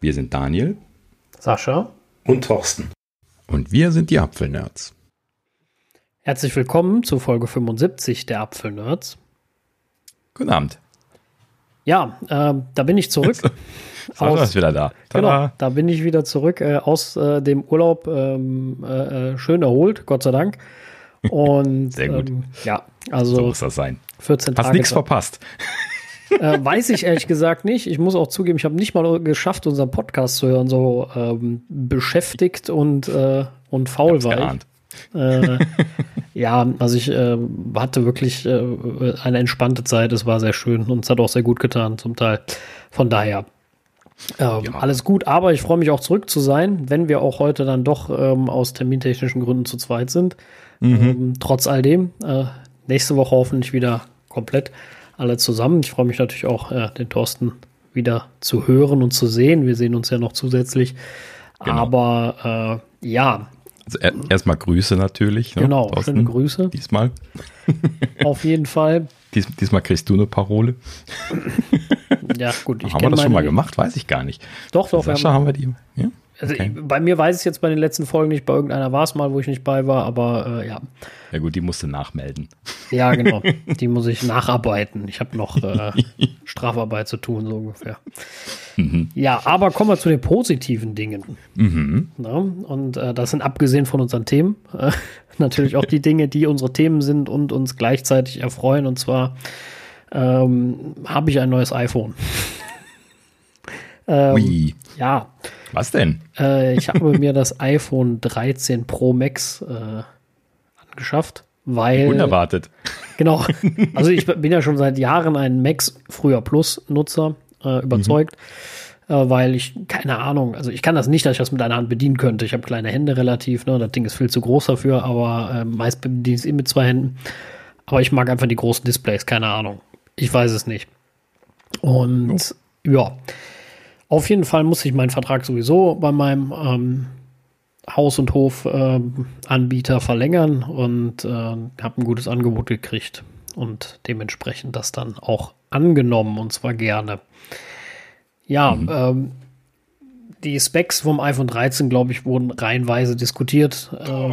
Wir sind Daniel. Sascha. Und Thorsten. Und wir sind die Apfelnerds. Herzlich willkommen zu Folge 75 der Apfelnerds. Guten Abend. Ja, äh, da bin ich zurück. Sascha ist wieder da. Tada. Genau, da bin ich wieder zurück äh, aus äh, dem Urlaub. Ähm, äh, äh, schön erholt, Gott sei Dank. Und Sehr gut. Ähm, ja, also so muss das sein. 14 Hast Tage. nichts verpasst. Äh, weiß ich ehrlich gesagt nicht. Ich muss auch zugeben, ich habe nicht mal geschafft, unseren Podcast zu hören, so ähm, beschäftigt und, äh, und faul war ich. Äh, ja, also ich äh, hatte wirklich äh, eine entspannte Zeit. Es war sehr schön und es hat auch sehr gut getan, zum Teil. Von daher. Ähm, ja. Alles gut, aber ich freue mich auch zurück zu sein, wenn wir auch heute dann doch ähm, aus termintechnischen Gründen zu zweit sind. Mhm. Ähm, trotz all dem. Äh, nächste Woche hoffentlich wieder komplett alle zusammen. Ich freue mich natürlich auch, äh, den Thorsten wieder zu hören und zu sehen. Wir sehen uns ja noch zusätzlich. Genau. Aber äh, ja. Also er, erstmal Grüße natürlich. Ne, genau, Thorsten, schöne Grüße. Diesmal. Auf jeden Fall. Dies, diesmal kriegst du eine Parole. ja, gut. haben wir das schon mal gemacht? Weiß ich gar nicht. Doch, doch. Sascha haben wir die. Ja? Also okay. ich, bei mir weiß ich jetzt bei den letzten Folgen nicht, bei irgendeiner war es mal, wo ich nicht bei war, aber äh, ja. Ja gut, die musste nachmelden. Ja, genau. Die muss ich nacharbeiten. Ich habe noch äh, Strafarbeit zu tun, so ungefähr. Mhm. Ja, aber kommen wir zu den positiven Dingen. Mhm. Ja, und äh, das sind abgesehen von unseren Themen äh, natürlich auch die Dinge, die unsere Themen sind und uns gleichzeitig erfreuen. Und zwar ähm, habe ich ein neues iPhone. Ähm, Ui. Ja. Was denn? Äh, ich habe mir das iPhone 13 Pro Max äh, angeschafft, weil. Unerwartet. Genau. Also ich bin ja schon seit Jahren ein Max früher Plus Nutzer äh, überzeugt. Mhm weil ich, keine Ahnung, also ich kann das nicht, dass ich das mit einer Hand bedienen könnte. Ich habe kleine Hände relativ, ne? Das Ding ist viel zu groß dafür, aber äh, meist bediene ich es eh mit zwei Händen. Aber ich mag einfach die großen Displays, keine Ahnung. Ich weiß es nicht. Und oh. ja, auf jeden Fall muss ich meinen Vertrag sowieso bei meinem ähm, Haus- und Hof-Anbieter äh, verlängern und äh, habe ein gutes Angebot gekriegt und dementsprechend das dann auch angenommen und zwar gerne. Ja, mhm. ähm, die Specs vom iPhone 13, glaube ich, wurden reihenweise diskutiert. Äh,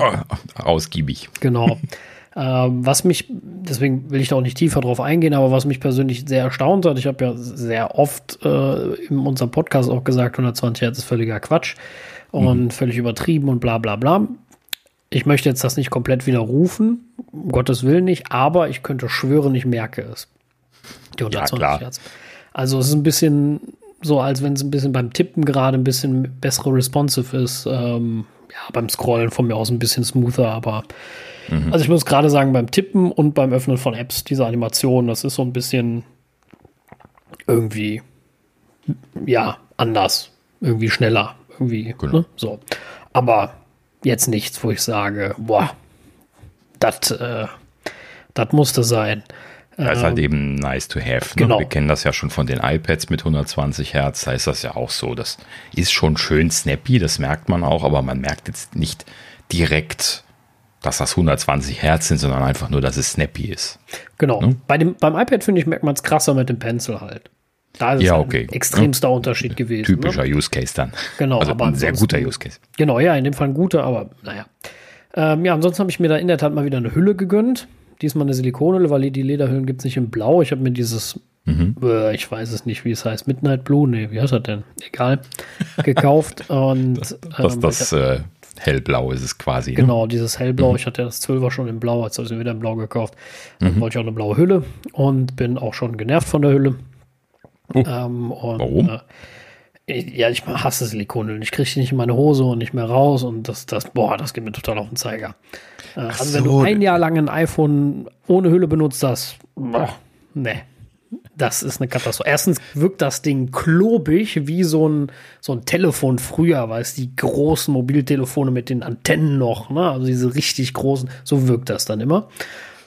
Ausgiebig. Genau. Ähm, was mich, deswegen will ich da auch nicht tiefer drauf eingehen, aber was mich persönlich sehr erstaunt hat, ich habe ja sehr oft äh, in unserem Podcast auch gesagt, 120 Hertz ist völliger Quatsch und mhm. völlig übertrieben und bla bla bla. Ich möchte jetzt das nicht komplett widerrufen, um Gottes Willen nicht, aber ich könnte schwören, ich merke es. Die 120 ja, Hertz. Also es ist ein bisschen so, als wenn es ein bisschen beim Tippen gerade ein bisschen bessere responsive ist. Ähm, ja, beim Scrollen von mir aus ein bisschen smoother, aber Mhm. Also ich muss gerade sagen, beim Tippen und beim Öffnen von Apps, diese Animation, das ist so ein bisschen irgendwie, ja, anders, irgendwie schneller, irgendwie, genau. ne? so. Aber jetzt nichts, wo ich sage, boah, das äh, das musste sein. Das ist halt ähm, eben nice to have. Ne? Genau. Wir kennen das ja schon von den iPads mit 120 Hertz. Da ist das ja auch so. Das ist schon schön snappy, das merkt man auch, aber man merkt jetzt nicht direkt, dass das 120 Hertz sind, sondern einfach nur, dass es snappy ist. Genau. Ne? Bei dem, beim iPad finde ich, merkt man es krasser mit dem Pencil halt. Da ist ja, okay. ein extremster ja. Unterschied gewesen. Typischer ne? Use Case dann. Genau, also aber ein sehr guter Use Case. Genau, ja, in dem Fall ein guter, aber naja. Ähm, ja, ansonsten habe ich mir da in der Tat mal wieder eine Hülle gegönnt. Diesmal eine Silikonhülle, weil die Lederhüllen gibt es nicht in Blau. Ich habe mir dieses, mhm. äh, ich weiß es nicht, wie es heißt, Midnight Blue, nee, wie heißt das denn? Egal, gekauft. Und, das, ähm, das, äh, hellblau ist es quasi. Ne? Genau, dieses hellblau. Mhm. Ich hatte das 12er schon in blau, jetzt habe ich wieder in blau gekauft. Dann mhm. wollte ich auch eine blaue Hülle und bin auch schon genervt von der Hülle. Oh. Ähm, und, Warum? Äh, ja, ich hasse Silikonhüllen. Ich kriege die nicht in meine Hose und nicht mehr raus und das, das, boah, das geht mir total auf den Zeiger. Äh, also so. wenn du ein Jahr lang ein iPhone ohne Hülle benutzt, das, boah, nee. Das ist eine Katastrophe. Erstens wirkt das Ding klobig wie so ein, so ein Telefon früher, weil es die großen Mobiltelefone mit den Antennen noch, ne? also diese richtig großen, so wirkt das dann immer.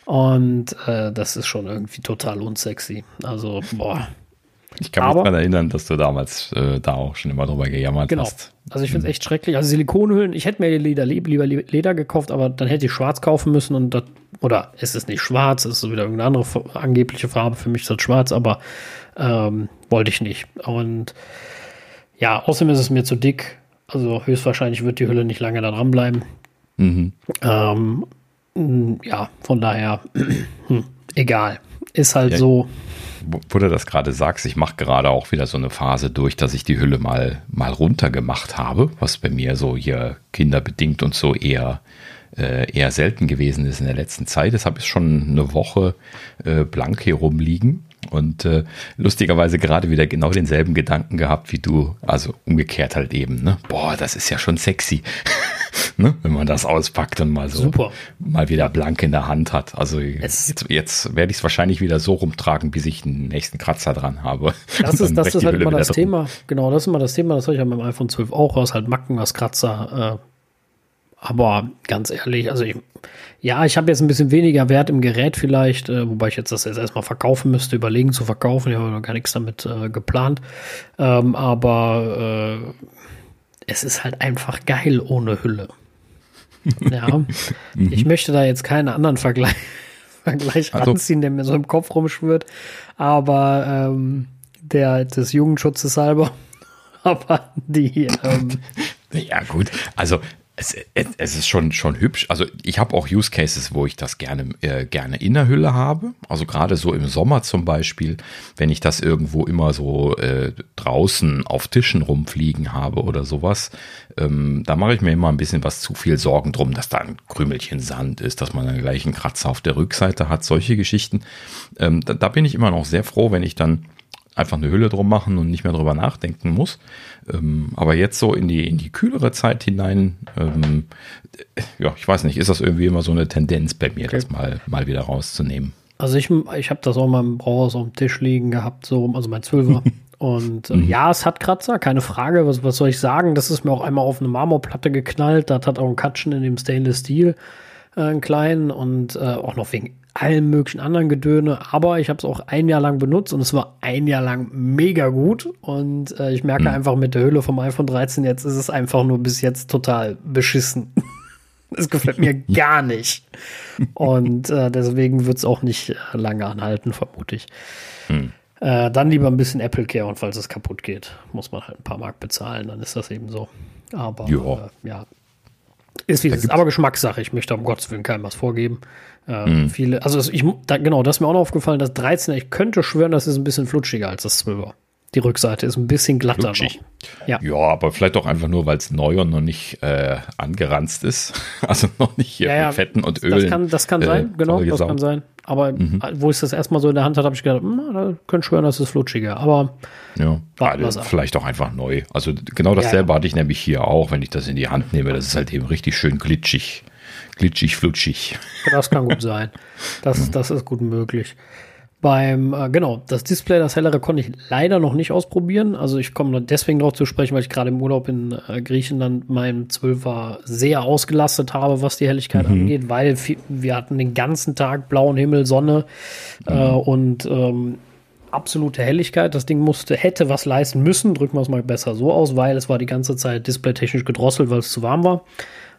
Und äh, das ist schon irgendwie total unsexy. Also, boah. Ich kann mich daran erinnern, dass du damals äh, da auch schon immer drüber gejammert genau. hast. Also ich finde es mhm. echt schrecklich. Also Silikonhüllen, ich hätte mir Leder, lieber Leder gekauft, aber dann hätte ich schwarz kaufen müssen und das, oder es ist nicht schwarz, es ist wieder irgendeine andere angebliche Farbe. Für mich ist das schwarz, aber ähm, wollte ich nicht. Und Ja, außerdem ist es mir zu dick. Also höchstwahrscheinlich wird die Hülle nicht lange da dranbleiben. Mhm. Ähm, ja, von daher, hm, egal. Ist halt ja, so. Wo du das gerade sagst, ich mache gerade auch wieder so eine Phase durch, dass ich die Hülle mal, mal runter gemacht habe, was bei mir so hier kinderbedingt und so eher, äh, eher selten gewesen ist in der letzten Zeit. Das habe ich schon eine Woche äh, blank hier rumliegen. Und äh, lustigerweise gerade wieder genau denselben Gedanken gehabt wie du, also umgekehrt halt eben, ne? Boah, das ist ja schon sexy. ne? Wenn man das auspackt und mal so Super. mal wieder blank in der Hand hat. Also jetzt, jetzt werde ich es wahrscheinlich wieder so rumtragen, bis ich den nächsten Kratzer dran habe. Das ist, das ist halt immer das Thema. Genau, das ist immer das Thema, das habe ich ja mit dem iPhone 12 auch aus, halt Macken, was Kratzer. Äh, aber ganz ehrlich, also ich, ja, ich habe jetzt ein bisschen weniger Wert im Gerät vielleicht, äh, wobei ich jetzt das jetzt erstmal verkaufen müsste, überlegen zu verkaufen. Ich habe noch gar nichts damit äh, geplant. Ähm, aber äh, es ist halt einfach geil ohne Hülle. Ja, ich möchte da jetzt keinen anderen Vergleich, Vergleich also, ranziehen, der mir so im Kopf rumschwirrt, aber ähm, der des Jugendschutzes halber. aber die. Ähm, ja, gut. Also es, es, ist schon, schon hübsch. Also ich habe auch Use Cases, wo ich das gerne, äh, gerne in der Hülle habe. Also gerade so im Sommer zum Beispiel, wenn ich das irgendwo immer so äh, draußen auf Tischen rumfliegen habe oder sowas, ähm, da mache ich mir immer ein bisschen was zu viel Sorgen drum, dass da ein Krümelchen Sand ist, dass man dann gleich einen Kratzer auf der Rückseite hat, solche Geschichten. Ähm, da, da bin ich immer noch sehr froh, wenn ich dann einfach eine Hülle drum machen und nicht mehr drüber nachdenken muss. Ähm, aber jetzt so in die, in die kühlere Zeit hinein, ähm, ja, ich weiß nicht, ist das irgendwie immer so eine Tendenz bei mir, okay. das mal, mal wieder rauszunehmen. Also ich, ich habe das auch mal im Brauhaus auf dem Tisch liegen gehabt, so, also mein Zwölfer. Und äh, mhm. ja, es hat Kratzer, keine Frage. Was, was soll ich sagen? Das ist mir auch einmal auf eine Marmorplatte geknallt. Das hat auch einen Katschen in dem Stainless Steel, äh, einen kleinen und äh, auch noch wegen allem möglichen anderen Gedöne. Aber ich habe es auch ein Jahr lang benutzt und es war ein Jahr lang mega gut. Und äh, ich merke mhm. einfach mit der Hülle vom iPhone 13 jetzt ist es einfach nur bis jetzt total beschissen. Es gefällt mir gar nicht. Und äh, deswegen wird es auch nicht äh, lange anhalten, vermute ich. Mhm. Äh, dann lieber ein bisschen Apple Care und falls es kaputt geht, muss man halt ein paar Mark bezahlen, dann ist das eben so. Aber äh, ja, ist wie es ist, aber Geschmackssache. Ich möchte um Gottes Willen keinem was vorgeben. Äh, mhm. Viele, also ich, da, genau, das ist mir auch noch aufgefallen, das 13er, ich könnte schwören, das ist ein bisschen flutschiger als das 12er. Die Rückseite ist ein bisschen glatter Flutschig. Ja. ja, aber vielleicht auch einfach nur, weil es neu und noch nicht äh, angeranzt ist. Also noch nicht hier ja, mit Fetten und Ölen. Das kann, das kann sein, äh, genau, das kann sein. Aber mhm. wo ich das erstmal so in der Hand hatte, habe ich gedacht, hm, da könnte schwören, das ist flutschiger. Aber ja, also vielleicht auch einfach neu. Also genau dasselbe ja, hatte ich nämlich hier auch, wenn ich das in die Hand nehme. Das ist halt eben richtig schön glitschig. Glitschig, flutschig. Das kann gut sein. Das, das ist gut möglich. Beim, äh, genau, das Display, das hellere konnte ich leider noch nicht ausprobieren. Also ich komme deswegen darauf zu sprechen, weil ich gerade im Urlaub in äh, Griechenland meinem 12er sehr ausgelastet habe, was die Helligkeit mhm. angeht, weil wir hatten den ganzen Tag blauen Himmel, Sonne äh, mhm. äh, und ähm, absolute Helligkeit. Das Ding musste, hätte was leisten müssen, drücken wir es mal besser so aus, weil es war die ganze Zeit displaytechnisch gedrosselt, weil es zu warm war.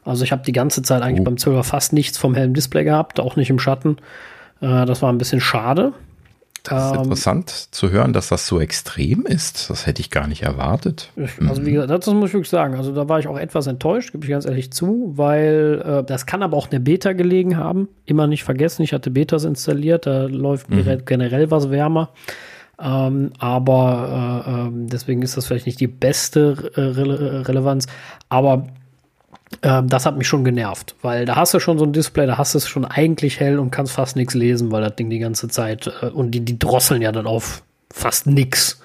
Also ich habe die ganze Zeit eigentlich oh. beim 12er fast nichts vom hellen Display gehabt, auch nicht im Schatten. Äh, das war ein bisschen schade. Das ist ähm, interessant zu hören, dass das so extrem ist. Das hätte ich gar nicht erwartet. Also wie gesagt, das muss ich wirklich sagen. Also da war ich auch etwas enttäuscht, gebe ich ganz ehrlich zu, weil äh, das kann aber auch eine Beta gelegen haben. Immer nicht vergessen, ich hatte Betas installiert, da läuft mhm. generell was wärmer. Ähm, aber äh, äh, deswegen ist das vielleicht nicht die beste Re Relevanz. Aber ähm, das hat mich schon genervt, weil da hast du schon so ein Display, da hast du es schon eigentlich hell und kannst fast nichts lesen, weil das Ding die ganze Zeit äh, und die, die drosseln ja dann auf fast nix.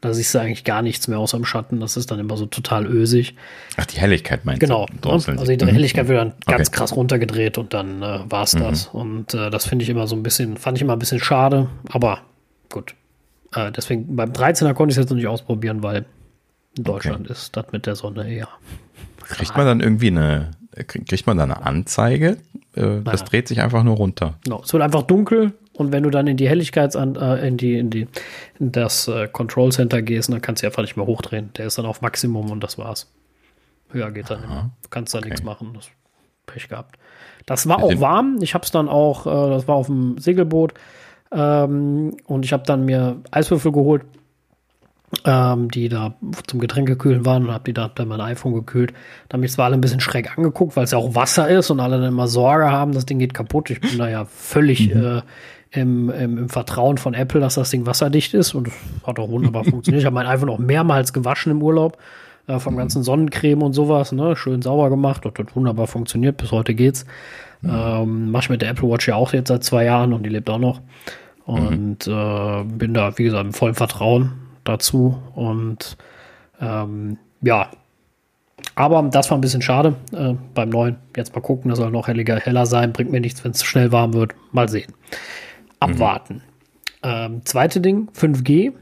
Da siehst du eigentlich gar nichts mehr außer im Schatten. Das ist dann immer so total ösig. Ach, die Helligkeit meinst genau. du? Genau. Also die mhm. Helligkeit wird dann okay. ganz krass runtergedreht und dann äh, war es mhm. das. Und äh, das finde ich immer so ein bisschen, fand ich immer ein bisschen schade, aber gut. Äh, deswegen beim 13er konnte ich es jetzt noch nicht ausprobieren, weil in Deutschland okay. ist das mit der Sonne eher Kriegt man dann irgendwie eine, kriegt man dann eine Anzeige? Äh, das dreht sich einfach nur runter. Genau. Es wird einfach dunkel und wenn du dann in die Helligkeits äh, in die in die in das äh, Control Center gehst, dann kannst du einfach nicht mehr hochdrehen. Der ist dann auf Maximum und das war's. Höher geht dann immer. Du kannst da okay. nichts machen. Das Pech gehabt. Das war auch warm. Ich habe es dann auch, äh, das war auf dem Segelboot ähm, und ich habe dann mir Eiswürfel geholt ähm, die da zum Getränkekühlen waren und habe die da dann mein iPhone gekühlt. Da haben mich zwar alle ein bisschen schräg angeguckt, weil es ja auch Wasser ist und alle dann immer Sorge haben, das Ding geht kaputt. Ich bin da ja völlig mhm. äh, im, im, im, Vertrauen von Apple, dass das Ding wasserdicht ist und hat auch wunderbar funktioniert. Ich habe mein iPhone auch mehrmals gewaschen im Urlaub äh, vom mhm. ganzen Sonnencreme und sowas, ne? schön sauber gemacht und hat wunderbar funktioniert. Bis heute geht's. Mhm. Ähm, Mache ich mit der Apple Watch ja auch jetzt seit zwei Jahren und die lebt auch noch. Und mhm. äh, bin da, wie gesagt, im vollen Vertrauen dazu. Und ähm, ja, aber das war ein bisschen schade äh, beim neuen. Jetzt mal gucken, das soll noch helliger, heller sein. Bringt mir nichts, wenn es schnell warm wird. Mal sehen. Abwarten. Mhm. Ähm, zweite Ding, 5G.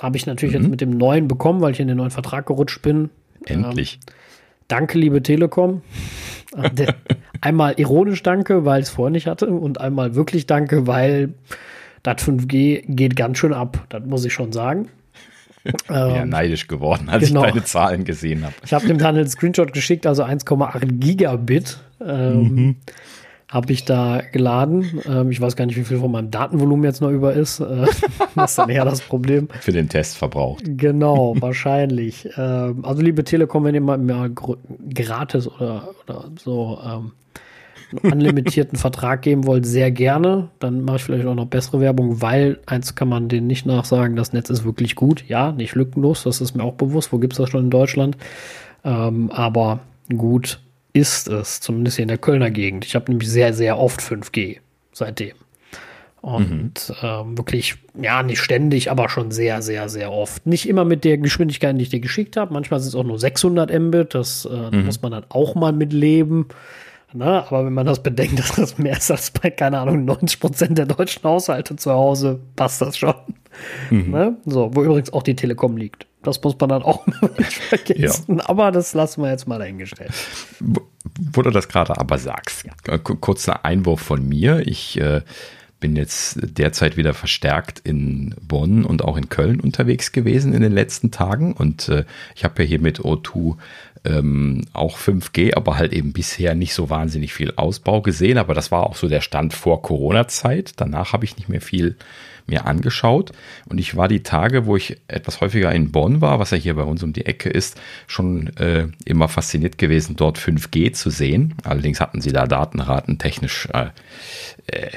Habe ich natürlich mhm. jetzt mit dem neuen bekommen, weil ich in den neuen Vertrag gerutscht bin. Endlich. Ähm, danke, liebe Telekom. einmal ironisch danke, weil ich es vorher nicht hatte. Und einmal wirklich danke, weil das 5G geht ganz schön ab. Das muss ich schon sagen. Ich bin ja ähm, neidisch geworden, als genau. ich deine Zahlen gesehen habe. Ich habe dem Daniel einen Screenshot geschickt, also 1,8 Gigabit. Ähm, mhm habe ich da geladen. Ähm, ich weiß gar nicht, wie viel von meinem Datenvolumen jetzt noch über ist. Äh, das ist dann eher das Problem. Für den Test verbraucht. Genau, wahrscheinlich. Ähm, also liebe Telekom, wenn ihr mal, mal gratis oder, oder so ähm, einen unlimitierten Vertrag geben wollt, sehr gerne. Dann mache ich vielleicht auch noch bessere Werbung, weil eins kann man denen nicht nachsagen, das Netz ist wirklich gut. Ja, nicht lückenlos, das ist mir auch bewusst. Wo gibt es das schon in Deutschland? Ähm, aber gut ist es, zumindest hier in der Kölner Gegend. Ich habe nämlich sehr, sehr oft 5G seitdem. Und mhm. ähm, wirklich, ja, nicht ständig, aber schon sehr, sehr, sehr oft. Nicht immer mit der Geschwindigkeit, die ich dir geschickt habe. Manchmal sind es auch nur 600 Mbit. Das äh, mhm. muss man dann auch mal mitleben. Na, aber wenn man das bedenkt, dass das mehr ist als bei, keine Ahnung, 90 Prozent der deutschen Haushalte zu Hause, passt das schon. Mhm. Ne? So, wo übrigens auch die Telekom liegt. Das muss man dann auch nicht vergessen. Ja. Aber das lassen wir jetzt mal dahingestellt. Wo du das gerade aber sagst, ja. kurzer Einwurf von mir. Ich äh, bin jetzt derzeit wieder verstärkt in Bonn und auch in Köln unterwegs gewesen in den letzten Tagen. Und äh, ich habe ja hier mit O2 ähm, auch 5G, aber halt eben bisher nicht so wahnsinnig viel Ausbau gesehen. Aber das war auch so der Stand vor Corona-Zeit. Danach habe ich nicht mehr viel mir angeschaut. Und ich war die Tage, wo ich etwas häufiger in Bonn war, was ja hier bei uns um die Ecke ist, schon äh, immer fasziniert gewesen, dort 5G zu sehen. Allerdings hatten sie da Datenraten technisch äh, äh,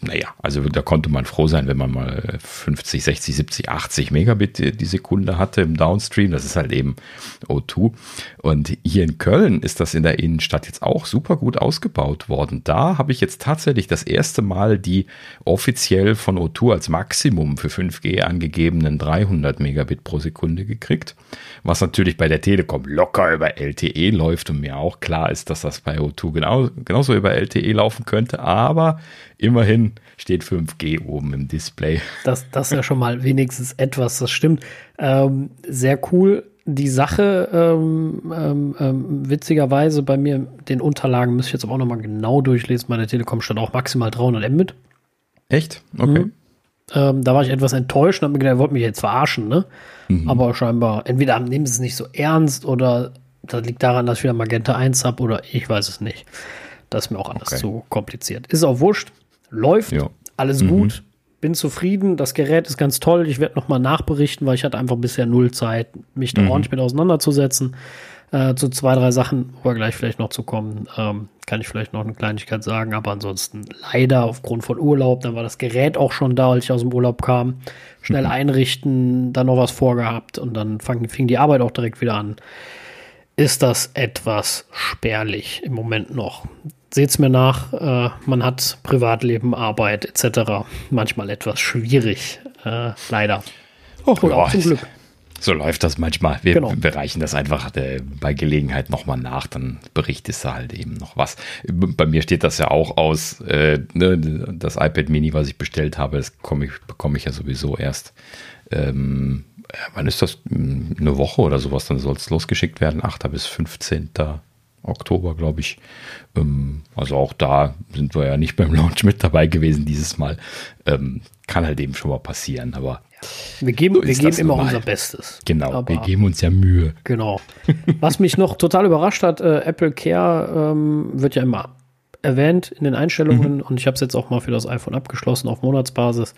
naja, also da konnte man froh sein, wenn man mal 50, 60, 70, 80 Megabit die Sekunde hatte im Downstream. Das ist halt eben O2. Und hier in Köln ist das in der Innenstadt jetzt auch super gut ausgebaut worden. Da habe ich jetzt tatsächlich das erste Mal die offiziell von O2 als Maximum für 5G angegebenen 300 Megabit pro Sekunde gekriegt. Was natürlich bei der Telekom locker über LTE läuft und mir auch klar ist, dass das bei O2 genau, genauso über LTE laufen könnte. Aber immerhin steht 5G oben im Display. Das, das ist ja schon mal wenigstens etwas, das stimmt. Ähm, sehr cool. Die Sache, ähm, ähm, ähm witzigerweise bei mir, den Unterlagen müsste ich jetzt aber auch nochmal genau durchlesen. Bei der Telekom stand auch maximal 300 Mbit. Echt? Okay. Mhm. Ähm, da war ich etwas enttäuscht und habe mir gedacht, er wollte mich jetzt verarschen, ne? Mhm. Aber scheinbar, entweder nehmen sie es nicht so ernst oder das liegt daran, dass ich wieder Magenta 1 habe oder ich weiß es nicht. Das ist mir auch alles okay. zu kompliziert. Ist auch wurscht. Läuft. Ja. Alles mhm. gut. Bin zufrieden. Das Gerät ist ganz toll. Ich werde nochmal nachberichten, weil ich hatte einfach bisher null Zeit, mich da mhm. ordentlich mit auseinanderzusetzen. Äh, zu zwei, drei Sachen, wo wir gleich vielleicht noch zu kommen, ähm, kann ich vielleicht noch eine Kleinigkeit sagen. Aber ansonsten leider aufgrund von Urlaub, dann war das Gerät auch schon da, als ich aus dem Urlaub kam. Schnell mhm. einrichten, dann noch was vorgehabt und dann fang, fing die Arbeit auch direkt wieder an. Ist das etwas spärlich im Moment noch? seht's mir nach, äh, man hat Privatleben, Arbeit etc. manchmal etwas schwierig, äh, leider. Och, auch zum Glück. So läuft das manchmal. Wir, genau. wir reichen das einfach äh, bei Gelegenheit nochmal nach, dann berichtest du halt eben noch was. Bei mir steht das ja auch aus, äh, ne, das iPad Mini, was ich bestellt habe, das ich, bekomme ich ja sowieso erst. Ähm, wann ist das? Eine Woche oder sowas, dann soll es losgeschickt werden, 8. bis 15. Oktober, glaube ich. Ähm, also auch da sind wir ja nicht beim Launch mit dabei gewesen dieses Mal. Ähm, kann halt eben schon mal passieren, aber. Wir geben, so wir geben immer unser Bestes. Genau, aber, wir geben uns ja Mühe. Genau. Was mich noch total überrascht hat, äh, Apple Care ähm, wird ja immer erwähnt in den Einstellungen mhm. und ich habe es jetzt auch mal für das iPhone abgeschlossen auf Monatsbasis.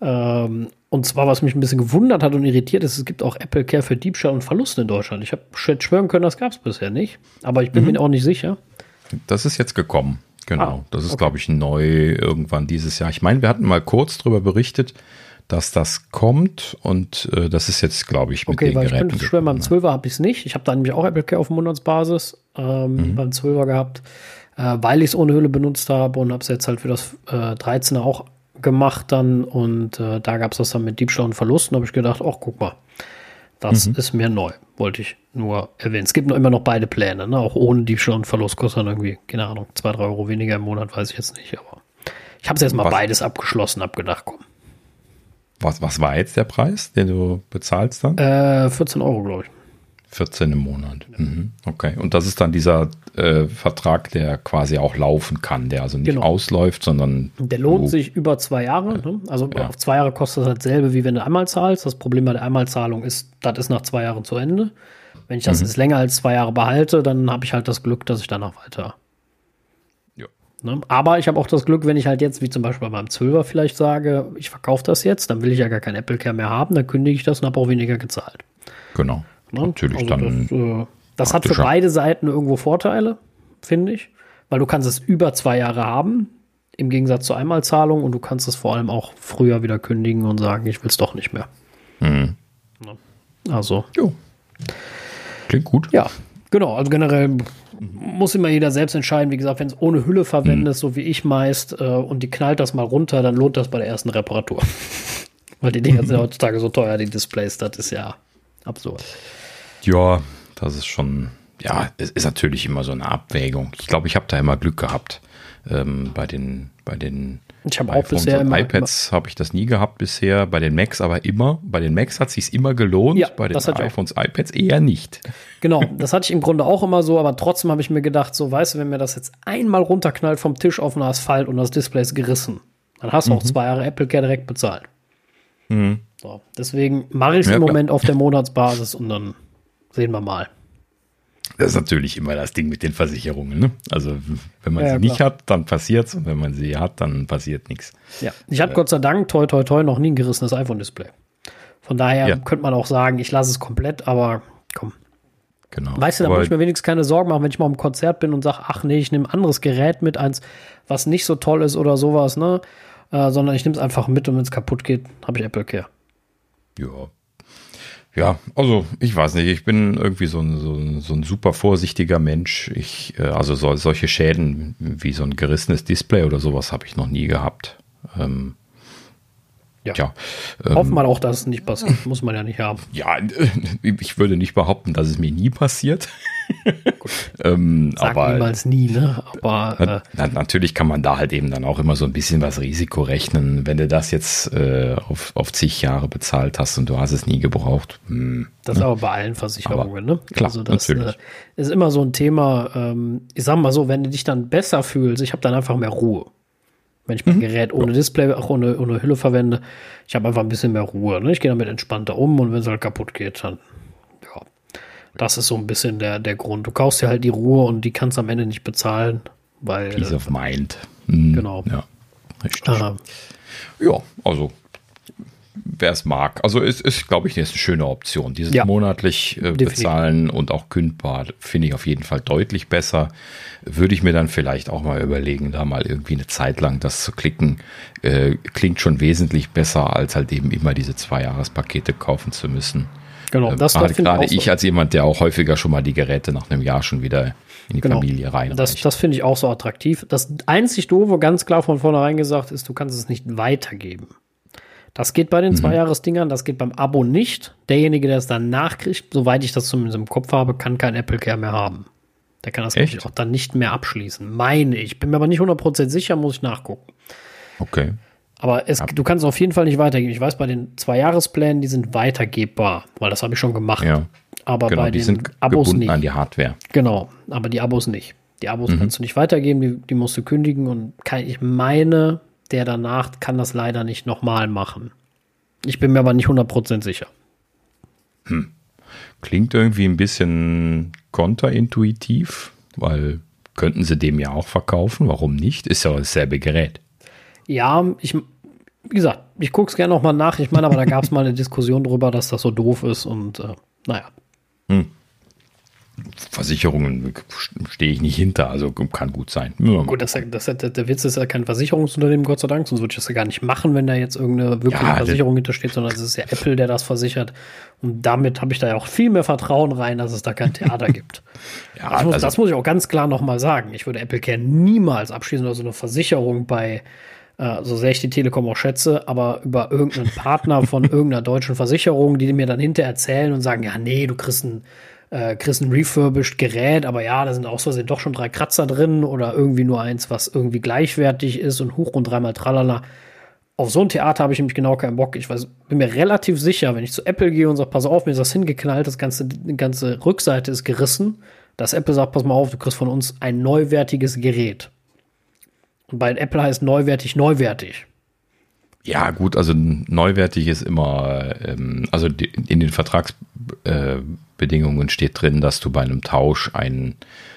Ähm, Und zwar, was mich ein bisschen gewundert hat und irritiert ist, es gibt auch Apple Care für Diebstahl und Verlust in Deutschland. Ich habe schwören können, das gab es bisher nicht. Aber ich bin mhm. mir auch nicht sicher. Das ist jetzt gekommen. Genau. Ah, das ist, okay. glaube ich, neu irgendwann dieses Jahr. Ich meine, wir hatten mal kurz darüber berichtet, dass das kommt und äh, das ist jetzt, glaube ich, mit okay, den weil Geräten. Ich könnte schwören, beim 12er habe ich es nicht. Ich habe da nämlich auch Apple Care auf Monatsbasis ähm, mhm. beim 12er gehabt, äh, weil ich es ohne Hülle benutzt habe und habe es jetzt halt für das äh, 13er auch gemacht dann und äh, da gab es das dann mit Diebstahl und Verlust und habe ich gedacht, ach guck mal, das mhm. ist mir neu, wollte ich nur erwähnen. Es gibt noch immer noch beide Pläne, ne? auch ohne Diebstahl und Verlust kostet dann irgendwie, keine Ahnung, zwei, drei Euro weniger im Monat, weiß ich jetzt nicht, aber ich habe es jetzt mal was, beides abgeschlossen, habe gedacht, komm. Was, was war jetzt der Preis, den du bezahlst dann? Äh, 14 Euro, glaube ich. 14 im Monat. Mhm. Okay. Und das ist dann dieser äh, Vertrag, der quasi auch laufen kann, der also nicht genau. ausläuft, sondern. Der lohnt sich über zwei Jahre. Ne? Also ja. auf zwei Jahre kostet das dasselbe, wie wenn du einmal zahlst. Das Problem bei der Einmalzahlung ist, das ist nach zwei Jahren zu Ende. Wenn ich das mhm. jetzt länger als zwei Jahre behalte, dann habe ich halt das Glück, dass ich danach weiter. Ne? Aber ich habe auch das Glück, wenn ich halt jetzt, wie zum Beispiel beim 12er vielleicht sage, ich verkaufe das jetzt, dann will ich ja gar kein Apple Care mehr haben, dann kündige ich das und habe auch weniger gezahlt. Genau. Ne? Natürlich also dann. Das, äh, das hat für beide Seiten irgendwo Vorteile, finde ich, weil du kannst es über zwei Jahre haben, im Gegensatz zur Einmalzahlung und du kannst es vor allem auch früher wieder kündigen und sagen, ich will es doch nicht mehr. Mhm. Ne? Also. Jo. Klingt gut. Ja, genau. Also generell muss immer jeder selbst entscheiden. Wie gesagt, wenn es ohne Hülle verwendest, mhm. so wie ich meist, äh, und die knallt das mal runter, dann lohnt das bei der ersten Reparatur. Weil die Dinger sind heutzutage so teuer, die Displays, das ist ja absurd. Ja, das ist schon, ja, es ist natürlich immer so eine Abwägung. Ich glaube, ich habe da immer Glück gehabt ähm, bei den, bei den ich habe auch bisher immer, iPads habe ich das nie gehabt bisher, bei den Macs aber immer. Bei den Macs hat sich immer gelohnt, ja, bei den iPhones, iPads eher nicht. Genau, das hatte ich im Grunde auch immer so, aber trotzdem habe ich mir gedacht, so weißt du, wenn mir das jetzt einmal runterknallt vom Tisch auf den Asphalt und das Display ist gerissen, dann hast du mhm. auch zwei Jahre Apple Care direkt bezahlt. Mhm. So, deswegen mache ich es ja, im Moment auf der Monatsbasis und dann sehen wir mal. Das ist natürlich immer das Ding mit den Versicherungen. Ne? Also wenn man ja, sie nicht hat, dann passiert es und wenn man sie hat, dann passiert nichts. Ja, ich habe äh, Gott sei Dank, toi toi toi, noch nie ein gerissenes iPhone-Display. Von daher ja. könnte man auch sagen, ich lasse es komplett, aber komm. Genau. Weißt du, da muss ich mir wenigstens keine Sorgen machen, wenn ich mal im Konzert bin und sage, ach nee, ich nehme ein anderes Gerät mit, eins, was nicht so toll ist oder sowas, ne? Äh, sondern ich nehme es einfach mit und wenn es kaputt geht, habe ich Apple Care. Ja, ja, also ich weiß nicht, ich bin irgendwie so ein, so ein, so ein super vorsichtiger Mensch. Ich, äh, also so, solche Schäden wie so ein gerissenes Display oder sowas habe ich noch nie gehabt. Ähm, ja. Tja, ähm, Hoffen wir auch, dass es nicht passiert. Muss man ja nicht haben. Ja, ich würde nicht behaupten, dass es mir nie passiert. ähm, Sag aber, niemals nie, ne? Aber äh, na, natürlich kann man da halt eben dann auch immer so ein bisschen was Risiko rechnen. Wenn du das jetzt äh, auf, auf zig Jahre bezahlt hast und du hast es nie gebraucht. Hm, das ne? ist aber bei allen Versicherungen, aber, ne? Klar, also das natürlich. Äh, ist immer so ein Thema. Ähm, ich sag mal so, wenn du dich dann besser fühlst, ich habe dann einfach mehr Ruhe. Wenn ich mein mhm. Gerät ohne Display, auch ohne, ohne Hülle verwende, ich habe einfach ein bisschen mehr Ruhe. Ne? Ich gehe damit entspannter um und wenn es halt kaputt geht, dann. Das ist so ein bisschen der, der Grund. Du kaufst dir halt die Ruhe und die kannst am Ende nicht bezahlen, weil. Peace of Mind. Mhm. Genau. Ja, richtig. Ja, also wer es mag. Also es ist, glaube ich, eine schöne Option. Dieses ja, monatlich äh, bezahlen und auch kündbar finde ich auf jeden Fall deutlich besser. Würde ich mir dann vielleicht auch mal überlegen, da mal irgendwie eine Zeit lang das zu klicken. Äh, klingt schon wesentlich besser, als halt eben immer diese Zwei-Jahres-Pakete kaufen zu müssen. Genau, äh, das gerade, gerade ich, so. als jemand, der auch häufiger schon mal die Geräte nach einem Jahr schon wieder in die genau. Familie rein. Das, das finde ich auch so attraktiv. Das einzig Doofe, ganz klar von vornherein gesagt, ist, du kannst es nicht weitergeben. Das geht bei den mhm. Zweijahresdingern, das geht beim Abo nicht. Derjenige, der es dann nachkriegt, soweit ich das zumindest im Kopf habe, kann kein Apple Care mehr haben. Der kann das auch dann nicht mehr abschließen. Meine ich. Bin mir aber nicht 100% sicher, muss ich nachgucken. Okay. Aber es, du kannst es auf jeden Fall nicht weitergeben. Ich weiß, bei den Zwei-Jahresplänen, die sind weitergebbar, weil das habe ich schon gemacht. Ja. Aber genau, bei die den sind Abos nicht. an die Hardware. Genau, aber die Abos nicht. Die Abos mhm. kannst du nicht weitergeben, die, die musst du kündigen und kann, ich meine, der danach kann das leider nicht nochmal machen. Ich bin mir aber nicht 100% sicher. Hm. Klingt irgendwie ein bisschen konterintuitiv, weil könnten sie dem ja auch verkaufen. Warum nicht? Ist ja dasselbe Gerät. Ja, ich, wie gesagt, ich gucke es gerne noch mal nach. Ich meine, aber da gab es mal eine Diskussion darüber, dass das so doof ist und äh, naja. Hm. Versicherungen stehe ich nicht hinter, also kann gut sein. Ja, gut, das, das, der Witz ist ja kein Versicherungsunternehmen, Gott sei Dank, sonst würde ich das ja gar nicht machen, wenn da jetzt irgendeine wirkliche ja, Versicherung hintersteht, sondern es ist ja Apple, der das versichert. Und damit habe ich da ja auch viel mehr Vertrauen rein, dass es da kein Theater gibt. ja, das muss, also, das muss ich auch ganz klar nochmal sagen. Ich würde Apple Care niemals abschließen oder so eine Versicherung bei äh, so sehr ich die Telekom auch schätze, aber über irgendeinen Partner von irgendeiner deutschen Versicherung, die mir dann hinterher erzählen und sagen, ja, nee, du kriegst ein, äh, kriegst ein refurbished Gerät, aber ja, da sind auch so sind doch schon drei Kratzer drin oder irgendwie nur eins, was irgendwie gleichwertig ist und hoch und dreimal tralala. Auf so ein Theater habe ich nämlich genau keinen Bock. Ich weiß, bin mir relativ sicher, wenn ich zu Apple gehe und sage, pass auf, mir ist das hingeknallt, das ganze, die ganze Rückseite ist gerissen, dass Apple sagt, pass mal auf, du kriegst von uns ein neuwertiges Gerät. Und bei Apple heißt neuwertig neuwertig. Ja, gut, also neuwertig ist immer, ähm, also in den Vertragsbedingungen äh, steht drin, dass du bei einem Tausch ein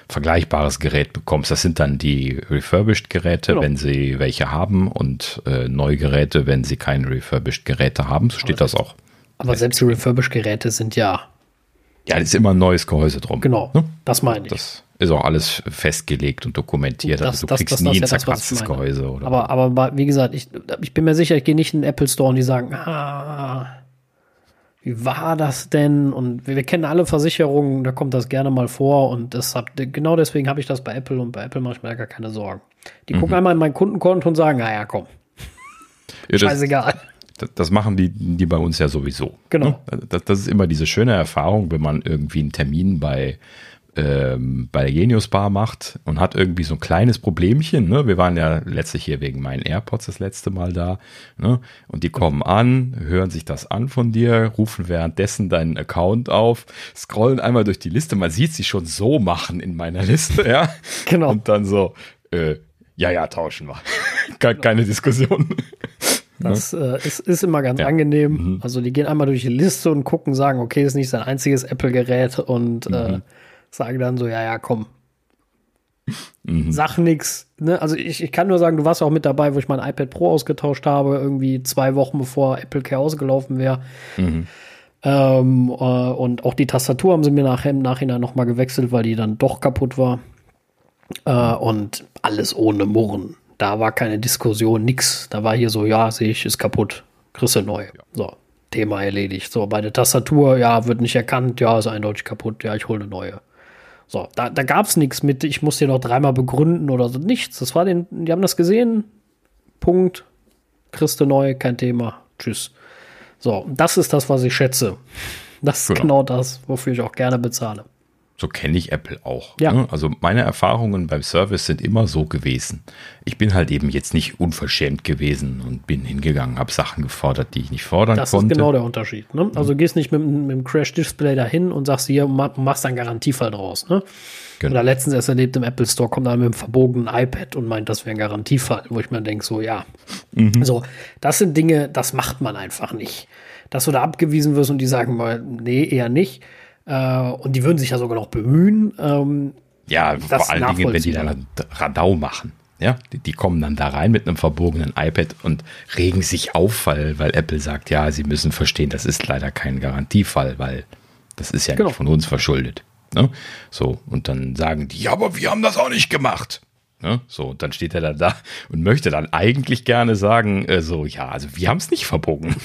vergleichbares Gerät bekommst. Das sind dann die refurbished Geräte, genau. wenn sie welche haben und äh, Neugeräte, wenn sie keine refurbished Geräte haben. So steht aber das auch. Aber selbst die refurbished Geräte sind ja. Ja, das ist immer ein neues Gehäuse drum. Genau, ne? das meine ich. Das, ist auch alles festgelegt und dokumentiert. Das, also du das, kriegst das, nie ein zerkratztes Gehäuse. Oder aber, aber wie gesagt, ich, ich bin mir sicher, ich gehe nicht in den Apple Store und die sagen, ah, wie war das denn? Und wir, wir, kennen alle Versicherungen, da kommt das gerne mal vor und deshalb, genau deswegen habe ich das bei Apple und bei Apple mache ich mir gar keine Sorgen. Die mhm. gucken einmal in mein Kundenkonto und sagen, naja, komm. Ja, Scheißegal. Das, das, machen die, die bei uns ja sowieso. Genau. Ne? Das, das ist immer diese schöne Erfahrung, wenn man irgendwie einen Termin bei ähm, bei der Genius Bar macht und hat irgendwie so ein kleines Problemchen. Ne? Wir waren ja letztlich hier wegen meinen AirPods das letzte Mal da. Ne? Und die kommen an, hören sich das an von dir, rufen währenddessen deinen Account auf, scrollen einmal durch die Liste. Man sieht sie schon so machen in meiner Liste, ja. Genau. Und dann so, äh, ja, ja, tauschen wir. Keine Diskussion. Das äh, ist, ist immer ganz ja. angenehm. Mhm. Also die gehen einmal durch die Liste und gucken, sagen, okay, ist nicht sein einziges Apple-Gerät und äh, mhm. äh, sage dann so, ja, ja, komm. Mhm. Sag nix. Ne? Also ich, ich kann nur sagen, du warst auch mit dabei, wo ich mein iPad Pro ausgetauscht habe, irgendwie zwei Wochen bevor Apple Care ausgelaufen wäre. Mhm. Ähm, äh, und auch die Tastatur haben sie mir nachher im Nachhinein nochmal gewechselt, weil die dann doch kaputt war. Äh, und alles ohne Murren. Da war keine Diskussion, nix. Da war hier so, ja, sehe ich, ist kaputt. Du neu. Ja. So, Thema erledigt. So, bei der Tastatur, ja, wird nicht erkannt, ja, ist eindeutig kaputt, ja, ich hole eine neue. So, da, da gab es nichts mit, ich muss dir noch dreimal begründen oder so. Nichts. Das war den, die haben das gesehen. Punkt. Christe neu, kein Thema. Tschüss. So, das ist das, was ich schätze. Das ist genau, genau das, wofür ich auch gerne bezahle. So kenne ich Apple auch. Ja. Ne? Also meine Erfahrungen beim Service sind immer so gewesen. Ich bin halt eben jetzt nicht unverschämt gewesen und bin hingegangen, habe Sachen gefordert, die ich nicht fordern das konnte. Das ist genau der Unterschied. Ne? Also mhm. gehst nicht mit, mit dem Crash-Display dahin und sagst hier, machst dann Garantiefall draus. Ne? Genau. Oder letztens erst erlebt im Apple Store, kommt einer mit einem verbogenen iPad und meint, das wäre ein Garantiefall, wo ich mir denke, so ja. Mhm. So, das sind Dinge, das macht man einfach nicht. Dass du da abgewiesen wirst und die sagen mal, nee, eher nicht äh, und die würden sich ja sogar noch bemühen. Ähm, ja, vor allen Dingen, wenn die dann Radau machen. Ja, die, die, kommen dann da rein mit einem verbogenen iPad und regen sich auf, weil, weil Apple sagt, ja, sie müssen verstehen, das ist leider kein Garantiefall, weil das ist ja genau. nicht von uns verschuldet. Ne? So, und dann sagen die, ja, aber wir haben das auch nicht gemacht. Ne? So, und dann steht er dann da und möchte dann eigentlich gerne sagen, äh, so, ja, also wir haben es nicht verbogen.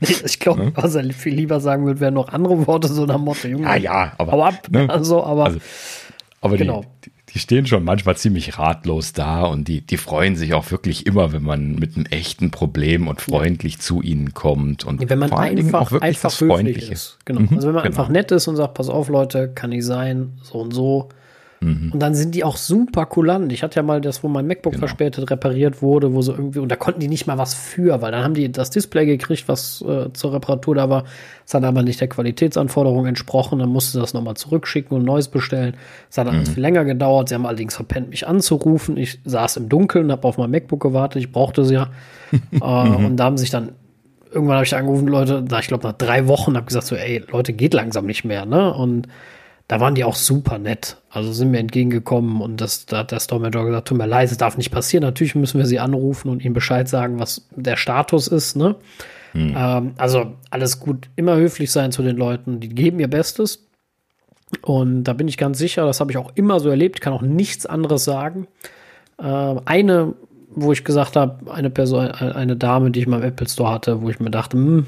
Ich glaube, was er viel lieber sagen würde, wären noch andere Worte, so nach Motto, Junge. Ja, ja, aber. Hau ab. Ne? Also, aber. Also, aber genau. die, die stehen schon manchmal ziemlich ratlos da und die, die freuen sich auch wirklich immer, wenn man mit einem echten Problem und freundlich ja. zu ihnen kommt und wenn man vor allen Dingen auch wirklich einfach das Freundliche ist. Genau. Mhm, also wenn man genau. einfach nett ist und sagt, pass auf Leute, kann nicht sein, so und so, Mhm. Und dann sind die auch super kulant. Ich hatte ja mal das, wo mein MacBook genau. verspätet repariert wurde, wo so irgendwie, und da konnten die nicht mal was für, weil dann haben die das Display gekriegt, was äh, zur Reparatur da war. Das hat aber nicht der Qualitätsanforderung entsprochen. Dann musste das nochmal zurückschicken und Neues bestellen. Das hat alles mhm. viel länger gedauert. Sie haben allerdings verpennt, mich anzurufen. Ich saß im Dunkeln, habe auf mein MacBook gewartet. Ich brauchte es ja. äh, mhm. Und da haben sich dann irgendwann habe ich angerufen, Leute, da ich glaube nach drei Wochen habe gesagt so, ey, Leute, geht langsam nicht mehr, ne? Und da waren die auch super nett. Also sind mir entgegengekommen und das, da hat der Store Manager gesagt, tut mir leid, es darf nicht passieren. Natürlich müssen wir sie anrufen und ihnen Bescheid sagen, was der Status ist. Ne? Hm. Ähm, also alles gut, immer höflich sein zu den Leuten. Die geben ihr Bestes. Und da bin ich ganz sicher, das habe ich auch immer so erlebt, kann auch nichts anderes sagen. Äh, eine, wo ich gesagt habe, eine Person, eine Dame, die ich mal im Apple Store hatte, wo ich mir dachte, hm,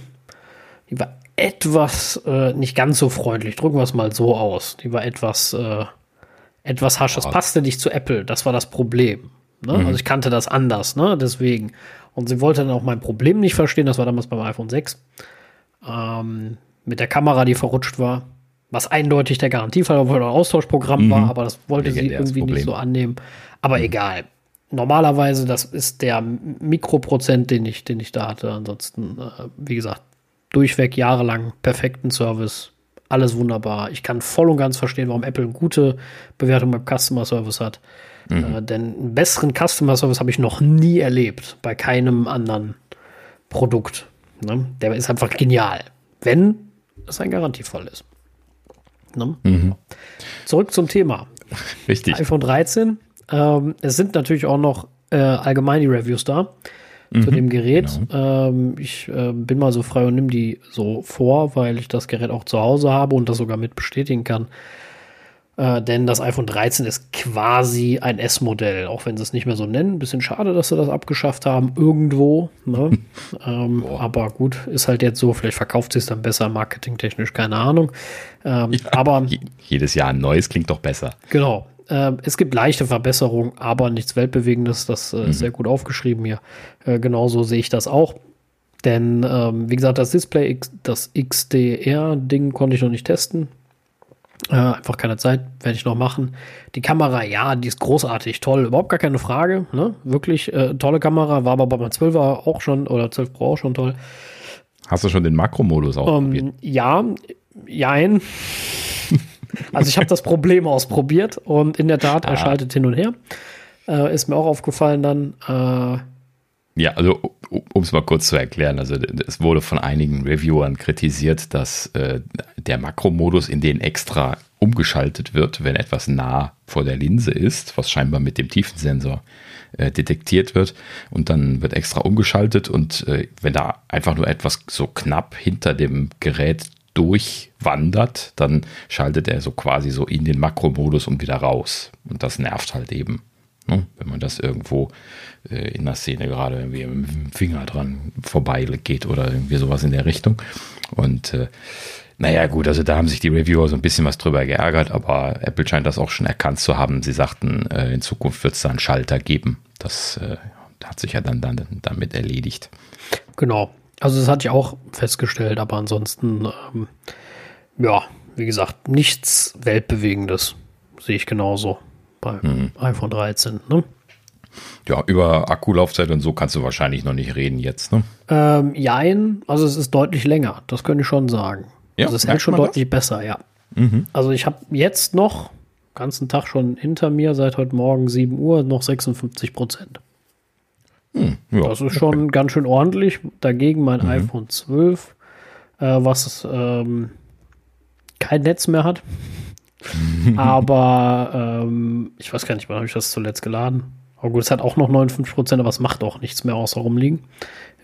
die war etwas äh, nicht ganz so freundlich. Drücken wir es mal so aus. Die war etwas, äh, etwas harsch. Das passte nicht zu Apple. Das war das Problem. Ne? Mhm. Also ich kannte das anders, ne? Deswegen. Und sie wollte dann auch mein Problem nicht verstehen. Das war damals beim iPhone 6. Ähm, mit der Kamera, die verrutscht war. Was eindeutig der Garantiefall, ein Austauschprogramm mhm. war, aber das wollte sie irgendwie nicht so annehmen. Aber mhm. egal. Normalerweise, das ist der Mikroprozent, den ich, den ich da hatte. Ansonsten, äh, wie gesagt, durchweg jahrelang perfekten Service. Alles wunderbar. Ich kann voll und ganz verstehen, warum Apple eine gute Bewertung beim Customer Service hat. Mhm. Äh, denn einen besseren Customer Service habe ich noch nie erlebt bei keinem anderen Produkt. Ne? Der ist einfach genial, wenn es ein Garantiefall ist. Ne? Mhm. Zurück zum Thema. Richtig. iPhone 13. Ähm, es sind natürlich auch noch äh, allgemein die Reviews da mhm, zu dem Gerät. Genau. Ähm, ich äh, bin mal so frei und nehme die so vor, weil ich das Gerät auch zu Hause habe und das sogar mit bestätigen kann. Äh, denn das iPhone 13 ist quasi ein S-Modell, auch wenn sie es nicht mehr so nennen. Bisschen schade, dass sie das abgeschafft haben, irgendwo. Ne? ähm, aber gut, ist halt jetzt so. Vielleicht verkauft sie es dann besser, marketingtechnisch, keine Ahnung. Ähm, ja, aber jedes Jahr ein neues klingt doch besser. Genau. Äh, es gibt leichte Verbesserungen, aber nichts Weltbewegendes. Das äh, mhm. ist sehr gut aufgeschrieben hier. Äh, genauso sehe ich das auch. Denn, ähm, wie gesagt, das Display, das XDR-Ding konnte ich noch nicht testen. Äh, einfach keine Zeit, werde ich noch machen. Die Kamera, ja, die ist großartig, toll, überhaupt gar keine Frage. Ne? Wirklich äh, tolle Kamera, war aber bei meinem 12er auch schon, oder 12 Pro auch schon toll. Hast du schon den Makromodus ausprobiert? Ähm, ja, jein. Also ich habe das Problem ausprobiert und in der Tat, er ah. schaltet hin und her. Äh, ist mir auch aufgefallen dann. Äh, ja, also um es mal kurz zu erklären, also es wurde von einigen Reviewern kritisiert, dass äh, der Makromodus in den extra umgeschaltet wird, wenn etwas nah vor der Linse ist, was scheinbar mit dem Tiefensensor äh, detektiert wird und dann wird extra umgeschaltet und äh, wenn da einfach nur etwas so knapp hinter dem Gerät durchwandert, dann schaltet er so quasi so in den Makromodus und wieder raus. Und das nervt halt eben. Ne? Wenn man das irgendwo äh, in der Szene gerade irgendwie mit dem Finger dran vorbei geht oder irgendwie sowas in der Richtung. Und äh, naja, gut, also da haben sich die Reviewer so ein bisschen was drüber geärgert, aber Apple scheint das auch schon erkannt zu haben. Sie sagten, äh, in Zukunft wird es da einen Schalter geben. Das äh, hat sich ja dann, dann damit erledigt. Genau. Also das hatte ich auch festgestellt, aber ansonsten, ähm, ja, wie gesagt, nichts Weltbewegendes sehe ich genauso beim mhm. iPhone 13. Ne? Ja, über Akkulaufzeit und so kannst du wahrscheinlich noch nicht reden jetzt, ne? Ähm, jein, also es ist deutlich länger, das könnte ich schon sagen. Ja, also es hält schon deutlich das? besser, ja. Mhm. Also ich habe jetzt noch, ganzen Tag schon hinter mir, seit heute Morgen 7 Uhr, noch 56 Prozent. Hm, ja, das ist schon okay. ganz schön ordentlich. Dagegen mein mhm. iPhone 12, äh, was ähm, kein Netz mehr hat. aber ähm, ich weiß gar nicht, wann habe ich das zuletzt geladen. Aber gut, es hat auch noch 59 Prozent, aber es macht auch nichts mehr außer rumliegen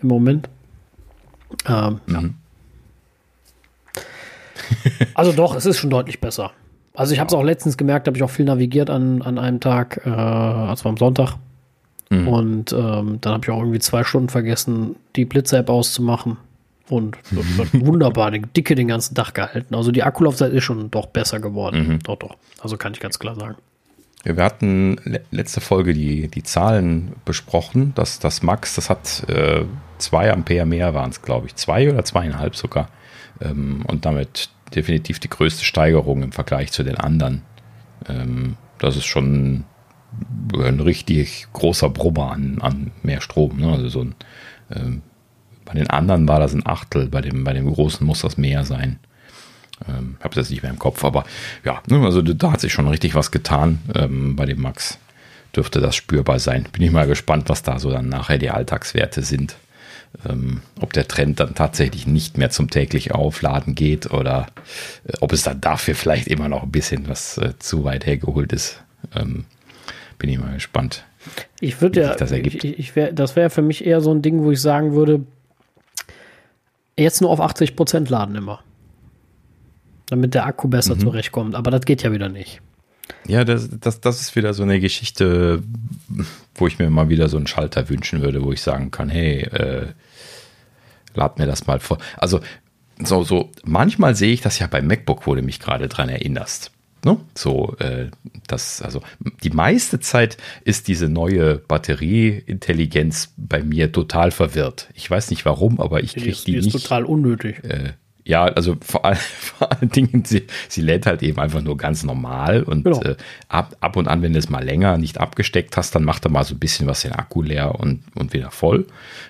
im Moment. Ähm, mhm. ja. also doch, es ist schon deutlich besser. Also ich habe es auch letztens gemerkt, habe ich auch viel navigiert an, an einem Tag, äh, also am Sonntag. Mhm. Und ähm, dann habe ich auch irgendwie zwei Stunden vergessen, die Blitz-App auszumachen. Und hat wunderbar die Dicke den ganzen Tag gehalten. Also die Akkulaufzeit ist schon doch besser geworden. Mhm. Doch, doch. Also kann ich ganz klar sagen. Wir hatten letzte Folge die, die Zahlen besprochen. dass das Max, das hat äh, zwei Ampere mehr waren es, glaube ich. Zwei oder zweieinhalb sogar. Ähm, und damit definitiv die größte Steigerung im Vergleich zu den anderen. Ähm, das ist schon ein richtig großer Brummer an, an mehr Strom. Ne? Also so ein, ähm, bei den anderen war das ein Achtel, bei dem, bei dem großen muss das mehr sein. Ähm, habe das nicht mehr im Kopf, aber ja, ne, also da hat sich schon richtig was getan. Ähm, bei dem Max dürfte das spürbar sein. Bin ich mal gespannt, was da so dann nachher die Alltagswerte sind. ähm, ob der Trend dann tatsächlich nicht mehr zum täglich Aufladen geht oder äh, ob es dann dafür vielleicht immer noch ein bisschen was äh, zu weit hergeholt ist. Ähm, bin ich mal gespannt. Ich würde ja, das, ergibt. ich, ich wär, das wäre für mich eher so ein Ding, wo ich sagen würde, jetzt nur auf 80 Prozent laden immer. Damit der Akku besser mhm. zurechtkommt. Aber das geht ja wieder nicht. Ja, das, das, das ist wieder so eine Geschichte, wo ich mir mal wieder so einen Schalter wünschen würde, wo ich sagen kann, hey, äh, lad mir das mal vor. Also so, so, manchmal sehe ich das ja beim MacBook, wo du mich gerade dran erinnerst. Ne? So, äh, das, also die meiste Zeit ist diese neue Batterieintelligenz bei mir total verwirrt. Ich weiß nicht warum, aber ich kriege die, die, die, ist nicht. total unnötig. Äh, ja, also vor, all, vor allen Dingen, sie, sie lädt halt eben einfach nur ganz normal und genau. äh, ab, ab und an, wenn du es mal länger nicht abgesteckt hast, dann macht er mal so ein bisschen was den Akku leer und, und wieder voll.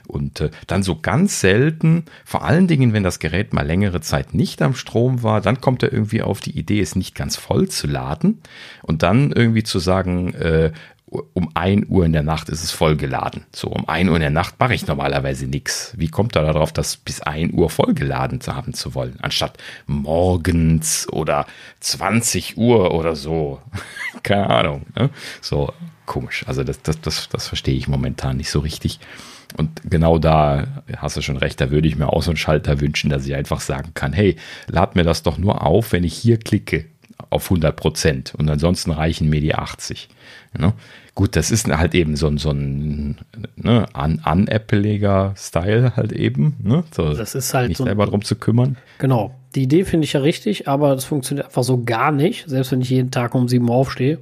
Und äh, dann so ganz selten, vor allen Dingen, wenn das Gerät mal längere Zeit nicht am Strom war, dann kommt er irgendwie auf die Idee, es nicht ganz voll zu laden und dann irgendwie zu sagen, äh, um 1 Uhr in der Nacht ist es vollgeladen. So, um 1 Uhr in der Nacht mache ich normalerweise nichts. Wie kommt er darauf, das bis 1 Uhr vollgeladen zu haben zu wollen, anstatt morgens oder 20 Uhr oder so? Keine Ahnung. Ne? So komisch. Also das, das, das, das verstehe ich momentan nicht so richtig. Und genau da hast du schon recht, da würde ich mir auch so einen Schalter wünschen, dass ich einfach sagen kann, hey, lad mir das doch nur auf, wenn ich hier klicke auf 100 Prozent und ansonsten reichen mir die 80. Gut, das ist halt eben so ein, so ein ne, unappeliger Style halt eben. Ne? So, das ist halt nicht so selber drum zu kümmern. Genau. Die Idee finde ich ja richtig, aber das funktioniert einfach so gar nicht, selbst wenn ich jeden Tag um 7 Uhr aufstehe.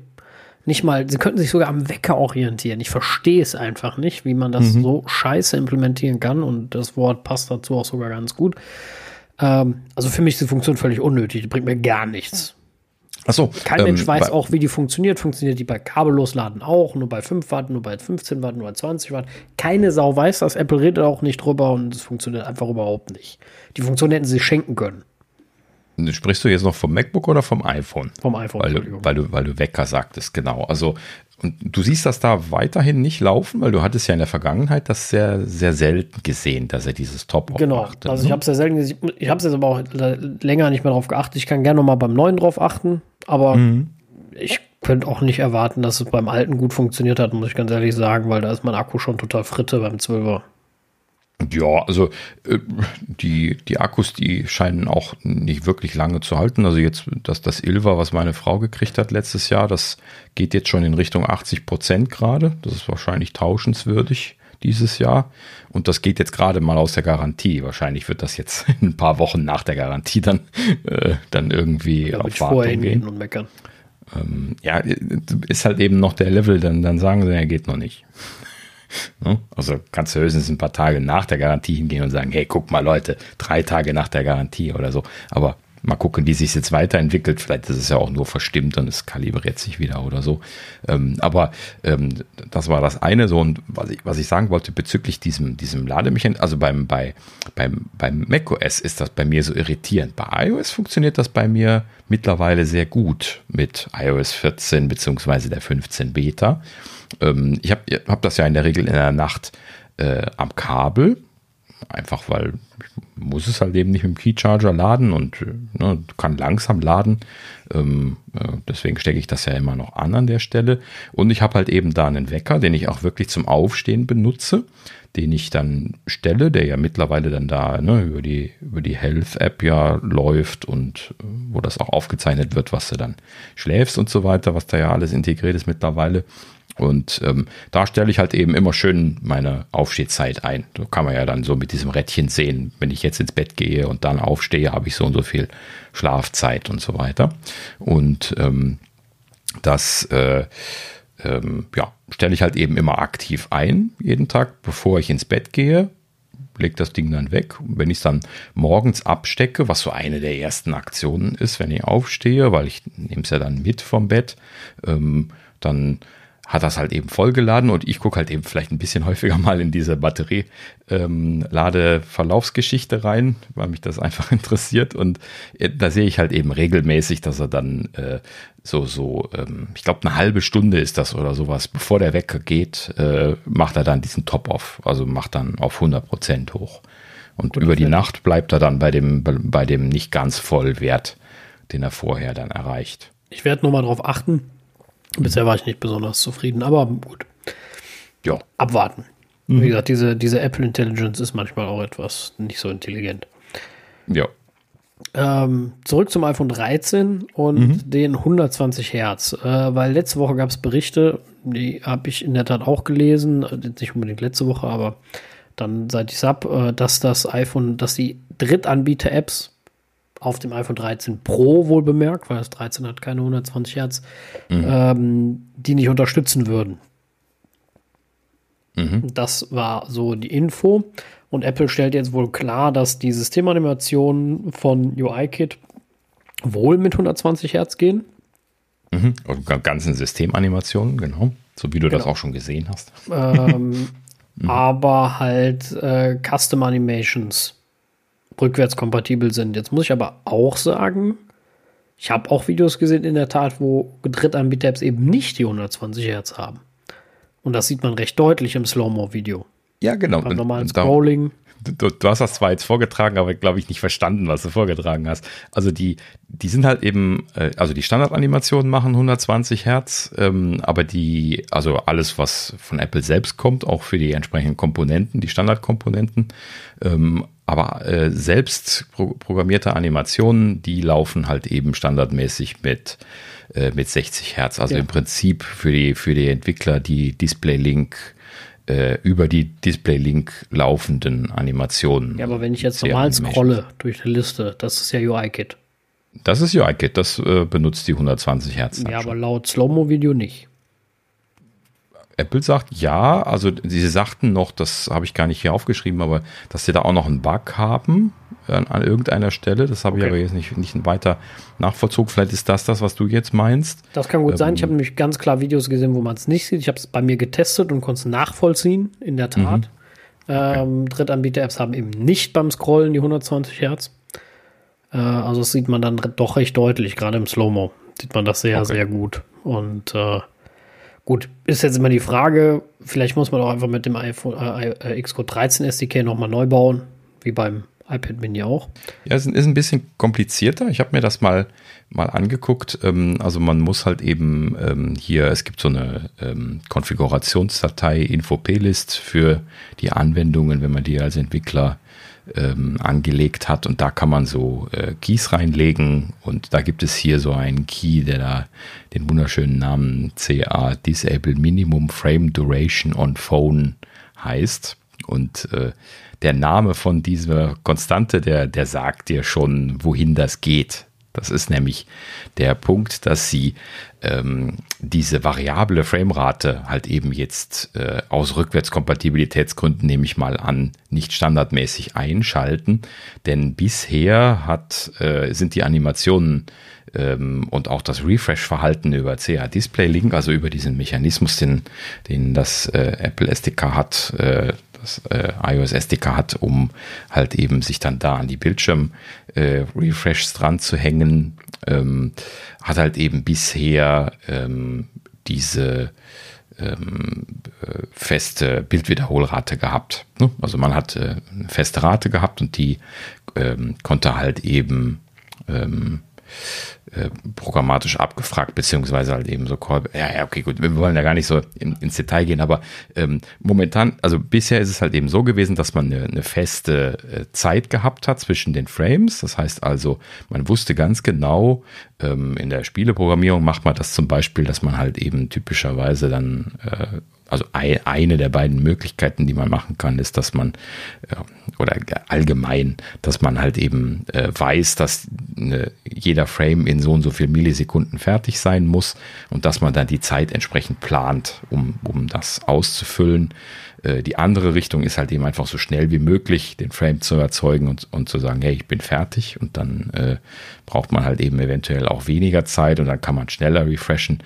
Nicht mal, sie könnten sich sogar am Wecker orientieren. Ich verstehe es einfach nicht, wie man das mhm. so scheiße implementieren kann und das Wort passt dazu auch sogar ganz gut. Ähm, also für mich ist die Funktion völlig unnötig, die bringt mir gar nichts. Achso. Kein ähm, Mensch weiß auch, wie die funktioniert. Funktioniert die bei Kabellosladen auch, nur bei 5 Watt, nur bei 15 Watt, nur bei 20 Watt. Keine Sau weiß das. Apple redet auch nicht drüber und es funktioniert einfach überhaupt nicht. Die Funktion hätten sie schenken können. Sprichst du jetzt noch vom MacBook oder vom iPhone? Vom iPhone. Weil, du, weil, du, weil du Wecker sagtest, genau. Also, und du siehst das da weiterhin nicht laufen, weil du hattest ja in der Vergangenheit das sehr, sehr selten gesehen, dass er dieses Top Genau, machte, also ne? ich habe es sehr selten gesehen. Ich habe es jetzt aber auch länger nicht mehr drauf geachtet. Ich kann gerne noch mal beim neuen drauf achten. Aber mhm. ich könnte auch nicht erwarten, dass es beim alten gut funktioniert hat, muss ich ganz ehrlich sagen, weil da ist mein Akku schon total fritte beim 12er. Ja, also äh, die, die Akkus, die scheinen auch nicht wirklich lange zu halten. Also jetzt das, das Ilva, was meine Frau gekriegt hat letztes Jahr, das geht jetzt schon in Richtung 80 Prozent gerade. Das ist wahrscheinlich tauschenswürdig dieses Jahr. Und das geht jetzt gerade mal aus der Garantie. Wahrscheinlich wird das jetzt in ein paar Wochen nach der Garantie dann, äh, dann irgendwie auf Wartung gehen. Und meckern. Ähm, ja, ist halt eben noch der Level, dann, dann sagen sie, er geht noch nicht. Ne? Also kannst du höchstens ein paar Tage nach der Garantie hingehen und sagen, hey, guck mal Leute, drei Tage nach der Garantie oder so. Aber Mal gucken, wie sich jetzt weiterentwickelt. Vielleicht ist es ja auch nur verstimmt und es kalibriert sich wieder oder so. Ähm, aber ähm, das war das eine so. Und was ich, was ich sagen wollte bezüglich diesem, diesem Lademechanismus, also beim, bei, beim, beim macOS ist das bei mir so irritierend. Bei iOS funktioniert das bei mir mittlerweile sehr gut mit iOS 14 beziehungsweise der 15 Beta. Ähm, ich habe hab das ja in der Regel in der Nacht äh, am Kabel Einfach weil ich muss es halt eben nicht mit dem Keycharger laden und ne, kann langsam laden. Ähm, äh, deswegen stecke ich das ja immer noch an an der Stelle. Und ich habe halt eben da einen Wecker, den ich auch wirklich zum Aufstehen benutze, den ich dann stelle, der ja mittlerweile dann da ne, über die, über die Health-App ja läuft und äh, wo das auch aufgezeichnet wird, was du dann schläfst und so weiter, was da ja alles integriert ist mittlerweile. Und ähm, da stelle ich halt eben immer schön meine Aufstehzeit ein. Da kann man ja dann so mit diesem Rädchen sehen, wenn ich jetzt ins Bett gehe und dann aufstehe, habe ich so und so viel Schlafzeit und so weiter. Und ähm, das äh, ähm, ja, stelle ich halt eben immer aktiv ein, jeden Tag, bevor ich ins Bett gehe. Leg das Ding dann weg. Und wenn ich es dann morgens abstecke, was so eine der ersten Aktionen ist, wenn ich aufstehe, weil ich nehme es ja dann mit vom Bett, ähm, dann hat das halt eben vollgeladen und ich gucke halt eben vielleicht ein bisschen häufiger mal in diese Batterie-Ladeverlaufsgeschichte ähm, rein, weil mich das einfach interessiert und äh, da sehe ich halt eben regelmäßig, dass er dann äh, so, so, ähm, ich glaube eine halbe Stunde ist das oder sowas, bevor der Wecker geht, äh, macht er dann diesen Top-Off, also macht dann auf 100 Prozent hoch. Und über die Nacht bleibt er dann bei dem, bei dem nicht ganz voll Wert, den er vorher dann erreicht. Ich werde nochmal drauf achten, Bisher war ich nicht besonders zufrieden, aber gut. Ja. Abwarten. Mhm. Wie gesagt, diese, diese Apple Intelligence ist manchmal auch etwas nicht so intelligent. Ja. Ähm, zurück zum iPhone 13 und mhm. den 120 Hertz, äh, weil letzte Woche gab es Berichte, die habe ich in der Tat auch gelesen, äh, nicht unbedingt letzte Woche, aber dann seit ich es habe, äh, dass das iPhone, dass die Drittanbieter-Apps auf dem iPhone 13 Pro wohl bemerkt, weil das 13 hat keine 120 Hertz, mhm. ähm, die nicht unterstützen würden. Mhm. Das war so die Info. Und Apple stellt jetzt wohl klar, dass die Systemanimationen von UIKit wohl mit 120 Hertz gehen. Mhm. Und ganzen Systemanimationen, genau. So wie du genau. das auch schon gesehen hast. Ähm, mhm. aber halt äh, Custom Animations rückwärtskompatibel sind. Jetzt muss ich aber auch sagen, ich habe auch Videos gesehen in der Tat, wo Drittanbieter-Apps eben nicht die 120 Hertz haben. Und das sieht man recht deutlich im Slow-Mo-Video. Ja, genau. Beim normalen Scrolling. Du, du, hast das zwar jetzt vorgetragen, aber glaube ich nicht verstanden, was du vorgetragen hast. Also die, die sind halt eben, äh, also die Standardanimationen machen 120 Hertz, ähm, aber die, also alles, was von Apple selbst kommt, auch für die entsprechenden Komponenten, die Standardkomponenten, ähm, aber äh, selbst pro programmierte Animationen, die laufen halt eben standardmäßig mit, äh, mit 60 Hertz. Also ja. im Prinzip für die, für die Entwickler die Display-Link äh, über die Display-Link laufenden Animationen. Ja, aber wenn ich jetzt normal scrolle durch die Liste, das ist ja UI-Kit. Das ist UI-Kit, das äh, benutzt die 120 Hertz. Ja, aber laut Slow-Mo-Video nicht. Apple sagt ja, also sie sagten noch, das habe ich gar nicht hier aufgeschrieben, aber dass sie da auch noch einen Bug haben an, an irgendeiner Stelle. Das habe okay. ich aber jetzt nicht, nicht weiter nachvollzogen. Vielleicht ist das das, was du jetzt meinst. Das kann gut ähm, sein. Ich habe nämlich ganz klar Videos gesehen, wo man es nicht sieht. Ich habe es bei mir getestet und konnte es nachvollziehen, in der Tat. Mhm. Ähm, Drittanbieter-Apps haben eben nicht beim Scrollen die 120 Hertz. Äh, also das sieht man dann doch recht deutlich, gerade im Slow-Mo sieht man das sehr, okay. sehr gut. Und äh, Gut, ist jetzt immer die Frage, vielleicht muss man auch einfach mit dem iPhone äh, äh Xcode 13 SDK nochmal neu bauen, wie beim iPad Mini auch. Ja, es ist ein bisschen komplizierter. Ich habe mir das mal, mal angeguckt. Ähm, also man muss halt eben ähm, hier, es gibt so eine ähm, Konfigurationsdatei, Info-Plist für die Anwendungen, wenn man die als Entwickler ähm, angelegt hat. Und da kann man so äh, Keys reinlegen. Und da gibt es hier so einen Key, der da den wunderschönen Namen CA Disable Minimum Frame Duration on Phone heißt. Und äh, der Name von dieser Konstante, der, der sagt dir schon, wohin das geht. Das ist nämlich der Punkt, dass sie ähm, diese variable Framerate halt eben jetzt äh, aus Rückwärtskompatibilitätsgründen, nehme ich mal an, nicht standardmäßig einschalten. Denn bisher hat, äh, sind die Animationen ähm, und auch das Refresh-Verhalten über CA Display Link, also über diesen Mechanismus, den, den das äh, Apple SDK hat, äh, das äh, iOS SDK hat, um halt eben sich dann da an die Bildschirm-Refreshs äh, dran zu hängen, ähm, hat halt eben bisher ähm, diese ähm, äh, feste Bildwiederholrate gehabt. Ne? Also man hat äh, eine feste Rate gehabt und die ähm, konnte halt eben ähm, äh, programmatisch abgefragt, beziehungsweise halt eben so Call. Ja, ja, okay, gut, wir wollen ja gar nicht so in, ins Detail gehen, aber ähm, momentan, also bisher ist es halt eben so gewesen, dass man eine, eine feste äh, Zeit gehabt hat zwischen den Frames. Das heißt also, man wusste ganz genau, ähm, in der Spieleprogrammierung macht man das zum Beispiel, dass man halt eben typischerweise dann äh, also eine der beiden Möglichkeiten, die man machen kann, ist, dass man oder allgemein, dass man halt eben äh, weiß, dass eine, jeder Frame in so und so viel Millisekunden fertig sein muss und dass man dann die Zeit entsprechend plant, um, um das auszufüllen. Äh, die andere Richtung ist halt eben einfach so schnell wie möglich den Frame zu erzeugen und, und zu sagen, hey, ich bin fertig und dann äh, braucht man halt eben eventuell auch weniger Zeit und dann kann man schneller refreshen.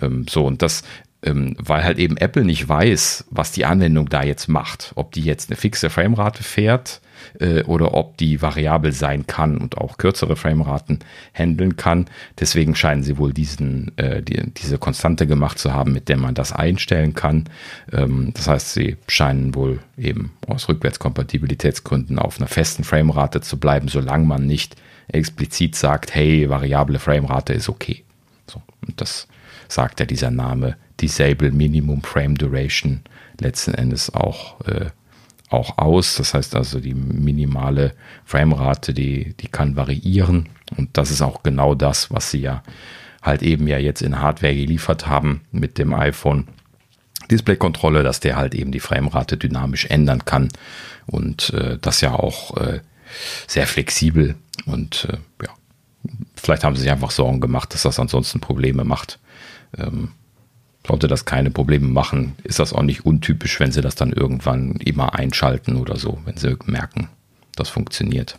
Ähm, so und das ähm, weil halt eben Apple nicht weiß, was die Anwendung da jetzt macht. Ob die jetzt eine fixe Framerate fährt äh, oder ob die variabel sein kann und auch kürzere Frameraten handeln kann. Deswegen scheinen sie wohl diesen, äh, die, diese Konstante gemacht zu haben, mit der man das einstellen kann. Ähm, das heißt, sie scheinen wohl eben aus Rückwärtskompatibilitätsgründen auf einer festen Framerate zu bleiben, solange man nicht explizit sagt, hey, variable Framerate ist okay. So, und das sagt ja dieser Name Disable Minimum Frame Duration letzten Endes auch äh, auch aus. Das heißt also, die minimale Framerate, die, die kann variieren. Und das ist auch genau das, was sie ja halt eben ja jetzt in Hardware geliefert haben mit dem iPhone. Displaykontrolle, dass der halt eben die Framerate dynamisch ändern kann und äh, das ja auch äh, sehr flexibel und äh, ja, vielleicht haben sie sich einfach Sorgen gemacht, dass das ansonsten Probleme macht. Ähm, sollte das keine Probleme machen, ist das auch nicht untypisch, wenn sie das dann irgendwann immer einschalten oder so, wenn sie merken, das funktioniert.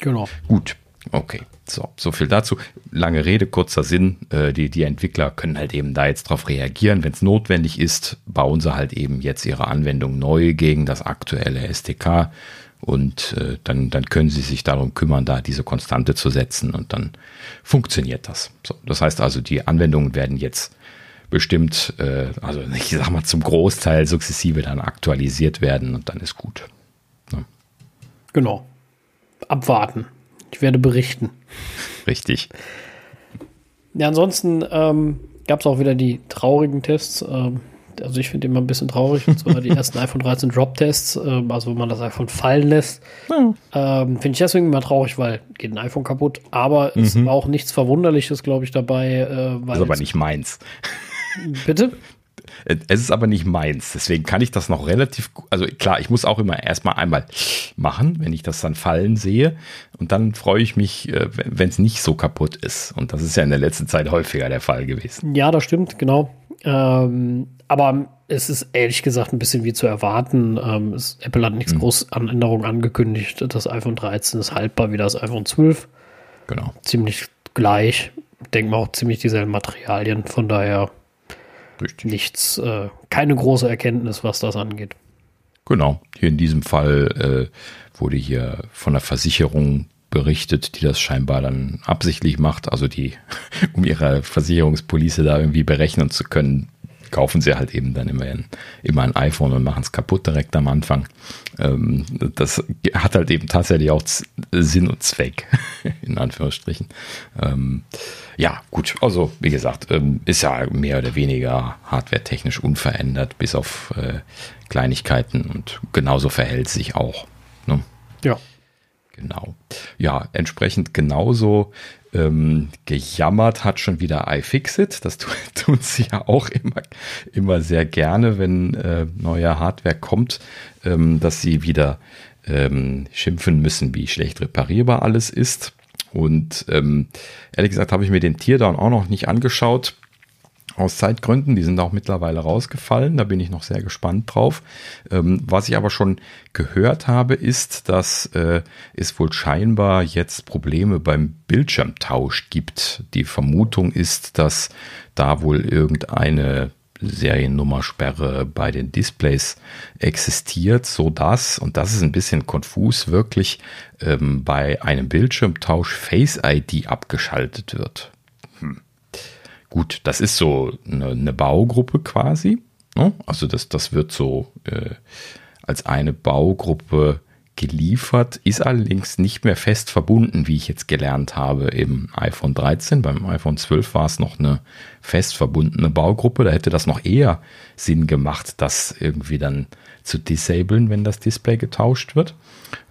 Genau. Gut, okay. So, so viel dazu. Lange Rede, kurzer Sinn. Äh, die, die Entwickler können halt eben da jetzt drauf reagieren. Wenn es notwendig ist, bauen sie halt eben jetzt ihre Anwendung neu gegen das aktuelle SDK und äh, dann, dann können sie sich darum kümmern, da diese Konstante zu setzen und dann funktioniert das. So, das heißt also, die Anwendungen werden jetzt bestimmt, äh, also ich sag mal zum Großteil sukzessive dann aktualisiert werden und dann ist gut. Ja. Genau. Abwarten. Ich werde berichten. Richtig. Ja, ansonsten ähm, gab es auch wieder die traurigen Tests. Ähm, also ich finde immer ein bisschen traurig, und zwar die ersten iPhone 13 Drop-Tests, äh, also wenn man das iPhone fallen lässt. Mhm. Ähm, finde ich deswegen immer traurig, weil geht ein iPhone kaputt. Aber mhm. es war auch nichts Verwunderliches, glaube ich, dabei. Äh, weil ist aber nicht meins. Bitte? Es ist aber nicht meins, deswegen kann ich das noch relativ gut. Also klar, ich muss auch immer erstmal einmal machen, wenn ich das dann fallen sehe. Und dann freue ich mich, äh, wenn es nicht so kaputt ist. Und das ist ja in der letzten Zeit häufiger der Fall gewesen. Ja, das stimmt, genau. Ähm, aber es ist ehrlich gesagt ein bisschen wie zu erwarten. Ähm, es, Apple hat nichts mhm. groß an Änderungen angekündigt. Das iPhone 13 ist haltbar wie das iPhone 12. Genau. Ziemlich gleich. Denken wir auch ziemlich dieselben Materialien. Von daher Richtig. nichts, äh, keine große Erkenntnis, was das angeht. Genau. Hier in diesem Fall äh, wurde hier von der Versicherung berichtet, die das scheinbar dann absichtlich macht, also die, um ihre Versicherungspolice da irgendwie berechnen zu können, kaufen sie halt eben dann immer ein, immer ein iPhone und machen es kaputt direkt am Anfang. Ähm, das hat halt eben tatsächlich auch Sinn und Zweck, in Anführungsstrichen. Ähm, ja, gut, also wie gesagt, ähm, ist ja mehr oder weniger hardware-technisch unverändert, bis auf äh, Kleinigkeiten und genauso verhält sich auch. Ne? Ja. Genau. Ja, entsprechend genauso ähm, gejammert hat schon wieder iFixit. Das tun sie ja auch immer, immer sehr gerne, wenn äh, neue Hardware kommt, ähm, dass sie wieder ähm, schimpfen müssen, wie schlecht reparierbar alles ist. Und ähm, ehrlich gesagt habe ich mir den Teardown auch noch nicht angeschaut aus Zeitgründen. Die sind auch mittlerweile rausgefallen. Da bin ich noch sehr gespannt drauf. Ähm, was ich aber schon gehört habe, ist, dass äh, es wohl scheinbar jetzt Probleme beim Bildschirmtausch gibt. Die Vermutung ist, dass da wohl irgendeine Seriennummersperre bei den Displays existiert, so dass, und das ist ein bisschen konfus, wirklich ähm, bei einem Bildschirmtausch Face ID abgeschaltet wird. Gut, das ist so eine, eine Baugruppe quasi. Ne? Also das, das wird so äh, als eine Baugruppe geliefert, ist allerdings nicht mehr fest verbunden, wie ich jetzt gelernt habe im iPhone 13. Beim iPhone 12 war es noch eine fest verbundene Baugruppe. Da hätte das noch eher Sinn gemacht, das irgendwie dann zu disablen, wenn das Display getauscht wird.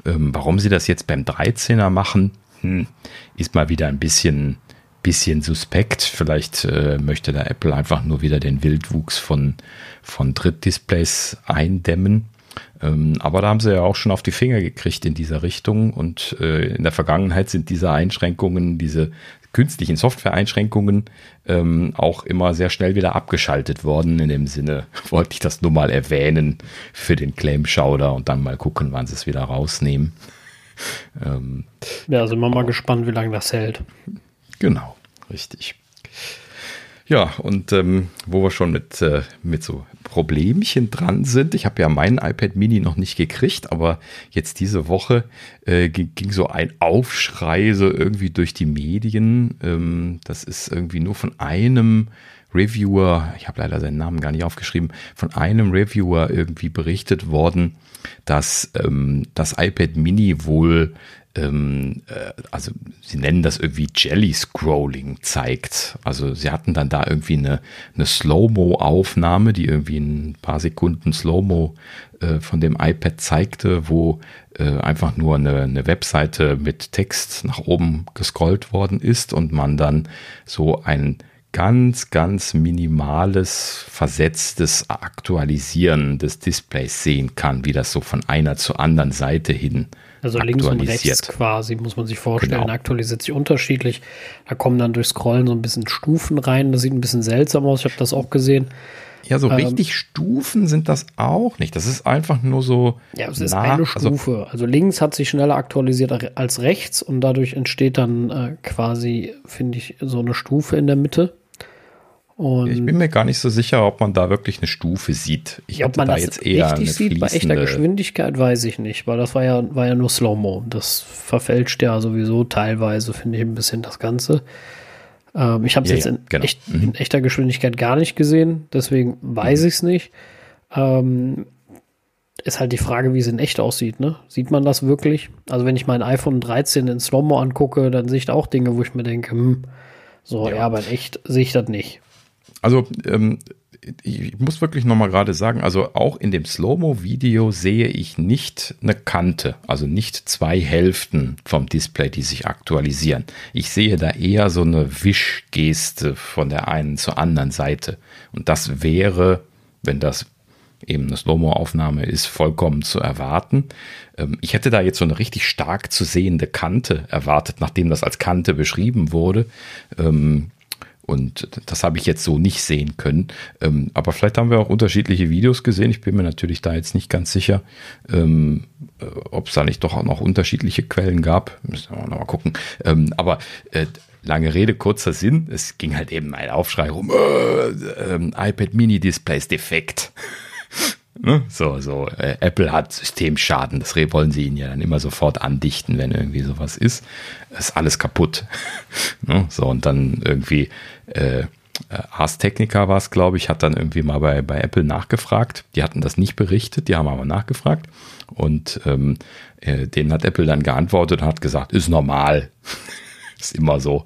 Ähm, warum sie das jetzt beim 13er machen, hm, ist mal wieder ein bisschen bisschen suspekt. Vielleicht äh, möchte da Apple einfach nur wieder den Wildwuchs von, von Drittdisplays eindämmen. Ähm, aber da haben sie ja auch schon auf die Finger gekriegt in dieser Richtung. Und äh, in der Vergangenheit sind diese Einschränkungen, diese künstlichen Software-Einschränkungen ähm, auch immer sehr schnell wieder abgeschaltet worden. In dem Sinne wollte ich das nur mal erwähnen für den Claim-Schauder und dann mal gucken, wann sie es wieder rausnehmen. Ähm, ja, sind wir mal gespannt, wie lange das hält. Genau. Richtig. Ja, und ähm, wo wir schon mit, äh, mit so Problemchen dran sind, ich habe ja meinen iPad Mini noch nicht gekriegt, aber jetzt diese Woche äh, ging, so ein Aufschrei so irgendwie durch die Medien. Ähm, das ist irgendwie nur von einem Reviewer, ich habe leider seinen Namen gar nicht aufgeschrieben, von einem Reviewer irgendwie berichtet worden, dass ähm, das iPad Mini wohl ähm, äh, also sie nennen das irgendwie Jelly Scrolling zeigt. Also sie hatten dann da irgendwie eine, eine Slow-Mo-Aufnahme, die irgendwie ein paar Sekunden Slow-Mo äh, von dem iPad zeigte, wo äh, einfach nur eine, eine Webseite mit Text nach oben gescrollt worden ist und man dann so ein ganz, ganz minimales, versetztes Aktualisieren des Displays sehen kann, wie das so von einer zur anderen Seite hin also links und rechts quasi, muss man sich vorstellen, genau. aktualisiert sich unterschiedlich. Da kommen dann durch Scrollen so ein bisschen Stufen rein. Das sieht ein bisschen seltsam aus. Ich habe das auch gesehen. Ja, so ähm, richtig Stufen sind das auch nicht. Das ist einfach nur so. Ja, es ist nah, eine also Stufe. Also, also, links hat sich schneller aktualisiert als rechts und dadurch entsteht dann äh, quasi, finde ich, so eine Stufe in der Mitte. Und ich bin mir gar nicht so sicher, ob man da wirklich eine Stufe sieht. Ich ob man da das jetzt eher richtig sieht bei echter Geschwindigkeit, weiß ich nicht, weil das war ja, war ja nur Slow-Mo. Das verfälscht ja sowieso teilweise, finde ich, ein bisschen das Ganze. Ähm, ich habe es ja, jetzt in, genau. echt, mhm. in, echter Geschwindigkeit gar nicht gesehen, deswegen weiß mhm. ich es nicht. Ähm, ist halt die Frage, wie es in echt aussieht. Ne? Sieht man das wirklich? Also wenn ich mein iPhone 13 in Slow-Mo angucke, dann sehe ich da auch Dinge, wo ich mir denke, hm, so, ja, ja aber in echt sehe ich das nicht. Also ähm, ich muss wirklich nochmal gerade sagen, also auch in dem Slow-Mo-Video sehe ich nicht eine Kante, also nicht zwei Hälften vom Display, die sich aktualisieren. Ich sehe da eher so eine Wischgeste von der einen zur anderen Seite. Und das wäre, wenn das eben eine Slow-Mo-Aufnahme ist, vollkommen zu erwarten. Ähm, ich hätte da jetzt so eine richtig stark zu sehende Kante erwartet, nachdem das als Kante beschrieben wurde. Ähm, und das habe ich jetzt so nicht sehen können. Ähm, aber vielleicht haben wir auch unterschiedliche Videos gesehen. Ich bin mir natürlich da jetzt nicht ganz sicher, ähm, äh, ob es da nicht doch auch noch unterschiedliche Quellen gab. Müssen wir noch mal gucken. Ähm, aber äh, lange Rede, kurzer Sinn. Es ging halt eben ein Aufschrei rum. Äh, äh, iPad Mini Display ist defekt. Ne? So, so, äh, Apple hat Systemschaden, das wollen sie ihnen ja dann immer sofort andichten, wenn irgendwie sowas ist. Ist alles kaputt. ne? So, und dann irgendwie, äh, Ars Technica war es, glaube ich, hat dann irgendwie mal bei, bei Apple nachgefragt. Die hatten das nicht berichtet, die haben aber nachgefragt. Und ähm, äh, denen hat Apple dann geantwortet und hat gesagt, ist normal. ist immer so.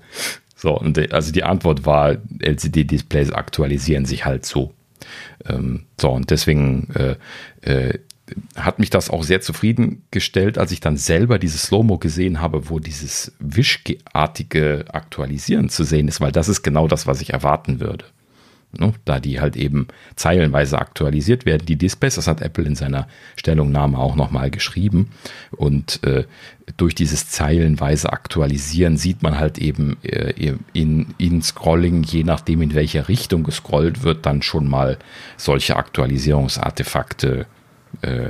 So, und äh, also die Antwort war, LCD-Displays aktualisieren sich halt so. Ähm, so, und deswegen äh, äh, hat mich das auch sehr zufriedengestellt, als ich dann selber dieses Slow-Mo gesehen habe, wo dieses wischartige Aktualisieren zu sehen ist, weil das ist genau das, was ich erwarten würde. Ne? Da die halt eben zeilenweise aktualisiert werden, die Displays, das hat Apple in seiner Stellungnahme auch nochmal geschrieben. Und äh, durch dieses zeilenweise Aktualisieren sieht man halt eben äh, in, in Scrolling, je nachdem in welcher Richtung gescrollt wird, dann schon mal solche Aktualisierungsartefakte äh,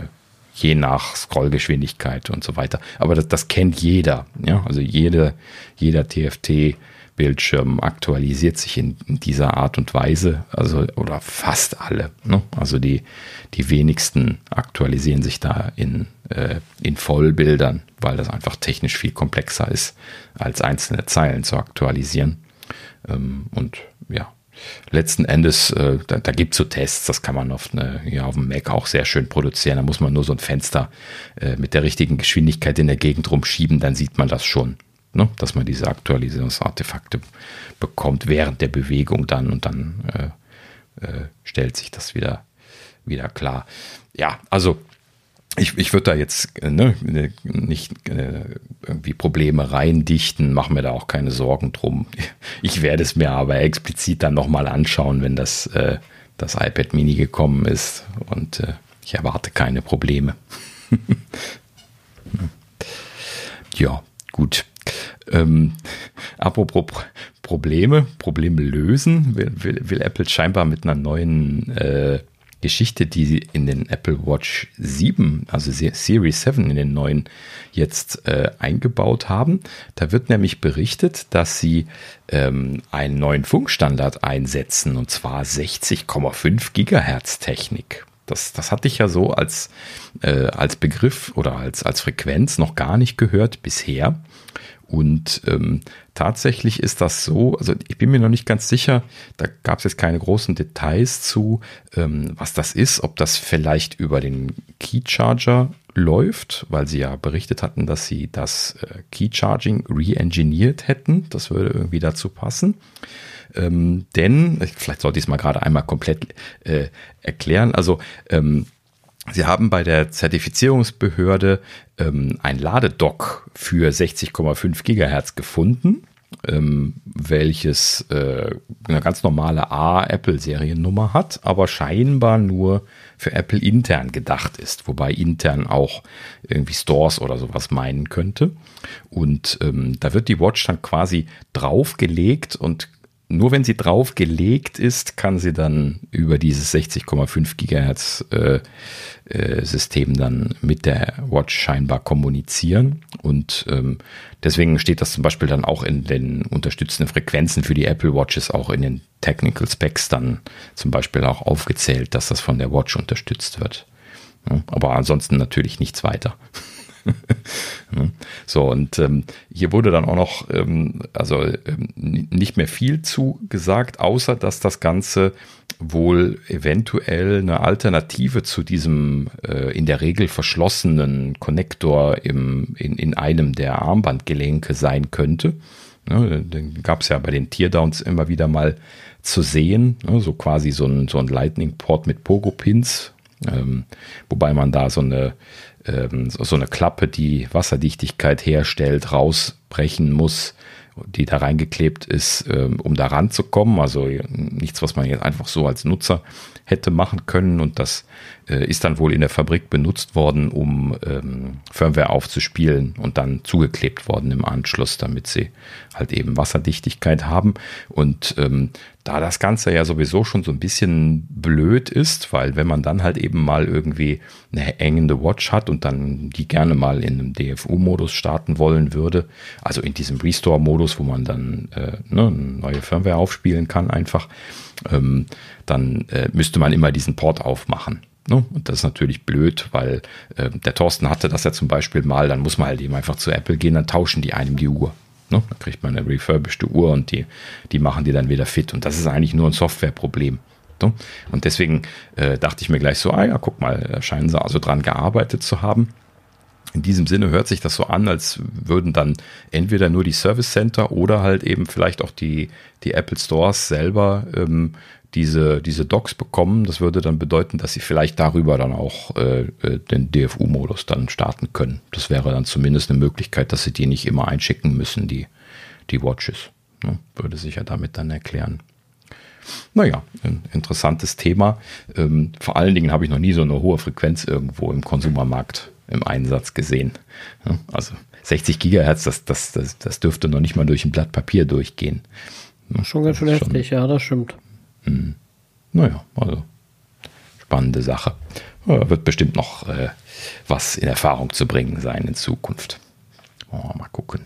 je nach Scrollgeschwindigkeit und so weiter. Aber das, das kennt jeder. Ja? Also jede, jeder TFT Bildschirm aktualisiert sich in, in, dieser Art und Weise, also oder fast alle. Ne? Also die, die wenigsten aktualisieren sich da in, äh, in Vollbildern, weil das einfach technisch viel komplexer ist, als einzelne Zeilen zu aktualisieren. Ähm, und ja, letzten Endes, äh, da, da gibt es so Tests, das kann man auf, eine, ja, auf dem Mac auch sehr schön produzieren. Da muss man nur so ein Fenster äh, mit der richtigen Geschwindigkeit in der Gegend rumschieben, dann sieht man das schon ne, dass man diese Aktualisierungsartefakte bekommt während der Bewegung dann und dann äh, äh, stellt sich das wieder, wieder klar. Ja, also ich, ich würde da jetzt äh, ne, nicht äh, irgendwie Probleme reindichten, mache mir da auch keine Sorgen drum. Ich werde es mir aber explizit dann nochmal anschauen, wenn das, äh, das iPad Mini gekommen ist und äh, ich erwarte keine Probleme. ja, gut. Ähm, apropos Probleme, Probleme lösen, will, will, will, Apple scheinbar mit einer neuen, äh, Geschichte, die in den Apple Watch 7, also Series 7 in den neuen jetzt äh, eingebaut haben. Da wird nämlich berichtet, dass sie ähm, einen neuen Funkstandard einsetzen und zwar 60,5 Gigahertz Technik. Das, das hatte ich ja so als, äh, als Begriff oder als, als Frequenz noch gar nicht gehört bisher. Und ähm, tatsächlich ist das so, also ich bin mir noch nicht ganz sicher, da gab es jetzt keine großen Details zu, ähm, was das ist, ob das vielleicht über den Key Charger läuft, weil sie ja berichtet hatten, dass sie das äh, Key Charging re-engineert hätten. Das würde irgendwie dazu passen. Ähm, denn, vielleicht sollte ich es mal gerade einmal komplett äh, erklären. Also ähm, Sie haben bei der Zertifizierungsbehörde ähm, ein Ladedock für 60,5 Gigahertz gefunden, ähm, welches äh, eine ganz normale A-Apple-Seriennummer hat, aber scheinbar nur für Apple intern gedacht ist, wobei intern auch irgendwie Stores oder sowas meinen könnte. Und ähm, da wird die Watch dann quasi draufgelegt und nur wenn sie drauf gelegt ist, kann sie dann über dieses 60,5 Gigahertz äh, äh, System dann mit der Watch scheinbar kommunizieren. Und ähm, deswegen steht das zum Beispiel dann auch in den unterstützenden Frequenzen für die Apple Watches, auch in den Technical Specs dann zum Beispiel auch aufgezählt, dass das von der Watch unterstützt wird. Ja, aber ansonsten natürlich nichts weiter. So, und ähm, hier wurde dann auch noch, ähm, also ähm, nicht mehr viel zu gesagt, außer dass das Ganze wohl eventuell eine Alternative zu diesem äh, in der Regel verschlossenen Konnektor im, in, in einem der Armbandgelenke sein könnte. Ne, den gab es ja bei den Teardowns immer wieder mal zu sehen, ne, so quasi so ein, so ein Lightning-Port mit Pogo-Pins, ähm, wobei man da so eine ähm, so eine Klappe, die Wasserdichtigkeit herstellt, rausbrechen muss, die da reingeklebt ist, ähm, um da ranzukommen. Also nichts, was man jetzt einfach so als Nutzer hätte machen können. Und das ist dann wohl in der Fabrik benutzt worden, um ähm, Firmware aufzuspielen und dann zugeklebt worden im Anschluss, damit sie halt eben Wasserdichtigkeit haben. Und ähm, da das Ganze ja sowieso schon so ein bisschen blöd ist, weil wenn man dann halt eben mal irgendwie eine hängende Watch hat und dann die gerne mal in einem DFU-Modus starten wollen würde, also in diesem Restore-Modus, wo man dann äh, ne, neue Firmware aufspielen kann einfach, ähm, dann äh, müsste man immer diesen Port aufmachen. Ne? Und das ist natürlich blöd, weil äh, der Thorsten hatte das ja zum Beispiel mal, dann muss man halt eben einfach zu Apple gehen, dann tauschen die einem die Uhr. Ne? Dann kriegt man eine refurbished Uhr und die, die machen die dann wieder fit. Und das ist eigentlich nur ein Softwareproblem. Ne? Und deswegen äh, dachte ich mir gleich so, ah ja, guck mal, scheinen sie also dran gearbeitet zu haben. In diesem Sinne hört sich das so an, als würden dann entweder nur die Service Center oder halt eben vielleicht auch die, die Apple Stores selber ähm, diese, diese Docs bekommen. Das würde dann bedeuten, dass sie vielleicht darüber dann auch äh, äh den DFU-Modus dann starten können. Das wäre dann zumindest eine Möglichkeit, dass sie die nicht immer einschicken müssen, die, die Watches. Ne? Würde sich ja damit dann erklären. Naja, ein interessantes Thema. Ähm, vor allen Dingen habe ich noch nie so eine hohe Frequenz irgendwo im Konsumermarkt im Einsatz gesehen. Also 60 Gigahertz, das, das, das, das dürfte noch nicht mal durch ein Blatt Papier durchgehen. Schon ganz schön heftig, ja, das stimmt. Mh. Naja, also spannende Sache. Ja, wird bestimmt noch äh, was in Erfahrung zu bringen sein in Zukunft. Oh, mal gucken.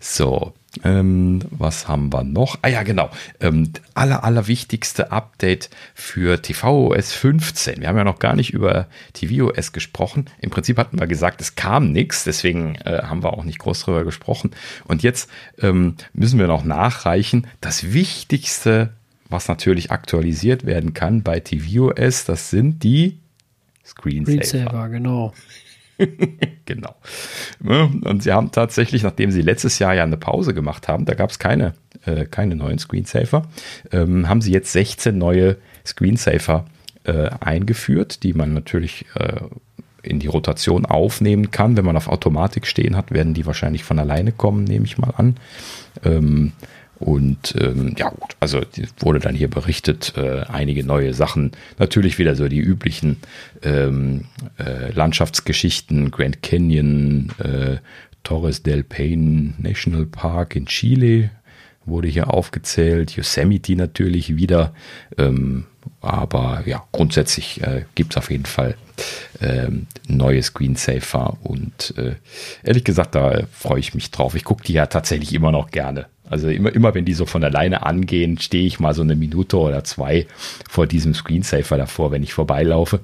So, ähm, was haben wir noch? Ah ja, genau. Ähm, aller, allerwichtigste Update für tvOS 15. Wir haben ja noch gar nicht über tvOS gesprochen. Im Prinzip hatten wir gesagt, es kam nichts, deswegen äh, haben wir auch nicht groß darüber gesprochen. Und jetzt ähm, müssen wir noch nachreichen. Das wichtigste, was natürlich aktualisiert werden kann bei tvOS, das sind die Screensaver. Screensaver, genau. genau. Und sie haben tatsächlich, nachdem sie letztes Jahr ja eine Pause gemacht haben, da gab es keine, äh, keine neuen Screensaver, ähm, haben sie jetzt 16 neue Screensaver äh, eingeführt, die man natürlich äh, in die Rotation aufnehmen kann. Wenn man auf Automatik stehen hat, werden die wahrscheinlich von alleine kommen, nehme ich mal an. Ähm, und ähm, ja gut, also wurde dann hier berichtet, äh, einige neue Sachen. Natürlich wieder so die üblichen ähm, äh, Landschaftsgeschichten, Grand Canyon, äh, Torres del Paine National Park in Chile wurde hier aufgezählt, Yosemite natürlich wieder. Ähm, aber ja, grundsätzlich äh, gibt es auf jeden Fall ähm, neue Screensaver und äh, ehrlich gesagt, da freue ich mich drauf. Ich gucke die ja tatsächlich immer noch gerne. Also immer, immer wenn die so von alleine angehen, stehe ich mal so eine Minute oder zwei vor diesem Screensaver davor, wenn ich vorbeilaufe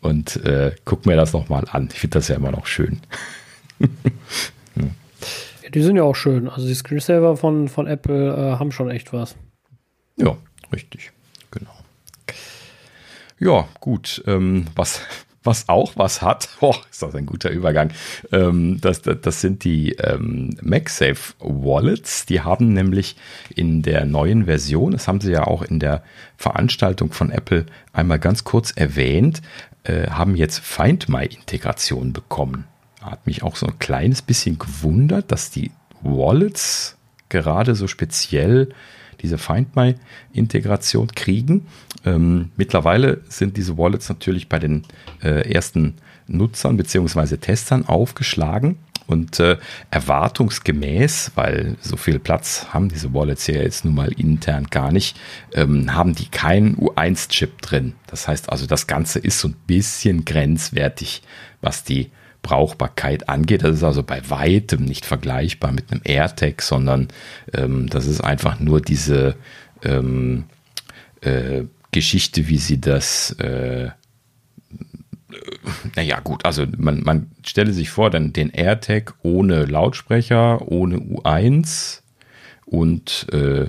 und äh, gucke mir das nochmal an. Ich finde das ja immer noch schön. ja, die sind ja auch schön. Also die Screensaver von, von Apple äh, haben schon echt was. Ja, richtig. Genau. Ja, gut. Ähm, was, was auch was hat, oh, ist das ein guter Übergang, ähm, das, das, das, sind die ähm, MagSafe Wallets. Die haben nämlich in der neuen Version, das haben sie ja auch in der Veranstaltung von Apple einmal ganz kurz erwähnt, äh, haben jetzt Find My Integration bekommen. Hat mich auch so ein kleines bisschen gewundert, dass die Wallets gerade so speziell diese Find My Integration kriegen. Ähm, mittlerweile sind diese Wallets natürlich bei den äh, ersten Nutzern bzw. Testern aufgeschlagen. Und äh, erwartungsgemäß, weil so viel Platz haben diese Wallets ja jetzt nun mal intern gar nicht, ähm, haben die keinen U1-Chip drin. Das heißt also, das Ganze ist so ein bisschen grenzwertig, was die Brauchbarkeit angeht. Das ist also bei weitem nicht vergleichbar mit einem AirTag, sondern ähm, das ist einfach nur diese ähm, äh, Geschichte, wie sie das, äh, naja gut, also man, man stelle sich vor, dann den AirTag ohne Lautsprecher, ohne U1 und äh,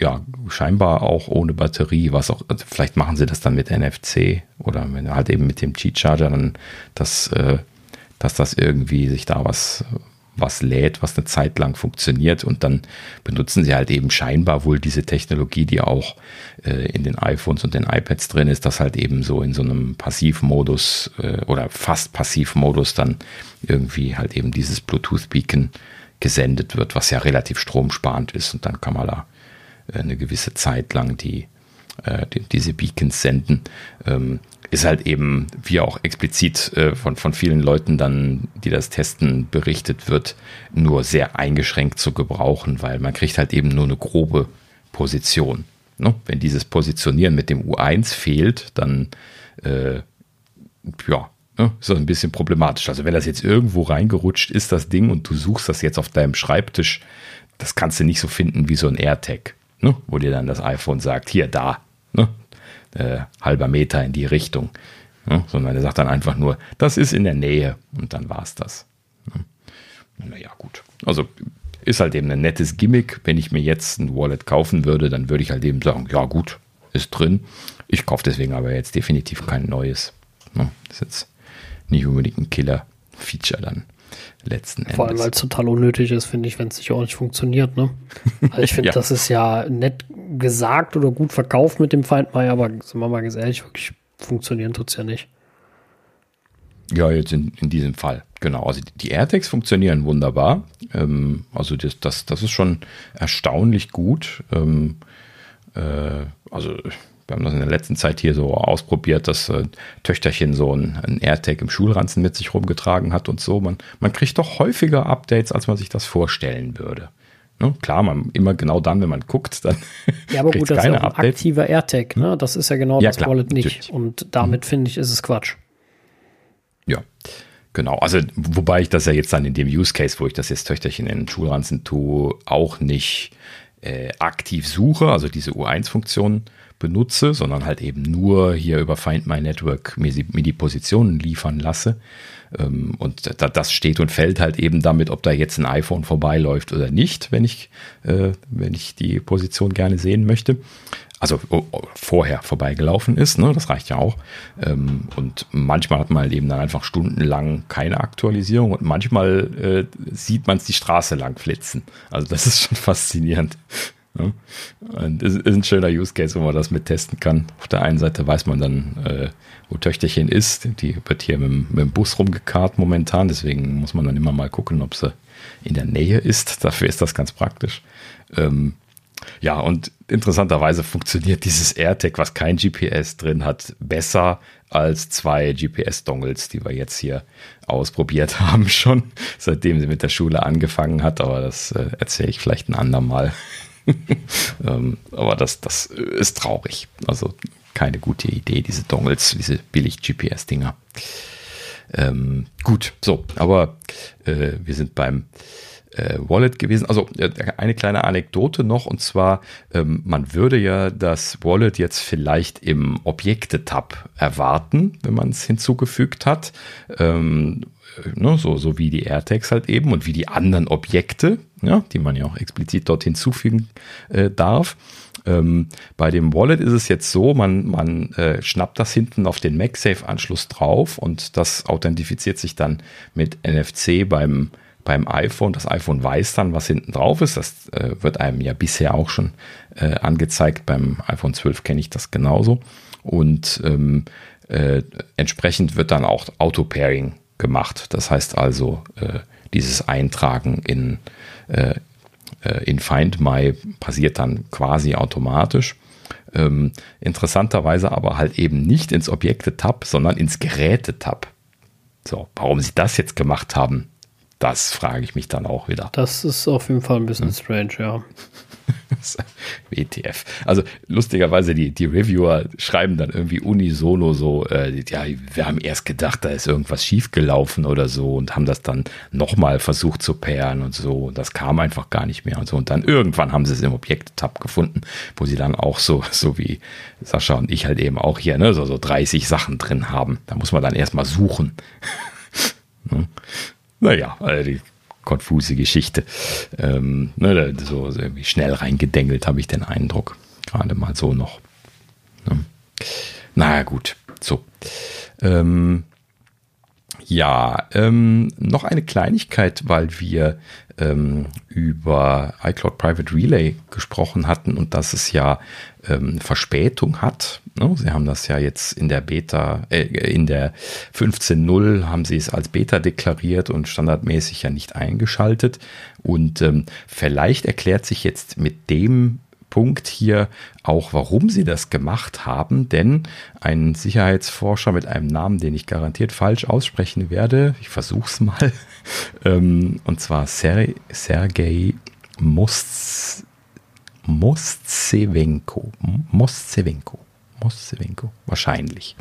ja, scheinbar auch ohne Batterie, was auch, also vielleicht machen sie das dann mit NFC oder wenn halt eben mit dem Cheat Charger dann das, äh, dass das irgendwie sich da was, was lädt, was eine Zeit lang funktioniert und dann benutzen sie halt eben scheinbar wohl diese Technologie, die auch äh, in den iPhones und den iPads drin ist, dass halt eben so in so einem Passivmodus äh, oder fast Passivmodus dann irgendwie halt eben dieses Bluetooth-Beacon gesendet wird, was ja relativ stromsparend ist und dann kann man da eine gewisse Zeit lang die, äh, die diese Beacons senden. Ähm, ist halt eben, wie auch explizit äh, von, von vielen Leuten dann, die das testen, berichtet wird, nur sehr eingeschränkt zu gebrauchen, weil man kriegt halt eben nur eine grobe Position. Ne? Wenn dieses Positionieren mit dem U1 fehlt, dann äh, ja, ne, ist das ein bisschen problematisch. Also wenn das jetzt irgendwo reingerutscht ist, das Ding, und du suchst das jetzt auf deinem Schreibtisch, das kannst du nicht so finden wie so ein AirTag, ne? wo dir dann das iPhone sagt, hier, da, ne? äh, halber Meter in die Richtung. Ne? Sondern er sagt dann einfach nur, das ist in der Nähe und dann war es das. Ne? Naja, gut. Also ist halt eben ein nettes Gimmick. Wenn ich mir jetzt ein Wallet kaufen würde, dann würde ich halt eben sagen, ja gut, ist drin. Ich kaufe deswegen aber jetzt definitiv kein neues. Ne? Ist jetzt nicht unbedingt ein Killer-Feature dann letzten Endes. Vor allem, weil es total unnötig ist, finde ich, wenn es nicht ordentlich funktioniert. Ne? Also ich finde, ja. das ist ja nett gesagt oder gut verkauft mit dem Feindmai, aber sind wir mal ganz ehrlich, wirklich funktionieren tut es ja nicht. Ja, jetzt in, in diesem Fall. Genau. Also die AirTags funktionieren wunderbar. Ähm, also das, das, das ist schon erstaunlich gut. Ähm, äh, also wir haben das in der letzten Zeit hier so ausprobiert, dass äh, Töchterchen so ein, ein AirTag im Schulranzen mit sich rumgetragen hat und so. Man, man kriegt doch häufiger Updates, als man sich das vorstellen würde. Ne? Klar, man immer genau dann, wenn man guckt, dann. Ja, aber gut, das ist ja auch ein aktiver AirTag, ne? Das ist ja genau ja, das klar, Wallet nicht. Natürlich. Und damit mhm. finde ich, ist es Quatsch. Ja. Genau, also wobei ich das ja jetzt dann in dem Use Case, wo ich das jetzt Töchterchen in den Schulranzen tue, auch nicht äh, aktiv suche, also diese U1-Funktion benutze, sondern halt eben nur hier über Find My Network mir, mir die Positionen liefern lasse. Ähm, und das steht und fällt halt eben damit, ob da jetzt ein iPhone vorbeiläuft oder nicht, wenn ich, äh, wenn ich die Position gerne sehen möchte. Also vorher vorbeigelaufen ist, ne? das reicht ja auch. Ähm, und manchmal hat man halt eben dann einfach stundenlang keine Aktualisierung und manchmal äh, sieht man es die Straße lang flitzen. Also das ist schon faszinierend. Ja. Es ist ein schöner Use Case, wo man das mit testen kann. Auf der einen Seite weiß man dann, äh, wo Töchterchen ist. Die wird hier mit, mit, dem Bus rumgekarrt momentan, deswegen muss man dann immer mal gucken, ob sie in der Nähe ist. Dafür ist das ganz praktisch. Ähm, Ja, und interessanterweise funktioniert dieses AirTag, was kein GPS drin hat, besser als zwei GPS-Dongles, die wir jetzt hier ausprobiert haben, schon seitdem sie mit der Schule angefangen hat. Aber das äh, erzähle ich vielleicht ein andermal. ähm, aber das, das ist traurig. Also keine gute Idee, diese Dongles, diese billig GPS-Dinger. Ähm, gut, so, aber äh, wir sind beim äh, Wallet gewesen. Also äh, eine kleine Anekdote noch und zwar, ähm, man würde ja das Wallet jetzt vielleicht im Objekte-Tab erwarten, wenn man es hinzugefügt hat. Ähm, ne, so, so wie die AirTags halt eben und wie die anderen Objekte, ja, die man ja auch explizit dort hinzufügen äh, darf. Ähm, bei dem Wallet ist es jetzt so, man, man äh, schnappt das hinten auf den MagSafe-Anschluss drauf und das authentifiziert sich dann mit NFC beim beim iPhone. Das iPhone weiß dann, was hinten drauf ist. Das äh, wird einem ja bisher auch schon äh, angezeigt. Beim iPhone 12 kenne ich das genauso. Und ähm, äh, entsprechend wird dann auch Auto-Pairing gemacht. Das heißt also, äh, dieses Eintragen in, äh, äh, in Find My passiert dann quasi automatisch. Ähm, interessanterweise aber halt eben nicht ins Objekte-Tab, sondern ins Geräte-Tab. So, warum sie das jetzt gemacht haben, das frage ich mich dann auch wieder. Das ist auf jeden Fall ein bisschen hm. strange, ja. WTF. Also lustigerweise, die, die Reviewer schreiben dann irgendwie unisono so, äh, ja, wir haben erst gedacht, da ist irgendwas schiefgelaufen oder so und haben das dann nochmal versucht zu pairen und so. Und das kam einfach gar nicht mehr und so. Und dann irgendwann haben sie es im Objekt-Tab gefunden, wo sie dann auch so, so wie Sascha und ich halt eben auch hier, ne, so, so 30 Sachen drin haben. Da muss man dann erstmal suchen. ne? Naja, also die konfuse Geschichte. Ähm, ne, so, irgendwie schnell reingedengelt, habe ich den Eindruck. Gerade mal so noch. Ne? Naja, gut. So. Ähm, ja, ähm, noch eine Kleinigkeit, weil wir ähm, über iCloud Private Relay gesprochen hatten und dass es ja ähm, Verspätung hat. Ne? Sie haben das ja jetzt in der Beta, äh, in der 15.0 haben sie es als Beta deklariert und standardmäßig ja nicht eingeschaltet. Und ähm, vielleicht erklärt sich jetzt mit dem Punkt hier auch, warum sie das gemacht haben, denn ein Sicherheitsforscher mit einem Namen, den ich garantiert falsch aussprechen werde, ich versuche es mal, ähm, und zwar Ser Sergei Mostsevenko, Mostsevenko, Mostsevenko, wahrscheinlich.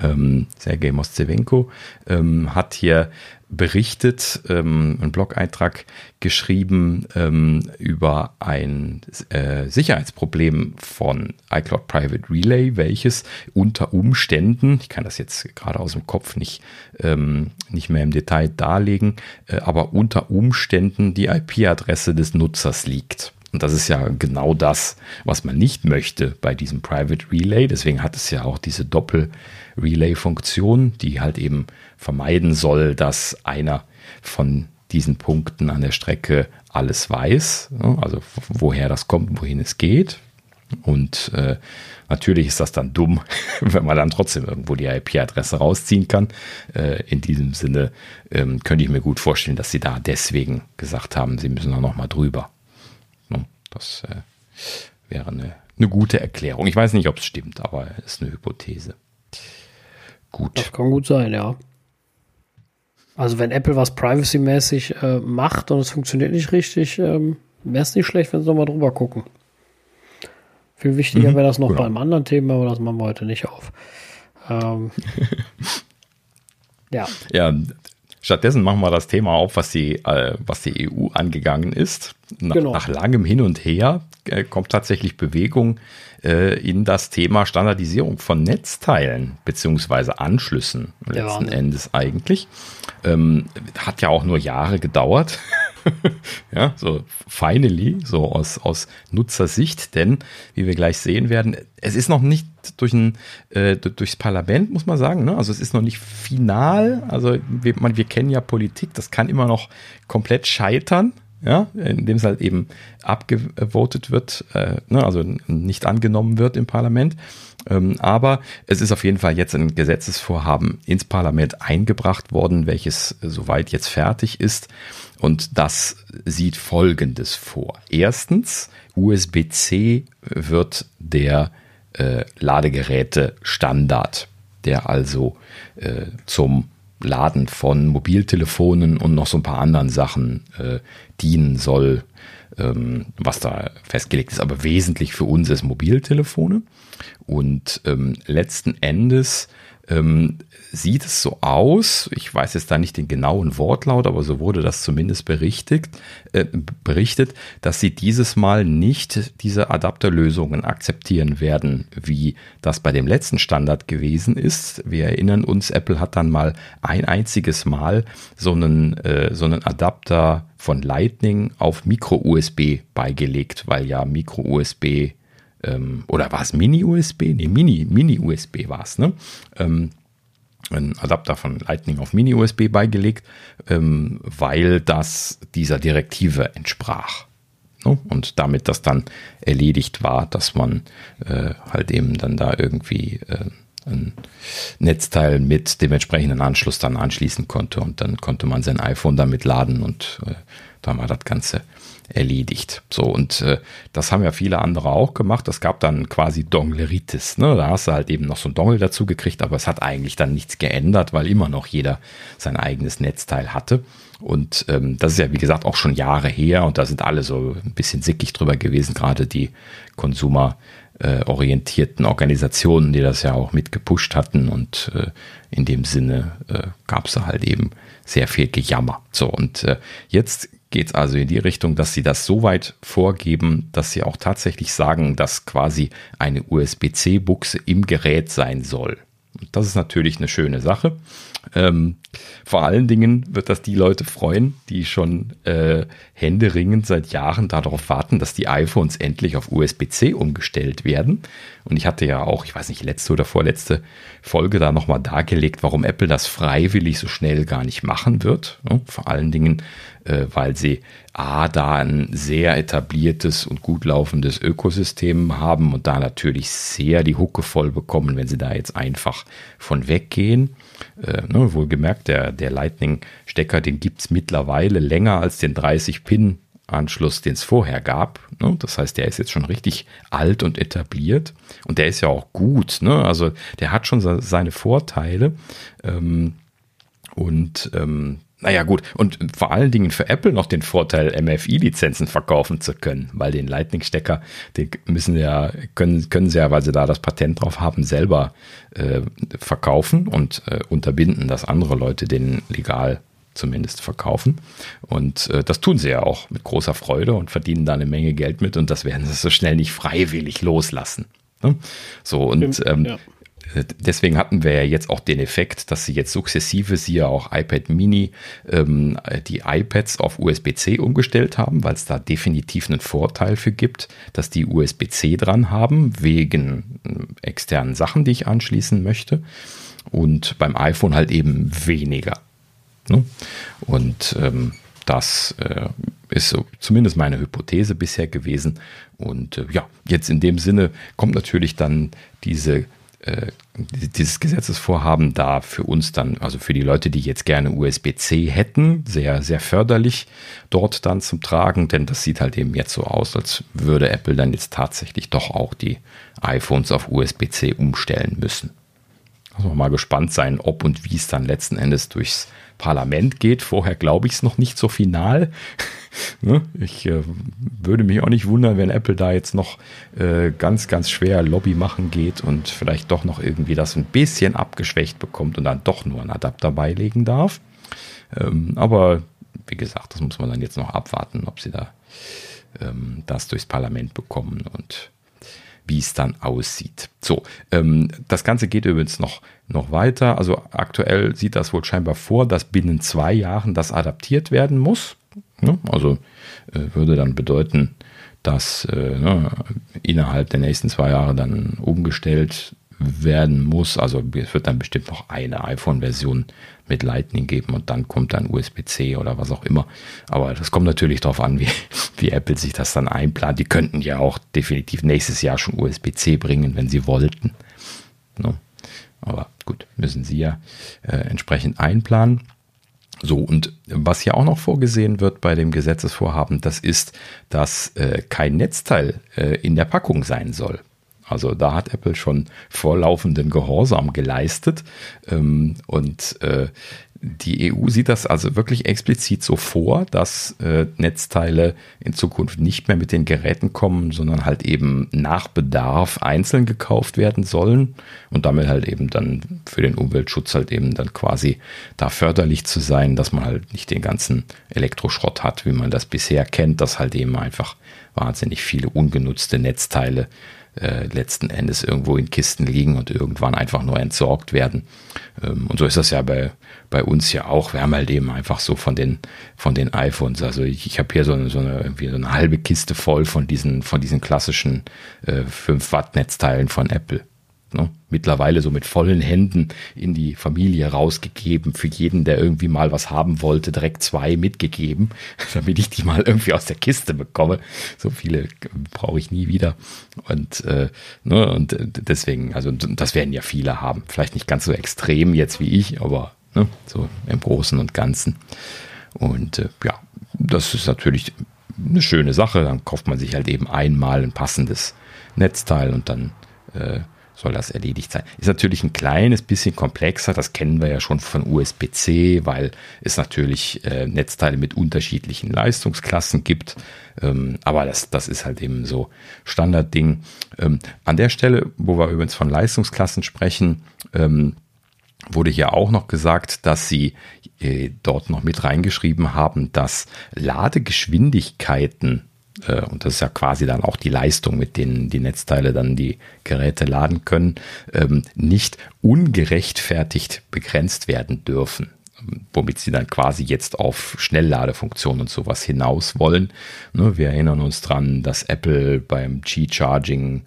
Ähm, Sergei Mostsevenko ähm, hat hier berichtet, ähm, einen Blog-Eintrag geschrieben ähm, über ein äh, Sicherheitsproblem von iCloud Private Relay, welches unter Umständen, ich kann das jetzt gerade aus dem Kopf nicht, ähm, nicht mehr im Detail darlegen, äh, aber unter Umständen die IP-Adresse des Nutzers liegt. Und das ist ja genau das, was man nicht möchte bei diesem Private Relay. Deswegen hat es ja auch diese Doppel-Relay-Funktion, die halt eben vermeiden soll, dass einer von diesen Punkten an der Strecke alles weiß, ne? also woher das kommt, wohin es geht. Und äh, natürlich ist das dann dumm, wenn man dann trotzdem irgendwo die IP-Adresse rausziehen kann. Äh, in diesem Sinne ähm, könnte ich mir gut vorstellen, dass sie da deswegen gesagt haben, sie müssen da nochmal drüber. Das äh, wäre eine, eine gute Erklärung. Ich weiß nicht, ob es stimmt, aber es ist eine Hypothese. Gut. Das kann gut sein, ja. Also wenn Apple was privacy-mäßig äh, macht und es funktioniert nicht richtig, ähm, wäre es nicht schlecht, wenn sie nochmal drüber gucken. Viel wichtiger mhm, wäre das noch genau. beim anderen Thema, aber das machen wir heute nicht auf. Ähm, ja. Ja, Stattdessen machen wir das Thema auf, was die, äh, was die EU angegangen ist. Nach, genau. nach langem Hin und Her äh, kommt tatsächlich Bewegung äh, in das Thema Standardisierung von Netzteilen beziehungsweise Anschlüssen letzten ja, Endes eigentlich. Ähm, hat ja auch nur Jahre gedauert. ja, so finally, so aus, aus Nutzersicht, denn wie wir gleich sehen werden, es ist noch nicht durch ein, äh, durchs Parlament, muss man sagen. Ne? Also es ist noch nicht final. Also wir, man, wir kennen ja Politik, das kann immer noch komplett scheitern. Ja, in dem es halt eben abgevotet wird, äh, ne, also nicht angenommen wird im Parlament. Ähm, aber es ist auf jeden Fall jetzt ein Gesetzesvorhaben ins Parlament eingebracht worden, welches soweit jetzt fertig ist. Und das sieht Folgendes vor. Erstens, USB-C wird der äh, Ladegeräte-Standard, der also äh, zum Laden von Mobiltelefonen und noch so ein paar anderen Sachen äh, dienen soll, ähm, was da festgelegt ist. Aber wesentlich für uns ist Mobiltelefone. Und ähm, letzten Endes ähm, sieht es so aus, ich weiß jetzt da nicht den genauen Wortlaut, aber so wurde das zumindest berichtet, äh, berichtet, dass sie dieses Mal nicht diese Adapterlösungen akzeptieren werden, wie das bei dem letzten Standard gewesen ist. Wir erinnern uns, Apple hat dann mal ein einziges Mal so einen, äh, so einen Adapter von Lightning auf Micro-USB beigelegt, weil ja Micro-USB ähm, oder war es Mini-USB? Nee, Mini, Mini-USB war es, ne? Ähm, ein Adapter von Lightning auf Mini-USB beigelegt, ähm, weil das dieser Direktive entsprach. Ne? Und damit das dann erledigt war, dass man äh, halt eben dann da irgendwie äh, ein Netzteil mit dem entsprechenden Anschluss dann anschließen konnte und dann konnte man sein iPhone damit laden und äh, dann war das Ganze erledigt. So, und äh, das haben ja viele andere auch gemacht. Es gab dann quasi Dongleritis. Ne? Da hast du halt eben noch so ein Dongle dazu gekriegt, aber es hat eigentlich dann nichts geändert, weil immer noch jeder sein eigenes Netzteil hatte. Und ähm, das ist ja, wie gesagt, auch schon Jahre her und da sind alle so ein bisschen sickig drüber gewesen, gerade die Konsumer orientierten Organisationen, die das ja auch mit gepusht hatten und äh, in dem Sinne äh, gab es halt eben sehr viel Gejammer. So, und äh, jetzt geht es also in die Richtung, dass sie das so weit vorgeben, dass sie auch tatsächlich sagen, dass quasi eine USB-C-Buchse im Gerät sein soll. Das ist natürlich eine schöne Sache. Ähm, vor allen Dingen wird das die Leute freuen, die schon äh, händeringend seit Jahren darauf warten, dass die iPhones endlich auf USB-C umgestellt werden. Und ich hatte ja auch, ich weiß nicht, letzte oder vorletzte Folge da nochmal dargelegt, warum Apple das freiwillig so schnell gar nicht machen wird. Ja, vor allen Dingen, äh, weil sie A, da ein sehr etabliertes und gut laufendes Ökosystem haben und da natürlich sehr die Hucke voll bekommen, wenn sie da jetzt einfach von weggehen. Äh, ne, wohlgemerkt, der, der Lightning-Stecker, den gibt es mittlerweile länger als den 30-Pin-Anschluss, den es vorher gab. Ne? Das heißt, der ist jetzt schon richtig alt und etabliert und der ist ja auch gut. Ne? Also der hat schon seine Vorteile. Ähm, und ähm, naja, gut. Und vor allen Dingen für Apple noch den Vorteil, MFI-Lizenzen verkaufen zu können, weil den Lightning-Stecker, den müssen ja, können, können sie ja, weil sie da das Patent drauf haben, selber äh, verkaufen und äh, unterbinden, dass andere Leute den legal zumindest verkaufen. Und äh, das tun sie ja auch mit großer Freude und verdienen da eine Menge Geld mit und das werden sie so schnell nicht freiwillig loslassen. Ne? So, und Stimmt, ähm, ja. Deswegen hatten wir ja jetzt auch den Effekt, dass sie jetzt sukzessive, siehe auch iPad Mini, ähm, die iPads auf USB-C umgestellt haben, weil es da definitiv einen Vorteil für gibt, dass die USB-C dran haben, wegen äh, externen Sachen, die ich anschließen möchte. Und beim iPhone halt eben weniger. Ne? Und ähm, das äh, ist so zumindest meine Hypothese bisher gewesen. Und äh, ja, jetzt in dem Sinne kommt natürlich dann diese äh, dieses Gesetzesvorhaben da für uns dann, also für die Leute, die jetzt gerne USB-C hätten, sehr, sehr förderlich dort dann zum Tragen, denn das sieht halt eben jetzt so aus, als würde Apple dann jetzt tatsächlich doch auch die iPhones auf USB-C umstellen müssen. Man mal gespannt sein, ob und wie es dann letzten Endes durchs Parlament geht. Vorher glaube ich es noch nicht so final. ne? Ich äh, würde mich auch nicht wundern, wenn Apple da jetzt noch äh, ganz, ganz schwer Lobby machen geht und vielleicht doch noch irgendwie das ein bisschen abgeschwächt bekommt und dann doch nur einen Adapter beilegen darf. Ähm, aber wie gesagt, das muss man dann jetzt noch abwarten, ob sie da ähm, das durchs Parlament bekommen und wie es dann aussieht. So, ähm, das Ganze geht übrigens noch, noch weiter. Also aktuell sieht das wohl scheinbar vor, dass binnen zwei Jahren das adaptiert werden muss. Ja, also äh, würde dann bedeuten, dass äh, ne, innerhalb der nächsten zwei Jahre dann umgestellt werden muss. Also es wird dann bestimmt noch eine iPhone-Version mit Lightning geben und dann kommt dann USB-C oder was auch immer. Aber das kommt natürlich darauf an, wie, wie Apple sich das dann einplant. Die könnten ja auch definitiv nächstes Jahr schon USB-C bringen, wenn sie wollten. No. Ne? Aber gut, müssen sie ja äh, entsprechend einplanen. So, und was hier auch noch vorgesehen wird bei dem Gesetzesvorhaben, das ist, dass äh, kein Netzteil äh, in der Packung sein soll. Also da hat Apple schon vorlaufenden Gehorsam geleistet. Ähm, und äh, die EU sieht das also wirklich explizit so vor, dass äh, Netzteile in Zukunft nicht mehr mit den Geräten kommen, sondern halt eben nach Bedarf einzeln gekauft werden sollen und damit halt eben dann für den Umweltschutz halt eben dann quasi da förderlich zu sein, dass man halt nicht den ganzen Elektroschrott hat, wie man das bisher kennt, dass halt eben einfach wahnsinnig viele ungenutzte Netzteile äh, letzten Endes irgendwo in Kisten liegen und irgendwann einfach nur entsorgt werden. Ähm, und so ist das ja bei, bei uns ja auch. Wir haben halt eben einfach so von den, von den iPhones. Also ich, ich habe hier so eine, so, eine, irgendwie so eine halbe Kiste voll von diesen, von diesen klassischen äh, 5 Watt Netzteilen von Apple ne, mittlerweile so mit vollen Händen in die Familie rausgegeben, für jeden, der irgendwie mal was haben wollte, direkt zwei mitgegeben, damit ich die mal irgendwie aus der Kiste bekomme. So viele brauche ich nie wieder. Und, äh, ne, und deswegen, also das werden ja viele haben. Vielleicht nicht ganz so extrem jetzt wie ich, aber ne, so im Großen und Ganzen. Und äh, ja, das ist natürlich eine schöne Sache. Dann kauft man sich halt eben einmal ein passendes Netzteil und dann äh, soll das erledigt sein. Ist natürlich ein kleines bisschen komplexer, das kennen wir ja schon von USB-C, weil es natürlich äh, Netzteile mit unterschiedlichen Leistungsklassen gibt. Ähm, aber das, das ist halt eben so Standardding. Ähm, an der Stelle, wo wir übrigens von Leistungsklassen sprechen, ähm, wurde hier auch noch gesagt, dass sie äh, dort noch mit reingeschrieben haben, dass Ladegeschwindigkeiten äh, und das ist ja quasi dann auch die Leistung, mit denen die Netzteile dann die Geräte laden können, ähm, nicht ungerechtfertigt begrenzt werden dürfen womit sie dann quasi jetzt auf Schnellladefunktionen und sowas hinaus wollen. Ne, wir erinnern uns dran, dass Apple beim G-Charging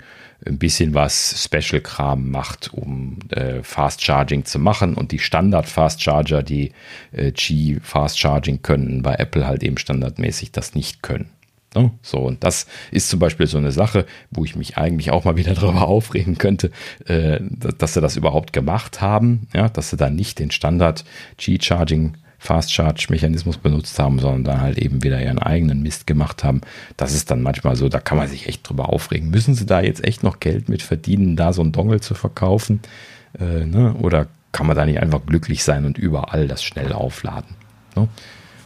ein bisschen was Special-Kram macht, um äh, Fast Charging zu machen und die Standard-Fast Charger, die äh, G-Fast Charging können, bei Apple halt eben standardmäßig das nicht können. Ne? So, und das ist zum Beispiel so eine Sache, wo ich mich eigentlich auch mal wieder darüber aufregen könnte, äh, dass sie das überhaupt gemacht haben, ja, dass sie da nicht den Standard G-Charging Fast Charge Mechanismus benutzt haben, sondern dann halt eben wieder ihren eigenen Mist gemacht haben. Das ist dann manchmal so, da kann man sich echt drüber aufregen. Müssen sie da jetzt echt noch Geld mit verdienen, da so ein Dongle zu verkaufen? Äh, ne? Oder kann man da nicht einfach glücklich sein und überall das schnell aufladen? Ne?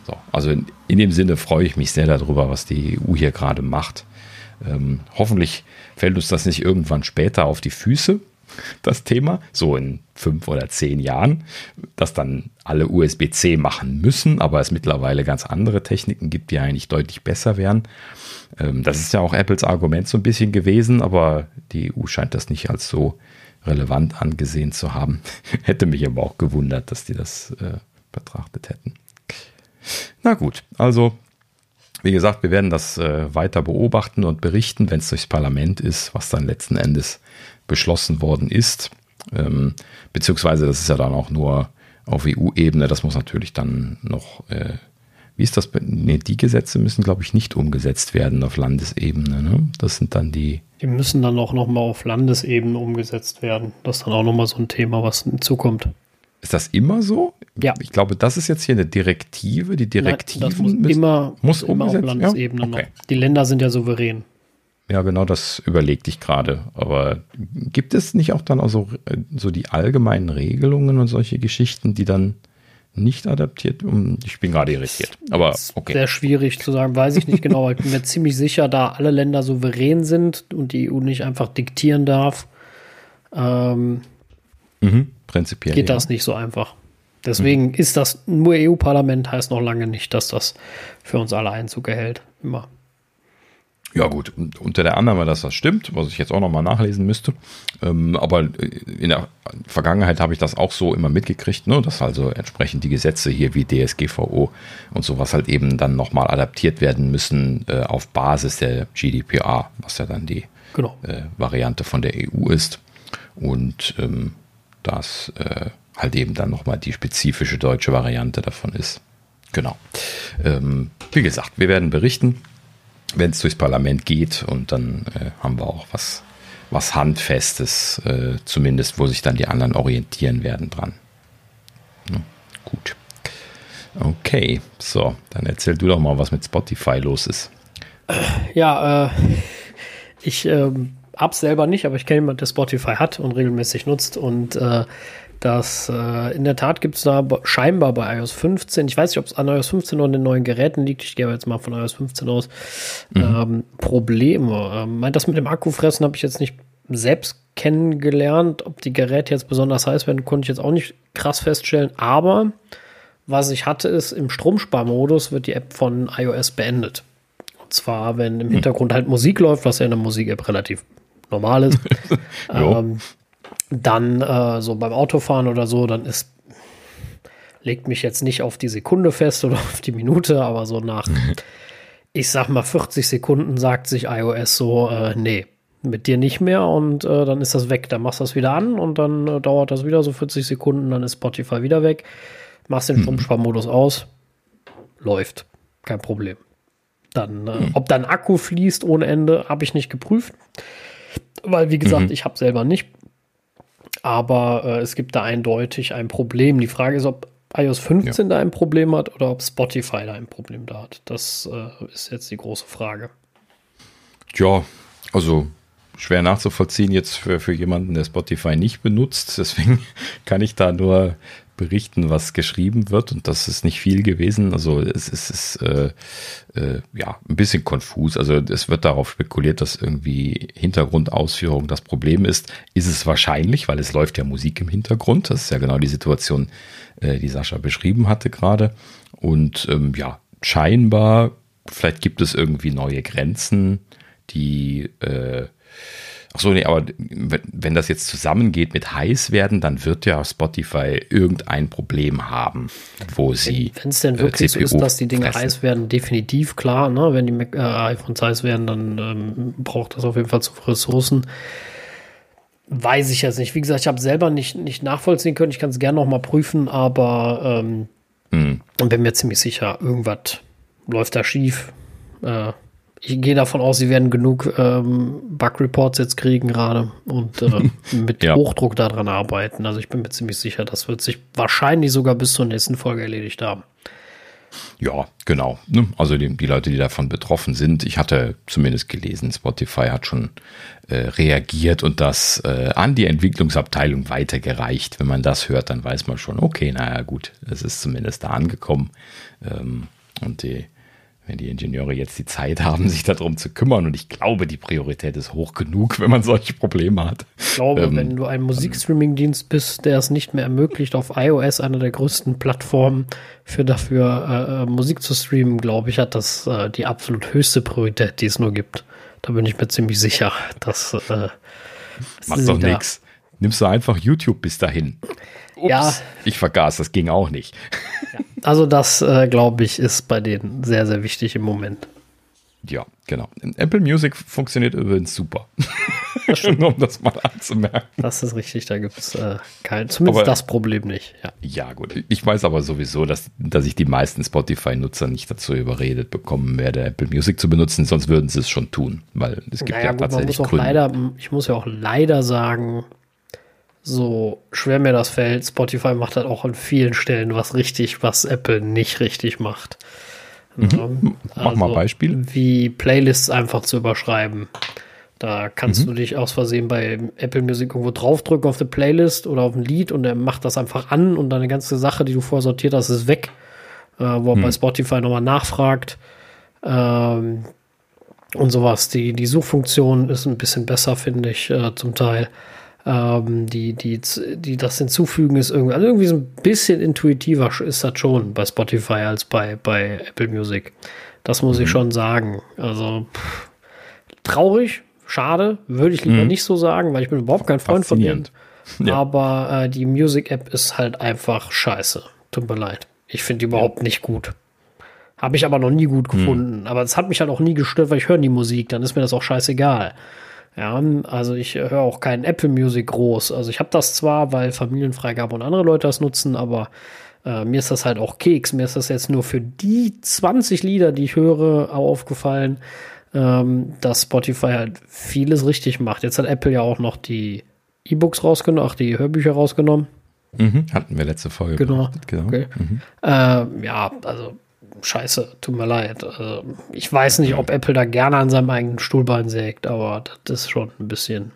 So, also in, in, dem Sinne freue ich mich sehr darüber, was die EU hier gerade macht. Ähm, hoffentlich fällt uns das nicht irgendwann später auf die Füße, das Thema, so in fünf oder zehn Jahren, dass dann alle USB-C machen müssen, aber es mittlerweile ganz andere Techniken gibt, die eigentlich deutlich besser wären. Ähm, das ist ja auch Apples Argument so ein bisschen gewesen, aber die EU scheint das nicht als so relevant angesehen zu haben. Hätte mich aber auch gewundert, dass die das äh, betrachtet hätten. Na gut, also wie gesagt, wir werden das äh, weiter beobachten und berichten, wenn es durchs Parlament ist, was dann letzten Endes beschlossen worden ist. Ähm, beziehungsweise das ist ja dann auch nur auf EU-Ebene, das muss natürlich dann noch, äh, wie ist das? Nee, die Gesetze müssen, glaube ich, nicht umgesetzt werden auf Landesebene. Ne? Das sind dann die. Die müssen dann auch nochmal auf Landesebene umgesetzt werden. Das ist dann auch nochmal so ein Thema, was hinzukommt. Ist das immer so? Ja. Ich glaube, das ist jetzt hier eine Direktive. Die Direktive Nein, muss müssen, immer, muss immer auf Landesebene ja? okay. noch. Die Länder sind ja souverän. Ja, genau, das überlegte ich gerade. Aber gibt es nicht auch dann auch so, äh, so die allgemeinen Regelungen und solche Geschichten, die dann nicht adaptiert? Ich bin gerade irritiert. Aber okay. Sehr schwierig zu sagen, weiß ich nicht genau. ich bin mir ziemlich sicher, da alle Länder souverän sind und die EU nicht einfach diktieren darf. Ähm, mhm prinzipiell. Geht ja. das nicht so einfach. Deswegen mhm. ist das nur EU-Parlament, heißt noch lange nicht, dass das für uns alle Einzug erhält. Immer. Ja, gut, unter der Annahme, dass das stimmt, was ich jetzt auch nochmal nachlesen müsste. Ähm, aber in der Vergangenheit habe ich das auch so immer mitgekriegt, ne, dass also entsprechend die Gesetze hier wie DSGVO und sowas halt eben dann nochmal adaptiert werden müssen äh, auf Basis der GDPR, was ja dann die genau. äh, Variante von der EU ist. und ähm, das äh, halt eben dann nochmal die spezifische deutsche Variante davon ist. Genau. Ähm, wie gesagt, wir werden berichten, wenn es durchs Parlament geht und dann äh, haben wir auch was, was Handfestes, äh, zumindest wo sich dann die anderen orientieren werden dran. Ja, gut. Okay, so, dann erzähl du doch mal, was mit Spotify los ist. Ja, äh, ich äh, hab's selber nicht, aber ich kenne jemanden, der Spotify hat und regelmäßig nutzt und äh, das äh, in der Tat gibt es da scheinbar bei iOS 15, ich weiß nicht, ob es an iOS 15 oder an den neuen Geräten liegt, ich gehe jetzt mal von iOS 15 aus, mhm. ähm, Probleme. Ähm, meint das mit dem Akkufressen habe ich jetzt nicht selbst kennengelernt. Ob die Geräte jetzt besonders heiß werden, konnte ich jetzt auch nicht krass feststellen. Aber was ich hatte, ist, im Stromsparmodus wird die App von iOS beendet. Und zwar, wenn im hm. Hintergrund halt Musik läuft, was ja in der Musik-App relativ normal ist. ähm, dann äh, so beim Autofahren oder so, dann ist legt mich jetzt nicht auf die Sekunde fest oder auf die Minute, aber so nach, ich sag mal 40 Sekunden sagt sich iOS so, äh, nee, mit dir nicht mehr und äh, dann ist das weg. Dann machst du das wieder an und dann äh, dauert das wieder so 40 Sekunden, dann ist Spotify wieder weg. Machst den mhm. Stromsparmodus aus, läuft, kein Problem. Dann, äh, mhm. ob dann Akku fließt ohne Ende, habe ich nicht geprüft, weil wie gesagt, mhm. ich habe selber nicht. Aber äh, es gibt da eindeutig ein Problem. Die Frage ist, ob iOS 15 ja. da ein Problem hat oder ob Spotify da ein Problem da hat. Das äh, ist jetzt die große Frage. Ja, also schwer nachzuvollziehen jetzt für, für jemanden, der Spotify nicht benutzt. Deswegen kann ich da nur berichten, was geschrieben wird. Und das ist nicht viel gewesen. Also es, es ist äh, äh, ja ein bisschen konfus. Also es wird darauf spekuliert, dass irgendwie Hintergrundausführung das Problem ist. Ist es wahrscheinlich, weil es läuft ja Musik im Hintergrund. Das ist ja genau die Situation, äh, die Sascha beschrieben hatte gerade. Und ähm, ja, scheinbar, vielleicht gibt es irgendwie neue Grenzen, die äh, So, nee, aber wenn das jetzt zusammengeht mit heiß werden, dann wird ja Spotify irgendein Problem haben, wo sie. Wenn es denn äh, wirklich äh, so ist, dass die Dinge fressen. heiß werden, definitiv klar. Ne? Wenn die Mac, äh, iPhones heiß werden, dann ähm, braucht das auf jeden Fall zu Ressourcen. Weiß ich jetzt nicht. Wie gesagt, ich habe selber nicht, nicht nachvollziehen können. Ich kann es gerne noch mal prüfen, aber ähm, hm. bin mir ziemlich sicher, irgendwas läuft da schief. Äh, ich gehe davon aus, sie werden genug ähm, Bug-Reports jetzt kriegen gerade und äh, mit ja. Hochdruck daran arbeiten. Also ich bin mir ziemlich sicher, das wird sich wahrscheinlich sogar bis zur nächsten Folge erledigt haben. Ja, genau. Ne? Also die, die, Leute, die davon betroffen sind, ich hatte zumindest gelesen, Spotify hat schon äh, reagiert und das äh, an die Entwicklungsabteilung weitergereicht. Wenn man das hört, dann weiß man schon, okay, naja gut, es ist zumindest da angekommen. Ähm, und die wenn die Ingenieure jetzt die Zeit haben, sich darum zu kümmern. Und ich glaube, die Priorität ist hoch genug, wenn man solche Probleme hat. Ich glaube, ähm, wenn du ein Musikstreaming-Dienst bist, der es nicht mehr ermöglicht, auf iOS, einer der größten Plattformen, für dafür äh, Musik zu streamen, glaube ich, hat das äh, die absolut höchste Priorität, die es nur gibt. Da bin ich mir ziemlich sicher, dass. Äh, Macht doch nichts. Nimmst du einfach YouTube bis dahin. Ups, ja. Ich vergaß, das ging auch nicht. Ja. Also das, äh, glaube ich, ist bei denen sehr, sehr wichtig im Moment. Ja, genau. Apple Music funktioniert übrigens super. Nur um das mal anzumerken. Das ist richtig, da gibt es äh, kein, zumindest aber, das Problem nicht. Ja. ja, gut. Ich weiß aber sowieso, dass, dass ich die meisten Spotify-Nutzer nicht dazu überredet bekommen werde, Apple Music zu benutzen, sonst würden sie es schon tun, weil es gibt naja, ja gut, tatsächlich man muss auch leider, Ich muss ja auch leider sagen, so schwer mir das fällt, Spotify macht halt auch an vielen Stellen was richtig, was Apple nicht richtig macht. Mhm. Ähm, Mach also, mal Beispiel. Wie Playlists einfach zu überschreiben. Da kannst mhm. du dich aus Versehen bei Apple Music irgendwo draufdrücken auf eine Playlist oder auf ein Lied und er macht das einfach an und deine ganze Sache, die du vorher sortiert hast, ist weg. Äh, wo er mhm. bei Spotify nochmal nachfragt. Ähm, und sowas. Die, die Suchfunktion ist ein bisschen besser, finde ich, äh, zum Teil ähm, die, die, die das hinzufügen ist irgendwie, also irgendwie so ein bisschen intuitiver ist das schon bei Spotify als bei, bei Apple Music. Das muss mhm. ich schon sagen. Also pff, traurig, schade, würde ich lieber mhm. nicht so sagen, weil ich bin überhaupt kein Freund von denen. Ja. Aber äh, die Music App ist halt einfach scheiße. Tut mir leid. Ich finde die überhaupt ja. nicht gut. Habe ich aber noch nie gut mhm. gefunden. Mhm. Aber es hat mich halt auch nie gestört, weil ich höre die Musik. Dann ist mir das auch scheißegal. Ja, also ich höre auch kein Apple Music groß. Also ich habe das zwar, weil Familienfreigabe und andere Leute das nutzen, aber äh, mir ist das halt auch Keks. Mir ist das jetzt nur für die 20 Lieder, die ich höre, aufgefallen, ähm, dass Spotify halt vieles richtig macht. Jetzt hat Apple ja auch noch die E-Books rausgenommen, auch die Hörbücher rausgenommen. Mhm, hatten wir letzte Folge. Genau. genau. Okay. Mhm. Äh, ja, also scheiße, tut mir leid. Also, ich weiß nicht, ob Apple da gerne an seinem eigenen Stuhlbein sägt, aber das ist schon ein bisschen.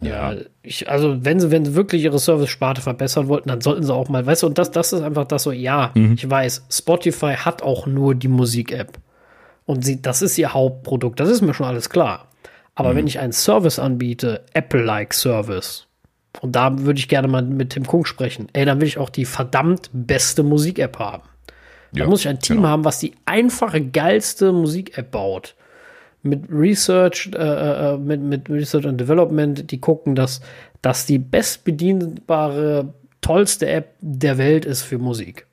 Ja. Äh, ich, also, wenn sie, wenn sie wirklich ihre Service-Sparte verbessern wollten, dann sollten sie auch mal, weißt du, und das, das ist einfach das so, ja, mhm. ich weiß, Spotify hat auch nur die Musik-App. Und sie, das ist ihr Hauptprodukt, das ist mir schon alles klar. Aber mhm. wenn ich einen Service anbiete, Apple-like Service, und da würde ich gerne mal mit Tim Kung sprechen, ey, dann will ich auch die verdammt beste Musik-App haben. Da muss ich ein Team genau. haben, was die einfache, geilste Musik-App baut. Mit Research, äh, äh, äh, mit, mit Research and Development, die gucken, dass das die bestbedienbare, tollste App der Welt ist für Musik.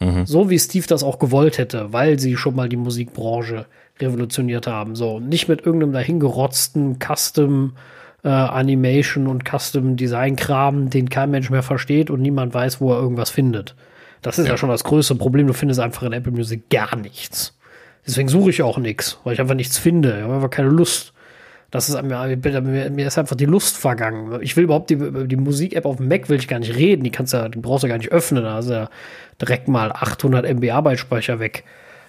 Mhm. So wie Steve das auch gewollt hätte, weil sie schon mal die Musikbranche revolutioniert haben. So, nicht mit irgendeinem dahingerotzten Custom äh, Animation und Custom Design Kram, den kein Mensch mehr versteht und niemand weiß, wo er irgendwas findet. Das ist ja. ja schon das größte Problem. Du findest einfach in Apple Music gar nichts. Deswegen suche ich auch nichts, weil ich einfach nichts finde. Ich habe einfach keine Lust. Das ist mir, mir, mir ist einfach die Lust vergangen. Ich will überhaupt die, die Musik-App auf dem Mac will ich gar nicht reden. Die kannst ja, die brauchst du gar nicht öffnen. Da ist ja direkt mal 800 MB Arbeitsspeicher weg.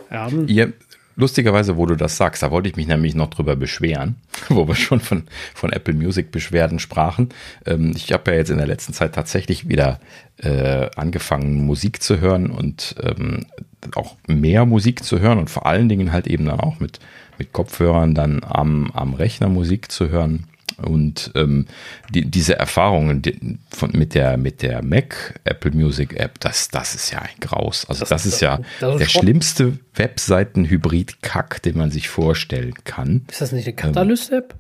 Ja. Ihr, Lustigerweise, wo du das sagst, da wollte ich mich nämlich noch drüber beschweren, wo wir schon von, von Apple Music Beschwerden sprachen. Ähm, ich habe ja jetzt in der letzten Zeit tatsächlich wieder äh, angefangen, Musik zu hören und ähm, auch mehr Musik zu hören und vor allen Dingen halt eben dann auch mit, mit Kopfhörern dann am, am Rechner Musik zu hören. Und ähm, die, diese Erfahrungen die, von, mit der, mit der Mac Apple Music App, das, das ist ja ein Graus. Also das, das ist ja das ist der Schrott. schlimmste Webseiten-Hybrid-Kack, den man sich vorstellen kann. Ist das nicht eine Catalyst-App? Ähm,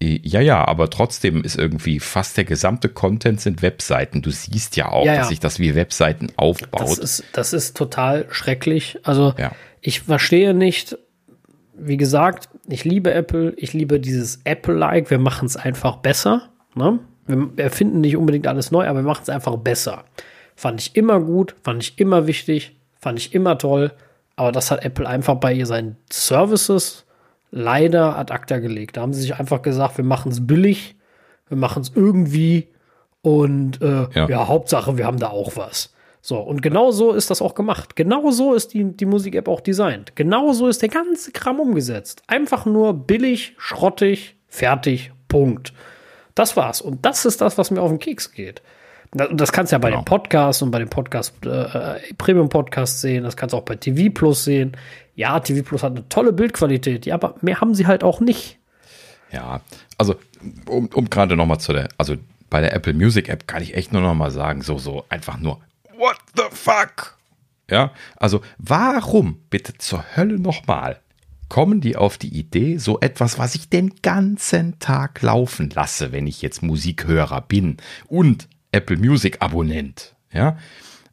ja, ja, aber trotzdem ist irgendwie fast der gesamte Content sind Webseiten. Du siehst ja auch, ja, ja. dass sich das wie Webseiten aufbaut. Das ist, das ist total schrecklich. Also ja. ich verstehe nicht, wie gesagt, ich liebe Apple, ich liebe dieses Apple-like, wir machen es einfach besser. Ne? Wir erfinden nicht unbedingt alles neu, aber wir machen es einfach besser. Fand ich immer gut, fand ich immer wichtig, fand ich immer toll, aber das hat Apple einfach bei ihr seinen Services leider ad acta gelegt. Da haben sie sich einfach gesagt, wir machen es billig, wir machen es irgendwie und äh, ja. ja, Hauptsache, wir haben da auch was. So, und genau so ist das auch gemacht. Genau so ist die, die Musik-App auch designt. Genau so ist der ganze Kram umgesetzt. Einfach nur billig, schrottig, fertig, Punkt. Das war's. Und das ist das, was mir auf den Keks geht. Das kannst du ja bei genau. den Podcasts und bei den Podcast, äh, Premium-Podcasts sehen. Das kannst du auch bei TV Plus sehen. Ja, TV Plus hat eine tolle Bildqualität. Ja, aber mehr haben sie halt auch nicht. Ja, also, um, um gerade nochmal zu der, also bei der Apple Music App kann ich echt nur nochmal sagen, so, so einfach nur what the fuck? Ja, also warum bitte zur Hölle nochmal kommen die auf die Idee, so etwas, was ich den ganzen Tag laufen lasse, wenn ich jetzt Musikhörer bin und Apple Music Abonnent, ja,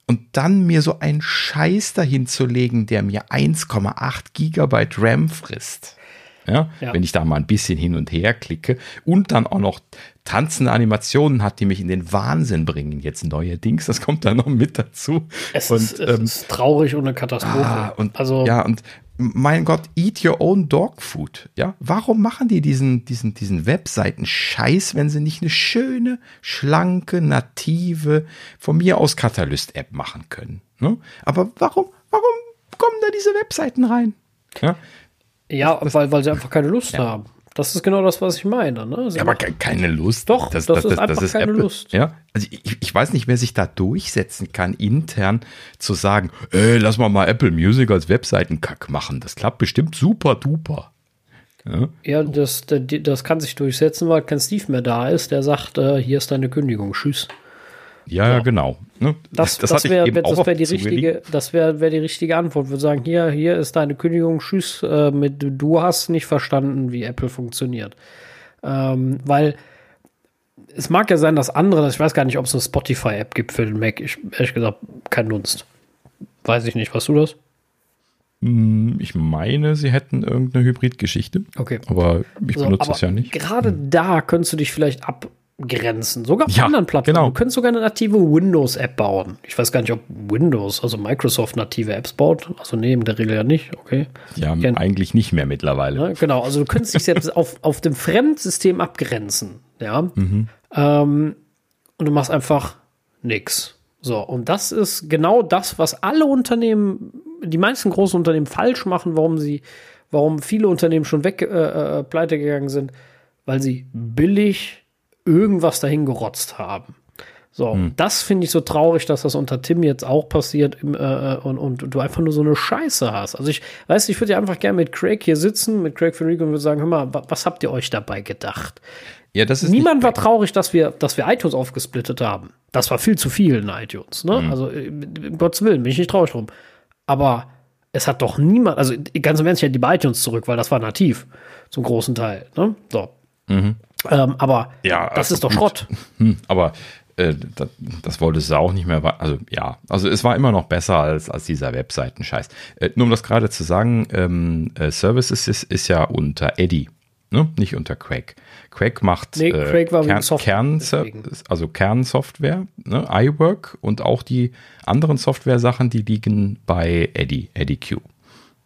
und dann mir so einen Scheiß dahin zu legen, der mir 1,8 Gigabyte RAM frisst. Ja, ja, wenn ich da mal ein bisschen hin und her klicke und dann auch noch tanzende Animationen hat, die mich in den Wahnsinn bringen. Jetzt neuerdings, das kommt da noch mit dazu. Es, und, ist, es ähm, ist traurig und eine Katastrophe. Ah, und, also ja, und mein Gott, eat your own dog food. Ja, warum machen die diesen, diesen, diesen Webseiten Scheiß, wenn sie nicht eine schöne, schlanke, native, von mir aus Katalyst-App machen können? Ne? Aber warum, warum kommen da diese Webseiten rein? Ja, ja weil, weil sie einfach keine Lust ja. haben. Das ist genau das, was ich meine. Ne? Ja, aber keine Lust. Doch, das, das, das ist einfach das ist keine Apple. Lust. Ja, also ich, ich, weiß nicht, wer sich da durchsetzen kann, intern zu sagen, ey, lass mal mal Apple Music als Webseitenkack machen. Das klappt bestimmt super duper. Ja, ja das, das kann sich durchsetzen, weil kein Steve mehr da ist, der sagt, äh, hier ist deine Kündigung, tschüss. Ja, ja, genau. Ne? Das, das, das wäre wär die richtige, das wäre wär die richtige Antwort. Wir sagen, hier, hier ist deine Kündigung, tschüss, äh, mit, du hast nicht verstanden, wie Apple funktioniert. Ähm, weil es mag ja sein, dass andere, ich weiß gar nicht, ob es eine Spotify-App gibt für den Mac. Ich ehrlich gesagt, kein Dunst. Weiß ich nicht, was du das? Hm, ich meine, sie hätten irgendeine Hybrid-Geschichte. Okay. Aber ich benutze es ja nicht. Gerade hm. da könntest du dich vielleicht abgrenzen. Sogar auf ja, anderen Plattformen. Genau. Du könntest sogar eine native Windows-App bauen. Ich weiß gar nicht, ob Windows, also Microsoft native Apps baut. Also nee, in der Regel ja nicht. Okay. Ja, Ken eigentlich nicht mehr mittlerweile. Ja, genau. Also du könntest dich selbst auf, auf dem Fremdsystem abgrenzen. Ja. Mhm. Ähm, und du machst einfach nichts. So, und das ist genau das, was alle Unternehmen, die meisten großen Unternehmen falsch machen, warum sie, warum viele Unternehmen schon weg äh, äh, pleite gegangen sind, weil sie billig irgendwas dahin gerotzt haben. So, hm. das finde ich so traurig, dass das unter Tim jetzt auch passiert äh, äh und, und du einfach nur so eine Scheiße hast. Also ich weiß, ich würde ja einfach gerne mit Craig hier sitzen, mit Craig Federico und würde sagen, hör mal, was habt ihr euch dabei gedacht? Ja, das ist Niemand war traurig, dass wir, dass wir iTunes aufgesplittet haben. Das war viel zu viel in iTunes. Ne? Mhm. Also, um Gottes Willen, bin ich nicht traurig drum. Aber es hat doch niemand, also ganz im Ernst, ich hätte die bei iTunes zurück, weil das war nativ zum großen Teil. Ne? So. Mhm. Ähm, aber ja, das also, ist doch Schrott. Hm, aber äh, das, das wollte es auch nicht mehr. Also ja, also es war immer noch besser als, als dieser Webseiten-Scheiß. Äh, nur um das gerade zu sagen, ähm, äh, Services ist, ist ja unter Eddie, ne? nicht unter Quake. Quake macht nee, äh, Quake Kern, Kern also Kernsoftware, ne? iWork und auch die anderen Software-Sachen, die liegen bei Eddie, EddieQ.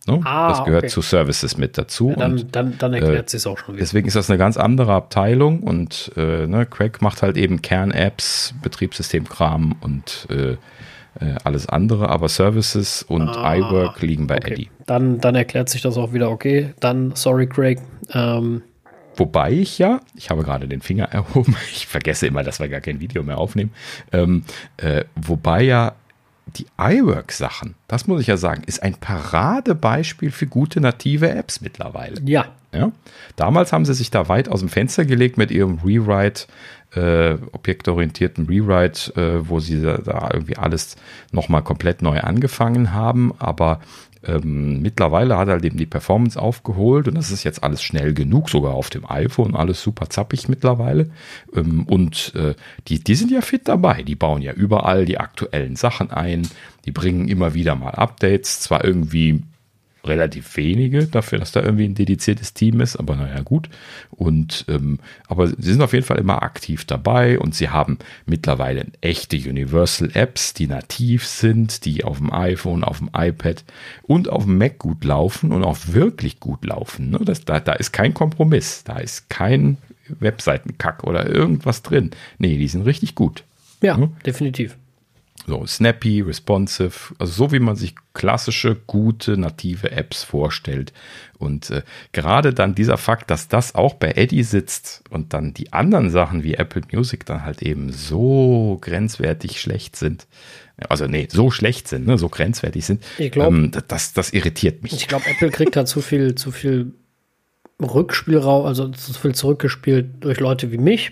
Ne? Ah, das gehört okay. zu Services mit dazu. Ja, dann, und, dann, dann, erklärt äh, sich auch schon wieder. Deswegen ist das eine ganz andere Abteilung und äh, ne, Craig macht halt eben Kern-Apps, Betriebssystemkram und äh, äh, alles andere, aber Services und ah, iWork liegen bei okay. Eddie. Dann, dann erklärt sich das auch wieder, okay. Dann, sorry, Craig. Ähm, Wobei ich ja, ich habe gerade den Finger erhoben, ich vergesse immer, dass wir gar kein Video mehr aufnehmen, ähm, äh, wobei ja die iWork-Sachen, das muss ich ja sagen, ist ein Paradebeispiel für gute native Apps mittlerweile. Ja. ja. Damals haben sie sich da weit aus dem Fenster gelegt mit ihrem Rewrite, äh, objektorientierten Rewrite, äh, wo sie da, da irgendwie alles nochmal komplett neu angefangen haben. Aber ähm, mittlerweile hat halt eben die Performance aufgeholt und das ist jetzt alles schnell genug, sogar auf dem iPhone, alles super zappig mittlerweile. Ähm, und äh, die, die sind ja fit dabei, die bauen ja überall die aktuellen Sachen ein, die bringen immer wieder mal Updates, zwar irgendwie relativ wenige dafür, dass da irgendwie ein dediziertes Team ist, aber naja, gut. Und ähm, aber sie sind auf jeden Fall immer aktiv dabei und sie haben mittlerweile echte Universal Apps, die nativ sind, die auf dem iPhone, auf dem iPad und auf dem Mac gut laufen und auch wirklich gut laufen. Ne? Das, da, da ist kein Kompromiss, da ist kein Webseitenkack oder irgendwas drin. Nee, die sind richtig gut. Ja, hm? definitiv. So snappy, responsive, also so wie man sich klassische, gute, native Apps vorstellt. Und äh, gerade dann dieser Fakt, dass das auch bei Eddie sitzt und dann die anderen Sachen wie Apple Music dann halt eben so grenzwertig schlecht sind. Also nee, so schlecht sind, ne, so grenzwertig sind. Ich glaube, ähm, das, das irritiert mich. Ich glaube, Apple kriegt da zu viel, zu viel Rückspielraum, also zu viel zurückgespielt durch Leute wie mich,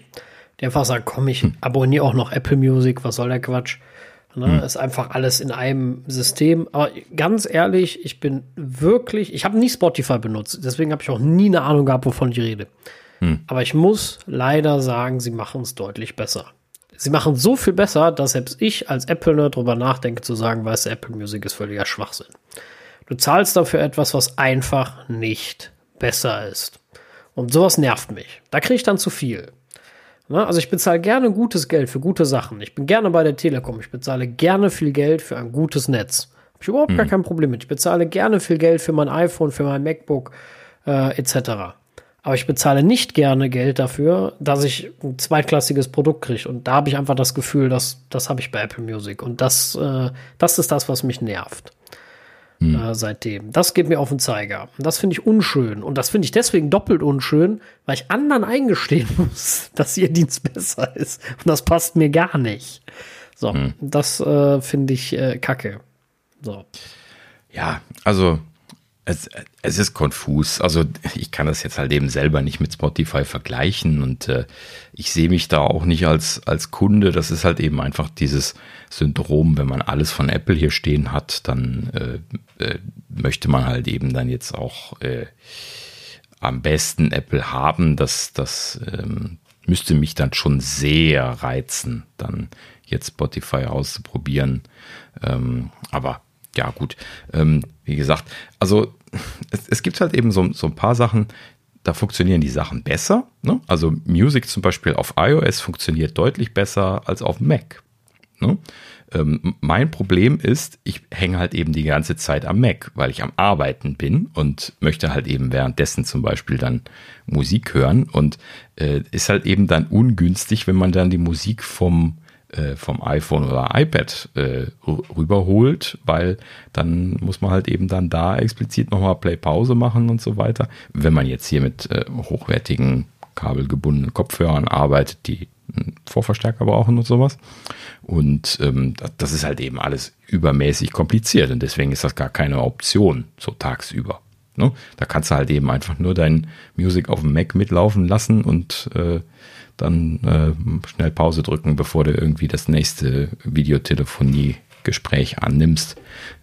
die einfach sagen, komm, ich hm. abonniere auch noch Apple Music, was soll der Quatsch? Ne? Hm. Ist einfach alles in einem System. Aber ganz ehrlich, ich bin wirklich, ich habe nie Spotify benutzt, deswegen habe ich auch nie eine Ahnung gehabt, wovon ich rede. Hm. Aber ich muss leider sagen, sie machen es deutlich besser. Sie machen so viel besser, dass selbst ich als Apple-Nerd drüber nachdenke, zu sagen, weißt du, Apple Music ist völliger Schwachsinn. Du zahlst dafür etwas, was einfach nicht besser ist. Und sowas nervt mich. Da kriege ich dann zu viel. Ne? Also ich bezahle gerne gutes Geld für gute Sachen. Ich bin gerne bei der Telekom. Ich bezahle gerne viel Geld für ein gutes Netz. Habe ich überhaupt mhm. gar kein Problem mit. Ich bezahle gerne viel Geld für mein iPhone, für mein MacBook äh, etc. Aber ich bezahle nicht gerne Geld dafür, dass ich ein zweitklassiges Produkt kriege. Und da habe ich einfach das Gefühl, dass das habe ich bei Apple Music. Und das, äh, das ist das, was mich nervt hm. äh, seitdem. Das geht mir auf den Zeiger. Das finde ich unschön. Und das finde ich deswegen doppelt unschön, weil ich anderen eingestehen muss, dass ihr Dienst besser ist. Und das passt mir gar nicht. So, hm. das äh, finde ich äh, kacke. So. Ja, also es, es ist konfus. Also ich kann das jetzt halt eben selber nicht mit Spotify vergleichen und äh, ich sehe mich da auch nicht als, als Kunde. Das ist halt eben einfach dieses Syndrom, wenn man alles von Apple hier stehen hat, dann äh, äh, möchte man halt eben dann jetzt auch äh, am besten Apple haben. Das, das ähm, müsste mich dann schon sehr reizen, dann jetzt Spotify auszuprobieren. Ähm, aber ja, gut. Ähm, wie gesagt, also es, es gibt halt eben so, so ein paar Sachen, da funktionieren die Sachen besser. Ne? Also Music zum Beispiel auf iOS funktioniert deutlich besser als auf Mac. Ne? Ähm, mein Problem ist, ich hänge halt eben die ganze Zeit am Mac, weil ich am Arbeiten bin und möchte halt eben währenddessen zum Beispiel dann Musik hören und äh, ist halt eben dann ungünstig, wenn man dann die Musik vom äh, vom iPhone oder iPad äh, rüberholt, weil dann muss man halt eben dann da explizit nochmal Play-Pause machen und so weiter. Wenn man jetzt hier mit äh, hochwertigen kabelgebundenen Kopfhörern arbeitet, die einen Vorverstärker brauchen und sowas. Und ähm, das ist halt eben alles übermäßig kompliziert und deswegen ist das gar keine Option so tagsüber. Ne? Da kannst du halt eben einfach nur dein Music auf dem Mac mitlaufen lassen und äh, dann äh, schnell Pause drücken, bevor du irgendwie das nächste Videotelefonie-Gespräch annimmst.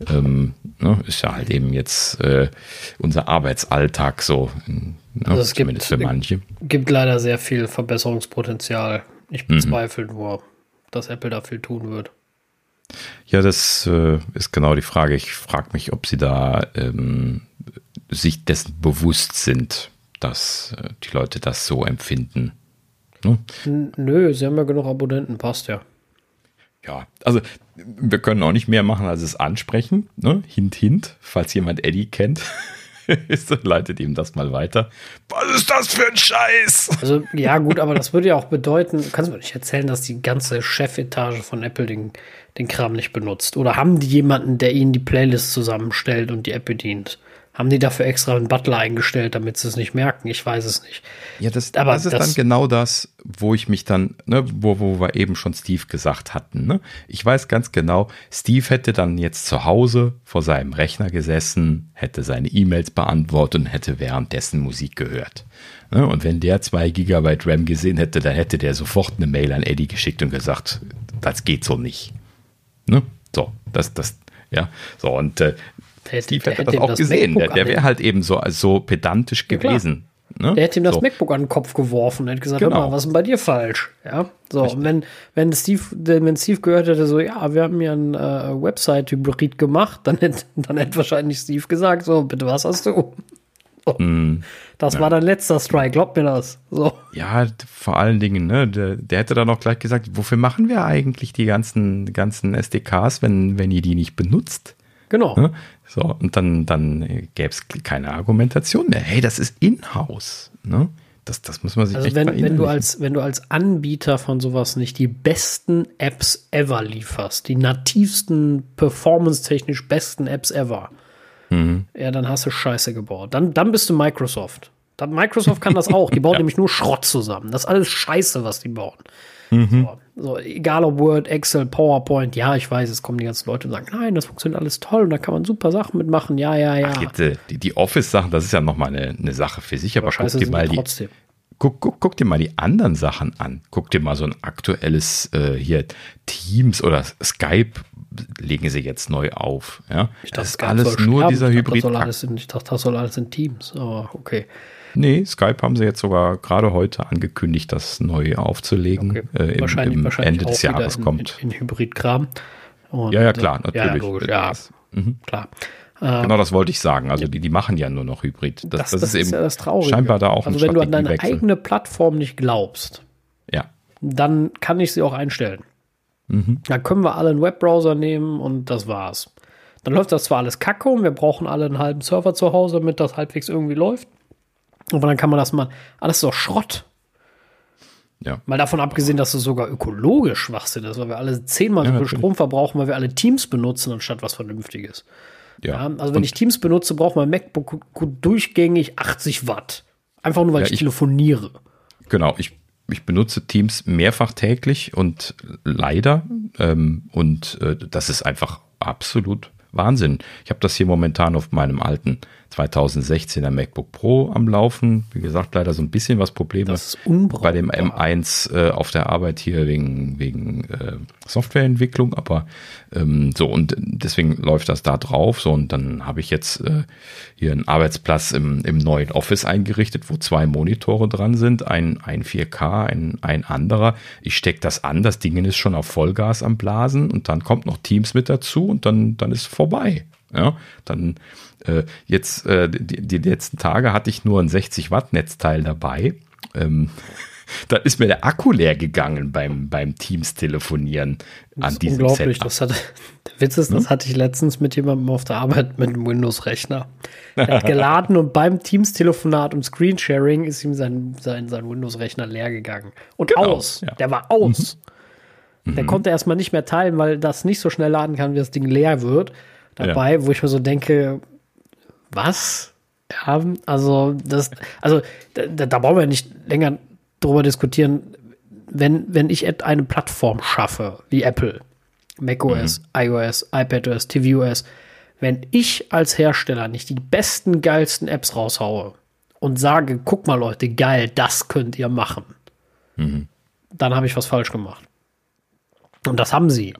Ähm, ne, ist ja halt eben jetzt äh, unser Arbeitsalltag so, ne, also es zumindest gibt, für manche. gibt leider sehr viel Verbesserungspotenzial. Ich mhm. bezweifle mhm. nur, dass Apple da viel tun wird. Ja, das äh, ist genau die Frage. Ich frage mich, ob sie da ähm, sich dessen bewusst sind, dass äh, die Leute das so empfinden. Ne? Nö, sie haben ja genug Abonnenten, passt ja. Ja, also wir können auch nicht mehr machen, als es ansprechen. Ne? Hint, hint, falls jemand Eddie kennt. leitet ihm das mal weiter. Was ist das für ein Scheiß? Also, ja, gut, aber das würde ja auch bedeuten, kannst du mir nicht erzählen, dass die ganze Chefetage von Apple den, den Kram nicht benutzt? Oder haben die jemanden, der ihnen die Playlist zusammenstellt und die App bedient? Haben die dafür extra einen Butler eingestellt, damit sie es nicht merken? Ich weiß es nicht. Ja, das, Aber das ist das, dann genau das, wo ich mich dann, ne, wo, wo wir eben schon Steve gesagt hatten. Ne? Ich weiß ganz genau, Steve hätte dann jetzt zu Hause vor seinem Rechner gesessen, hätte seine E-Mails beantwortet und hätte währenddessen Musik gehört. Ne? Und wenn der zwei Gigabyte RAM gesehen hätte, dann hätte der sofort eine Mail an Eddie geschickt und gesagt, das geht so nicht. Ne? So, das, das, ja, so und äh, der, Steve der hätte das auch das gesehen. MacBook der, der wäre halt eben so, so pedantisch gewesen. Ne? Der hätte ihm das so. MacBook an den Kopf geworfen und hätte gesagt, genau. mal, was ist denn bei dir falsch? Ja, so, Richtig. und wenn, wenn Steve, wenn Steve gehört hätte, so, ja, wir haben ja ein äh, Website-Hybrid gemacht, dann hätte, dann hätte wahrscheinlich Steve gesagt, so, bitte, was hast du? So. Mm, das ja. war dein letzter Strike, glaub mir das. So. Ja, vor allen Dingen, ne, der, der, hätte dann auch gleich gesagt, wofür machen wir eigentlich die ganzen, ganzen SDKs, wenn, wenn ihr die nicht benutzt? Genau. Ne? So, und dann, dann gäbe es keine Argumentation mehr. Hey, das ist in-house. Ne? Das, das muss man sich also echt wenn, wenn du als wenn du als Anbieter von sowas nicht die besten Apps ever lieferst, die nativsten performance-technisch besten Apps ever, mhm. ja, dann hast du Scheiße gebaut. Dann, dann bist du Microsoft. Microsoft kann das auch. Die bauen ja. nämlich nur Schrott zusammen. Das ist alles Scheiße, was die bauen. Mhm. So, so, egal ob Word, Excel, PowerPoint, ja, ich weiß, es kommen die ganzen Leute und sagen, nein, das funktioniert alles toll und da kann man super Sachen mitmachen, ja, ja, ja. Ach, die, die Office-Sachen, das ist ja nochmal eine, eine Sache für sich, aber, aber guck dir mal die, Guck, guck, guck, dir mal die anderen Sachen an. Guck dir mal so ein aktuelles äh, hier Teams oder Skype legen sie jetzt neu auf. Ja, ich dachte, das ist alles nur sterben. dieser Hybrid. Ich dachte, das soll alles in Teams, aber okay. Nee, Skype haben sie jetzt sogar gerade heute angekündigt, das neu aufzulegen. Okay. Äh, im, wahrscheinlich, im wahrscheinlich Ende des Jahres in, kommt. In, in Hybrid-Kram. Ja, ja, klar, natürlich. Ja, logisch, ja, mhm. klar. Genau das wollte ich sagen. Also die, die machen ja nur noch Hybrid. Das, das, das, das ist, eben ja das Traurige. scheinbar da auch Also wenn du an deine eigene Plattform nicht glaubst, ja. dann kann ich sie auch einstellen. Mhm. Dann können wir alle einen Webbrowser nehmen und das war's. Dann läuft das zwar alles kacke und wir brauchen alle einen halben Server zu Hause, damit das halbwegs irgendwie läuft. Aber dann kann man das mal, alles so Schrott. Ja. Mal davon abgesehen, dass es sogar ökologisch Schwachsinn ist, weil wir alle zehnmal ja, so viel Strom verbrauchen, weil wir alle Teams benutzen, anstatt was Vernünftiges. Ja. ja also wenn Und ich Teams benutze, braucht mein MacBook durchgängig 80 Watt. Einfach nur, weil ja, ich, ich telefoniere. Genau, ich, ich benutze Teams mehrfach täglich und leider. Ähm, und äh, das ist einfach absolut Wahnsinn. Ich habe das hier momentan auf meinem alten 2016er MacBook Pro am Laufen. Wie gesagt, leider so ein bisschen was Probleme bei dem M1 äh, auf der Arbeit hier wegen, wegen äh, Softwareentwicklung, aber ähm, so und deswegen läuft das da drauf. So und dann habe ich jetzt äh, hier einen Arbeitsplatz im, im neuen Office eingerichtet, wo zwei Monitore dran sind, ein, ein 4K, ein, ein anderer. Ich stecke das an, das Ding ist schon auf Vollgas am Blasen und dann kommt noch Teams mit dazu und dann, dann ist vorbei. Ja, dann äh, jetzt äh, die, die letzten Tage hatte ich nur ein 60 Watt Netzteil dabei. Ähm, da ist mir der Akku leer gegangen beim, beim Teams telefonieren das an diesem Unglaublich, das hat, der Witz ist, hm? das hatte ich letztens mit jemandem auf der Arbeit mit einem Windows-Rechner. Er hat geladen und beim Teams-Telefonat und Screensharing ist ihm sein, sein, sein Windows-Rechner leer gegangen. Und genau, aus. Ja. Der war aus. Mhm. Der mhm. konnte erstmal nicht mehr teilen, weil das nicht so schnell laden kann, wie das Ding leer wird. Dabei, ja. wo ich mir so denke, was? Ja, also das, also da, da brauchen wir nicht länger drüber diskutieren, wenn, wenn ich eine Plattform schaffe, wie Apple, macOS, mhm. iOS, iPadOS, tvOS, wenn ich als Hersteller nicht die besten, geilsten Apps raushaue und sage, guck mal Leute, geil, das könnt ihr machen, mhm. dann habe ich was falsch gemacht. Und das haben sie.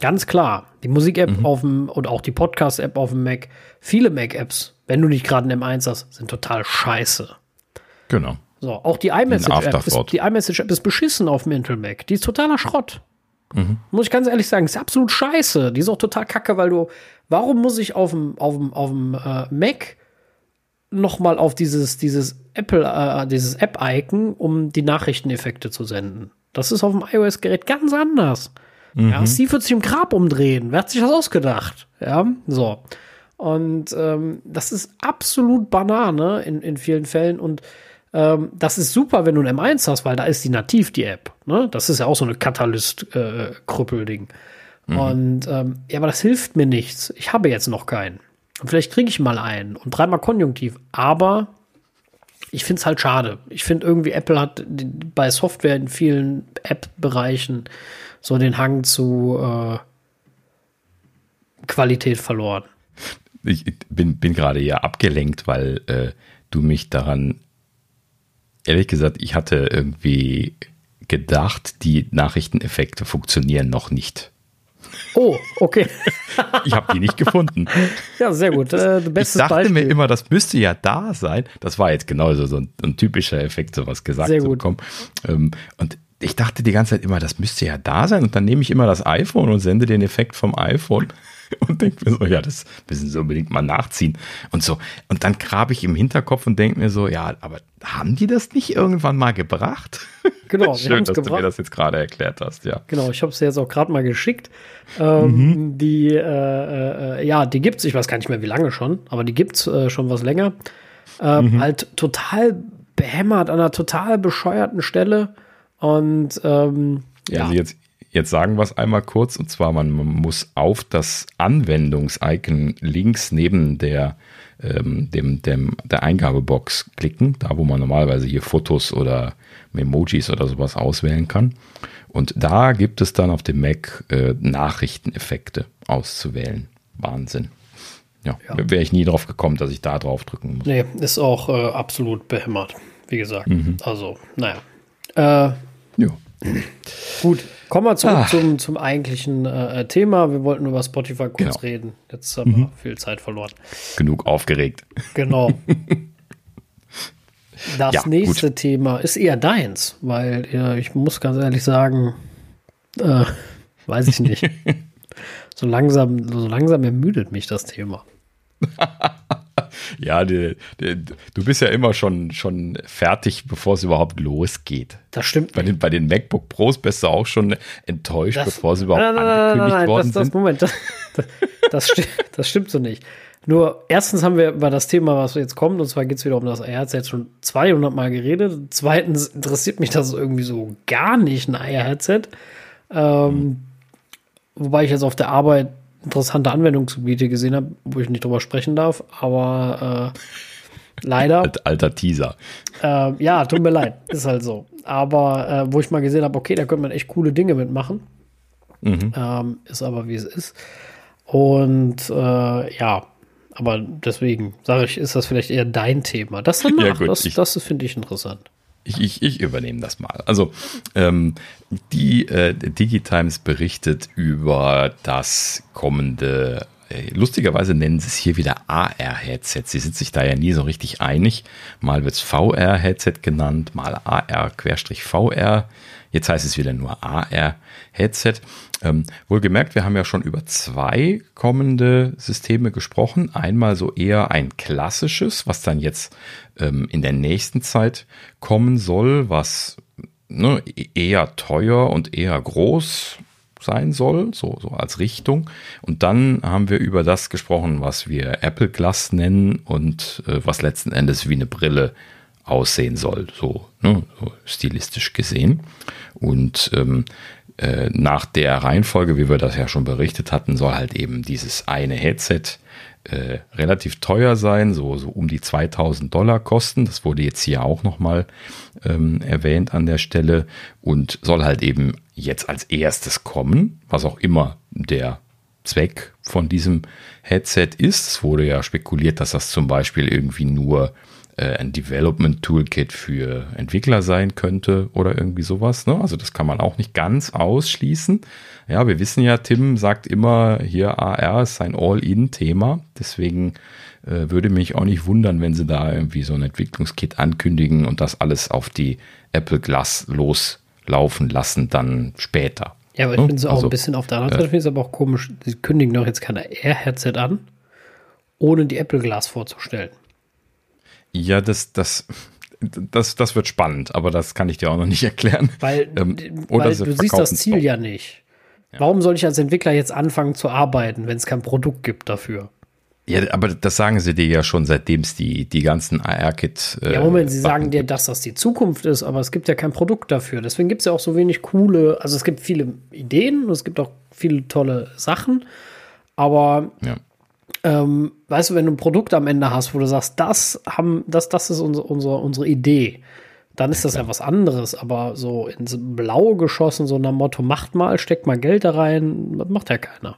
Ganz klar. Die Musik-App mhm. auf dem und auch die Podcast-App auf dem Mac, viele Mac-Apps, wenn du nicht gerade einen M1 hast, sind total scheiße. Genau. So, auch die iMessage-App ist, die iMessage-App ist beschissen auf dem Intel Mac. Die ist totaler Schrott. Mhm. Muss ich ganz ehrlich sagen, ist absolut scheiße. Die ist auch total kacke, weil du, warum muss ich auf dem, auf dem, auf dem äh, Mac nochmal auf dieses, dieses Apple, äh, dieses App-Icon, um die Nachrichteneffekte zu senden? Das ist auf dem iOS-Gerät ganz anders. Mhm. Ja, Steve wird sich im Grab umdrehen. Wer hat sich das ausgedacht? Ja, so. Und ähm, das ist absolut Banane in, in vielen Fällen. Und ähm, das ist super, wenn du ein M1 hast, weil da ist die nativ, die App. Ne? Das ist ja auch so eine Katalyst-Krüppelding. Äh, mhm. Und ähm, ja, aber das hilft mir nichts. Ich habe jetzt noch keinen. Und vielleicht kriege ich mal einen und dreimal Konjunktiv. Aber ich finde es halt schade. Ich finde irgendwie, Apple hat bei Software in vielen App-Bereichen so den Hang zu äh, Qualität verloren. Ich bin, bin gerade ja abgelenkt, weil äh, du mich daran, ehrlich gesagt, ich hatte irgendwie gedacht, die Nachrichteneffekte funktionieren noch nicht. Oh, okay. ich habe die nicht gefunden. Ja, sehr gut. Äh, ich dachte Beispiel. mir immer, das müsste ja da sein. Das war jetzt genauso so ein, ein typischer Effekt, sowas gesagt sehr zu bekommen. Ähm, und ich dachte die ganze Zeit immer, das müsste ja da sein. Und dann nehme ich immer das iPhone und sende den Effekt vom iPhone und denke mir so, ja, das müssen sie unbedingt mal nachziehen. Und so. Und dann grabe ich im Hinterkopf und denke mir so, ja, aber haben die das nicht irgendwann mal gebracht? Genau, schön, dass gebracht. du mir das jetzt gerade erklärt hast, ja. Genau, ich habe es jetzt auch gerade mal geschickt. Ähm, mhm. Die, äh, äh, ja, die gibt's, ich weiß gar nicht mehr, wie lange schon, aber die gibt's äh, schon was länger. Ähm, mhm. Halt total behämmert an einer total bescheuerten Stelle und ähm, ja. Also jetzt, jetzt sagen wir es einmal kurz, und zwar man muss auf das Anwendungs-Icon links neben der, ähm, dem, dem, der Eingabebox klicken, da wo man normalerweise hier Fotos oder Memojis oder sowas auswählen kann. Und da gibt es dann auf dem Mac äh, Nachrichteneffekte auszuwählen. Wahnsinn. Ja, ja. wäre ich nie drauf gekommen, dass ich da drauf drücken muss. Nee, ist auch äh, absolut behämmert, wie gesagt. Mhm. Also, naja. Äh, ja. Gut, kommen wir zurück ah. zum, zum eigentlichen äh, Thema. Wir wollten über Spotify kurz genau. reden. Jetzt haben mhm. wir viel Zeit verloren. Genug aufgeregt. Genau. Das ja, nächste gut. Thema ist eher deins, weil ja, ich muss ganz ehrlich sagen, äh, weiß ich nicht. so langsam, so langsam ermüdet mich das Thema. ja, die, die, du bist ja immer schon, schon fertig, bevor es überhaupt losgeht. Das stimmt. Bei den, bei den MacBook Pros bist du auch schon enttäuscht, das, bevor sie überhaupt nein, nein, angekündigt nein, worden das, sind. Moment, das, das, stimmt, das stimmt so nicht. Nur erstens haben wir über das Thema, was jetzt kommt, und zwar geht es wieder um das AirHeadset jetzt schon 200 Mal geredet. Zweitens interessiert mich das irgendwie so gar nicht, ein AirHeadset. Ähm, mhm. Wobei ich jetzt auf der Arbeit interessante Anwendungsgebiete gesehen habe, wo ich nicht drüber sprechen darf, aber äh, leider. Alter Teaser. Äh, ja, tut mir leid, ist halt so. Aber äh, wo ich mal gesehen habe, okay, da könnte man echt coole Dinge mitmachen. Mhm. Ähm, ist aber wie es ist. Und äh, ja, Aber deswegen sage ich, ist das vielleicht eher dein Thema. Das danach, ja, gut, das, das finde ich interessant. Ich, ich, ich, übernehme das mal. Also ähm, die äh, Digitimes berichtet über das kommende äh, lustigerweise nennen sie es hier wieder AR-Headset. Sie sind sich da ja nie so richtig einig. Mal wird es VR-Headset genannt, mal AR-VR. Jetzt heißt es wieder nur AR-Headset. Ähm, wohlgemerkt, wir haben ja schon über zwei kommende Systeme gesprochen. Einmal so eher ein klassisches, was dann jetzt ähm, in der nächsten Zeit kommen soll, was ne, eher teuer und eher groß sein soll, so, so als Richtung. Und dann haben wir über das gesprochen, was wir Apple Glass nennen und äh, was letzten Endes wie eine Brille aussehen soll, so, ne, so stilistisch gesehen. Und ähm, äh, nach der Reihenfolge, wie wir das ja schon berichtet hatten, soll halt eben dieses eine Headset äh, relativ teuer sein, so, so um die 2000 Dollar kosten. Das wurde jetzt hier auch nochmal ähm, erwähnt an der Stelle und soll halt eben jetzt als erstes kommen, was auch immer der Zweck von diesem Headset ist. Es wurde ja spekuliert, dass das zum Beispiel irgendwie nur äh, ein Development Toolkit für Entwickler sein könnte oder irgendwie sowas. Ne? Also das kann man auch nicht ganz ausschließen. Ja, wir wissen ja, Tim sagt immer, hier AR ist ein All-In-Thema. Deswegen äh, würde mich auch nicht wundern, wenn sie da irgendwie so ein Entwicklungskit ankündigen und das alles auf die Apple Glass loslaufen lassen dann später. Ja, aber ich ne? finde es auch also, ein bisschen auf der anderen Seite, äh, finde es aber auch komisch, sie kündigen doch jetzt kein AR-Headset an, ohne die Apple Glass vorzustellen. Ja, das, das, das, das wird spannend, aber das kann ich dir auch noch nicht erklären. Weil, ähm, weil du siehst das Ziel ja nicht. Ja. Warum soll ich als Entwickler jetzt anfangen zu arbeiten, wenn es kein Produkt gibt dafür? Ja, aber das sagen sie dir ja schon, seitdem es die, die ganzen AR-Kit. Äh, ja, Moment, sie sagen dir, dass das die Zukunft ist, aber es gibt ja kein Produkt dafür. Deswegen gibt es ja auch so wenig coole, also es gibt viele Ideen und es gibt auch viele tolle Sachen, aber ja ähm, weißt du, wenn du ein Produkt am Ende hast, wo du sagst, das haben, das, das ist unsere, unsere, unsere Idee, dann ist das ja was anderes. Aber so ins Blaue geschossen, so nach Motto, macht mal, steckt mal Geld da rein, macht ja keiner.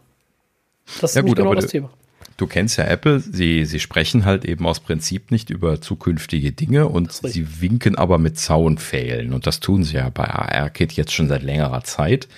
Das ist ja, gut, genau das Thema. Du kennst ja Apple, sie, sie sprechen halt eben aus Prinzip nicht über zukünftige Dinge und sie winken aber mit Zaunpfählen. Und das tun sie ja bei AR-Kit jetzt schon seit längerer Zeit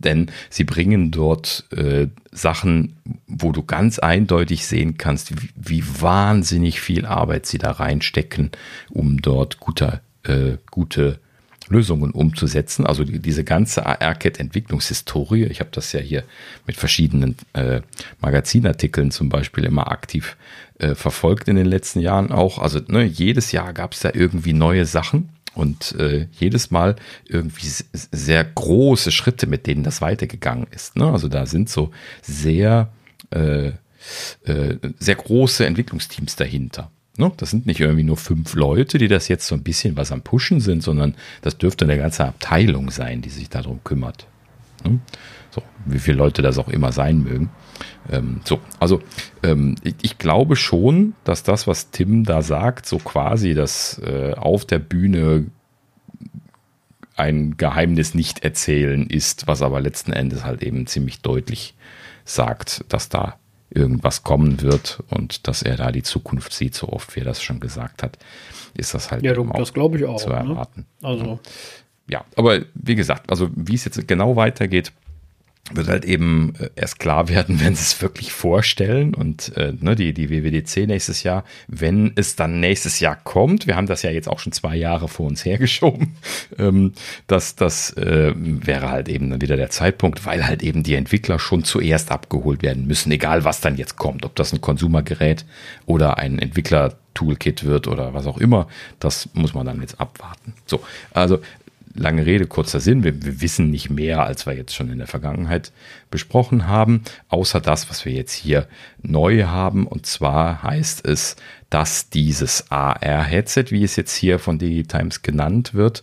denn sie bringen dort äh, Sachen, wo du ganz eindeutig sehen kannst, wie, wie, wahnsinnig viel Arbeit sie da reinstecken, um dort gute, äh, gute Lösungen umzusetzen. Also die, diese ganze AR-Cat-Entwicklungshistorie, ich habe das ja hier mit verschiedenen äh, Magazinartikeln zum Beispiel immer aktiv äh, verfolgt in den letzten Jahren auch. Also ne, jedes Jahr gab es da irgendwie neue Sachen und äh, jedes Mal irgendwie sehr große Schritte, mit denen das weitergegangen ist. Ne? Also da sind so sehr, äh, äh, sehr große Entwicklungsteams dahinter. Ne? Das sind nicht irgendwie nur fünf Leute, die das jetzt so ein bisschen was am Pushen sind, sondern das dürfte eine ganze Abteilung sein, die sich darum kümmert. Ne? So, wie viele Leute das auch immer sein mögen. Ähm, so, also ähm, ich, ich, glaube schon, dass das, was Tim da sagt, so quasi das äh, auf der Bühne ein Geheimnis nicht erzählen ist, was aber letzten Endes halt eben ziemlich deutlich sagt, dass da irgendwas kommen wird und dass er da die Zukunft sieht, so oft wie er das schon gesagt hat, ist das halt ja, du, das glaube ich auch, zu ne? erwarten. Ne? Also ja, aber wie gesagt, also wie es jetzt genau weitergeht, wird halt eben äh, erst klar werden, wenn sie es wirklich vorstellen und äh, ne, die, die WWDC nächstes Jahr, wenn es dann nächstes Jahr kommt, wir haben das ja jetzt auch schon zwei Jahre vor uns hergeschoben, ähm, dass das äh, wäre halt eben dann wieder der Zeitpunkt, weil halt eben die Entwickler schon zuerst abgeholt werden müssen, egal was dann jetzt kommt, ob das ein Konsumergerät oder ein Entwickler Toolkit wird oder was auch immer, das muss man dann jetzt abwarten. So, also lange Rede, kurzer Sinn. Wir, wir, wissen nicht mehr, als wir jetzt schon in der Vergangenheit besprochen haben, außer das, was wir jetzt hier neu haben. Und zwar heißt es, dass dieses AR-Headset, wie es jetzt hier von Digitimes genannt wird,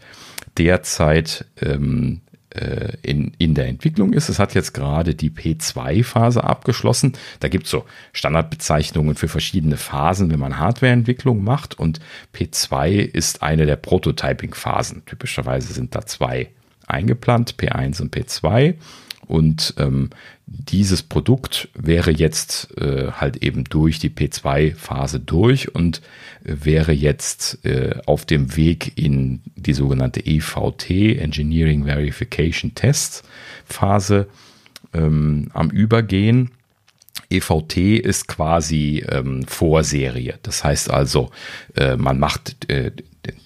derzeit ähm, äh, in, in der Entwicklung ist. Es hat jetzt gerade die P2-Phase abgeschlossen. Da gibt es so Standardbezeichnungen für verschiedene Phasen, wenn man Hardwareentwicklung macht. Und P2 ist eine der Prototyping-Phasen. Typischerweise sind da zwei eingeplant, P1 und P2. Und ähm, dieses Produkt wäre jetzt äh, halt eben durch die P2-Phase durch und wäre jetzt äh, auf dem Weg in die sogenannte EVT, Engineering Verification Test Phase, ähm, am Übergehen. EVT ist quasi ähm, Vorserie. Das heißt also, äh, man macht äh,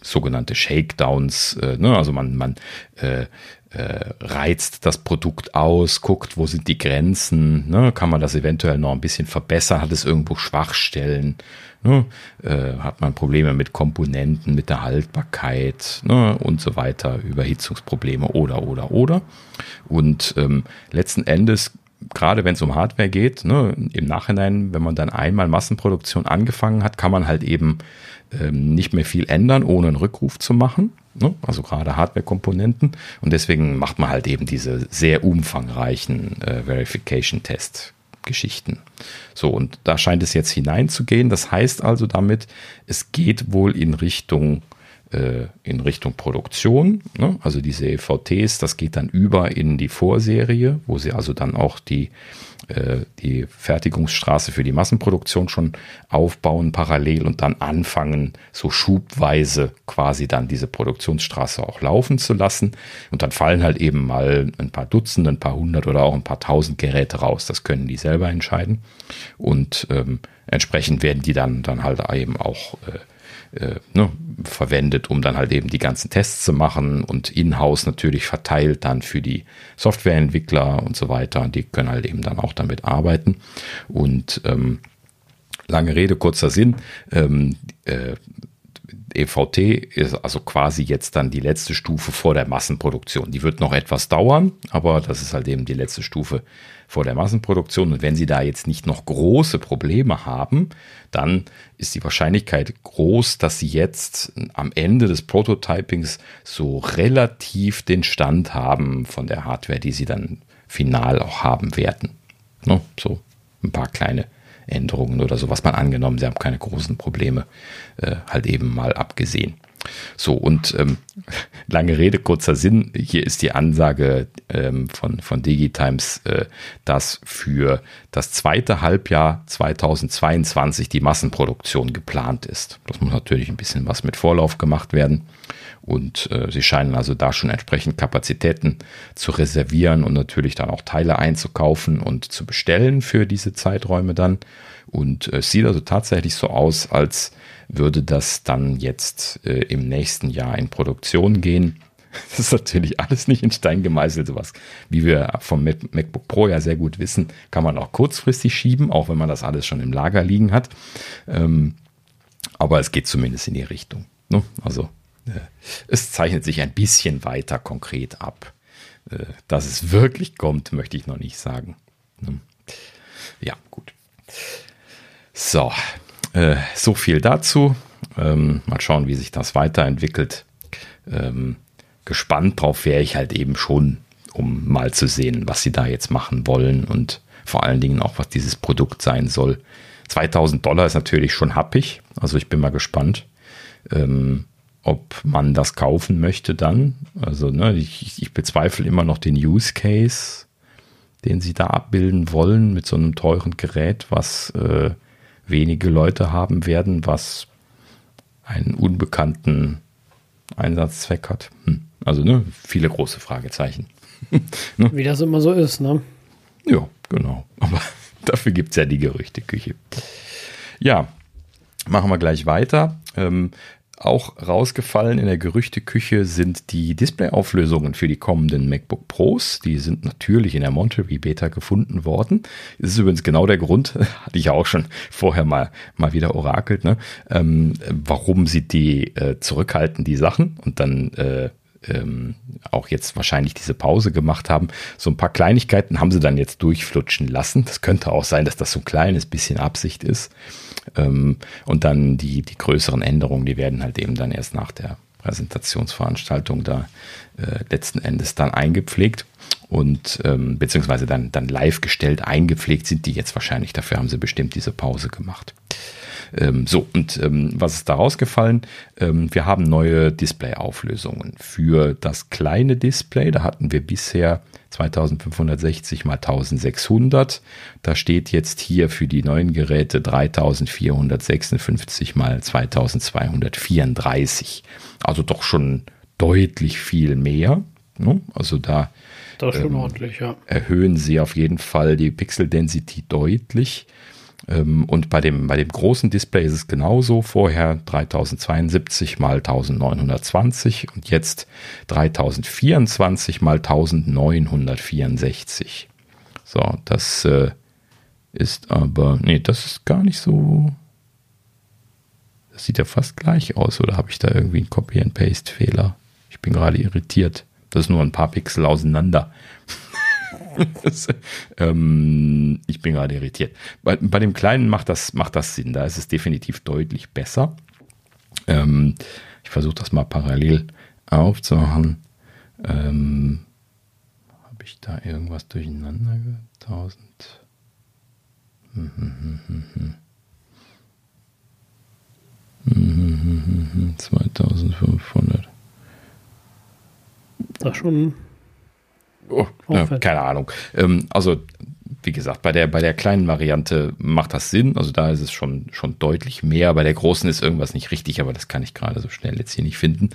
sogenannte Shakedowns, äh, ne? also man, man äh, äh, reizt das Produkt aus, guckt, wo sind die Grenzen, ne? kann man das eventuell noch ein bisschen verbessern, hat es irgendwo Schwachstellen, ne? äh, hat man Probleme mit Komponenten, mit der Haltbarkeit ne? und so weiter, Überhitzungsprobleme oder, oder, oder. Und ähm, letzten Endes gerade wenn es um Hardware geht, ne, im Nachhinein, wenn man dann einmal Massenproduktion angefangen hat, kann man halt eben ähm, nicht mehr viel ändern, ohne einen Rückruf zu machen. Ne? Also gerade Hardware-Komponenten. Und deswegen macht man halt eben diese sehr umfangreichen äh, Verification-Test-Geschichten. So, und da scheint es jetzt hineinzugehen. Das heißt also damit, es geht wohl in Richtung äh, in Richtung Produktion. Ne? Also diese EVTs, das geht dann über in die Vorserie, wo sie also dann auch die, äh, die Fertigungsstraße für die Massenproduktion schon aufbauen parallel und dann anfangen, so schubweise quasi dann diese Produktionsstraße auch laufen zu lassen. Und dann fallen halt eben mal ein paar Dutzend, ein paar hundert oder auch ein paar tausend Geräte raus. Das können die selber entscheiden. Und ähm, entsprechend werden die dann, dann halt eben auch äh, äh, ne, verwendet, um dann halt eben die ganzen Tests zu machen und in-house natürlich verteilt dann für die Softwareentwickler und so weiter. Die können halt eben dann auch damit arbeiten. Und ähm, lange Rede, kurzer Sinn. Ähm, äh, EVT ist also quasi jetzt dann die letzte Stufe vor der Massenproduktion. Die wird noch etwas dauern, aber das ist halt eben die letzte Stufe vor der Massenproduktion. Und wenn Sie da jetzt nicht noch große Probleme haben, dann ist die Wahrscheinlichkeit groß, dass Sie jetzt am Ende des Prototypings so relativ den Stand haben von der Hardware, die Sie dann final auch haben werden. Ne? So ein paar kleine Änderungen oder so, was man angenommen, Sie haben keine großen Probleme, äh, halt eben mal abgesehen. So, und ähm, lange Rede, kurzer Sinn. Hier ist die Ansage ähm, von, von Digitimes, äh, dass für das zweite Halbjahr 2022 die Massenproduktion geplant ist. Das muss natürlich ein bisschen was mit Vorlauf gemacht werden. Und äh, sie scheinen also da schon entsprechend Kapazitäten zu reservieren und natürlich dann auch Teile einzukaufen und zu bestellen für diese Zeiträume dann. Und äh, es sieht also tatsächlich so aus, als würde das dann jetzt äh, im nächsten Jahr in Produktion gehen. Das ist natürlich alles nicht in Stein gemeißelt, sowas. Wie wir vom MacBook Pro ja sehr gut wissen, kann man auch kurzfristig schieben, auch wenn man das alles schon im Lager liegen hat. Ähm, aber es geht zumindest in die Richtung. Ne? Also äh, es zeichnet sich ein bisschen weiter konkret ab. Äh, dass es wirklich kommt, möchte ich noch nicht sagen. Ne? Ja, gut. So, äh, so viel dazu. Ähm, mal schauen, wie sich das weiterentwickelt. Ähm, gespannt drauf wäre ich halt eben schon, um mal zu sehen, was sie da jetzt machen wollen und vor allen Dingen auch, was dieses Produkt sein soll. 2000 Dollar ist natürlich schon happig, also ich bin mal gespannt, ähm, ob man das kaufen möchte dann. Also ne, ich, ich bezweifle immer noch den Use Case, den sie da abbilden wollen mit so einem teuren Gerät, was äh, wenige Leute haben werden, was einen unbekannten Einsatzzweck hat. Hm. Also ne, viele große Fragezeichen. ne? Wie das immer so ist, ne? Ja, genau. Aber dafür gibt es ja die Gerüchteküche. Ja, machen wir gleich weiter. Ähm, auch rausgefallen in der Gerüchteküche sind die Displayauflösungen für die kommenden MacBook Pros. Die sind natürlich in der Monterey Beta gefunden worden. Das ist übrigens genau der Grund, hatte ich ja auch schon vorher mal, mal wieder orakelt, ne? ähm, warum sie die äh, zurückhalten, die Sachen und dann äh, ähm, auch jetzt wahrscheinlich diese Pause gemacht haben. So ein paar Kleinigkeiten haben sie dann jetzt durchflutschen lassen. Das könnte auch sein, dass das so ein kleines bisschen Absicht ist. Ähm, und dann die, die größeren Änderungen, die werden halt eben dann erst nach der Präsentationsveranstaltung da äh, letzten Endes dann eingepflegt und ähm, beziehungsweise dann, dann live gestellt, eingepflegt sind die jetzt wahrscheinlich. Dafür haben sie bestimmt diese Pause gemacht. Ähm, so, und ähm, was ist da rausgefallen? Ähm, wir haben neue Display-Auflösungen. Für das kleine Display, da hatten wir bisher 2560 mal 1600. Da steht jetzt hier für die neuen Geräte 3456 mal 2234. Also doch schon deutlich viel mehr. Ne? Also da ähm, ja. erhöhen sie auf jeden Fall die Pixel Density deutlich. Ähm, und bei dem, bei dem großen Display ist es genauso. Vorher 3072 mal 1920 und jetzt 3024 mal 1964. So, das äh, ist aber, nee, das ist gar nicht so. Das sieht ja fast gleich aus, oder habe ich da irgendwie einen Copy-and-Paste-Fehler? Ich bin gerade irritiert. Das ist nur ein paar Pixel auseinander. Ähm, ich bin gerade irritiert. Bei, bei, dem Kleinen macht das, macht das Sinn. Da ist es definitiv deutlich besser. Ähm, ich versuche das mal parallel aufzumachen. Ähm, Habe ich da irgendwas durcheinander? 1000. 2500. Das schon. Oh, ja, keine Ahnung. Ähm, also, wie gesagt, bei der, bei der kleinen Variante macht das Sinn. Also da ist es schon, schon deutlich mehr. Bei der großen ist irgendwas nicht richtig, aber das kann ich gerade so schnell jetzt hier nicht finden.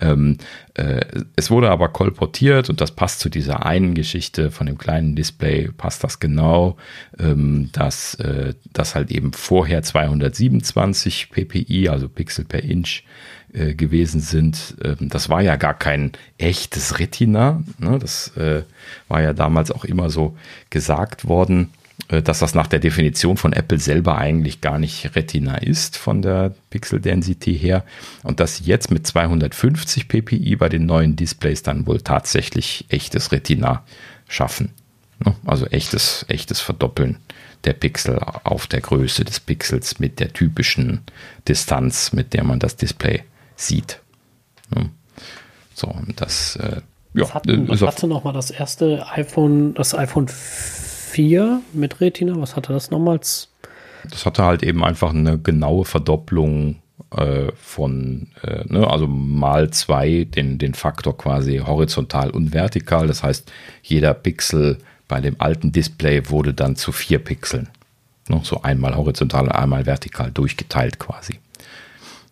Ähm, äh, es wurde aber kolportiert und das passt zu dieser einen Geschichte von dem kleinen Display, passt das genau, ähm, dass äh, das halt eben vorher 227 ppi, also Pixel per Inch, äh, gewesen sind. Ähm, das war ja gar kein echtes Retina. Ne? Das äh, war ja damals auch immer so gesagt worden, äh, dass das nach der Definition von Apple selber eigentlich gar nicht Retina ist von der Pixel Density her und dass sie jetzt mit 250 ppi bei den neuen Displays dann wohl tatsächlich echtes Retina schaffen. Ne? Also echtes, echtes Verdoppeln der Pixel auf der Größe des Pixels mit der typischen Distanz, mit der man das Display sieht. So, und das, äh, ja. Was hatten, was hatte nochmal das erste iPhone, das iPhone 4 mit Retina? Was hatte das nochmals? Das hatte halt eben einfach eine genaue Verdopplung äh, von, äh, ne, also mal zwei, den, den Faktor quasi horizontal und vertikal. Das heißt, jeder Pixel bei dem alten Display wurde dann zu vier Pixeln. Ne, so einmal horizontal und einmal vertikal durchgeteilt quasi.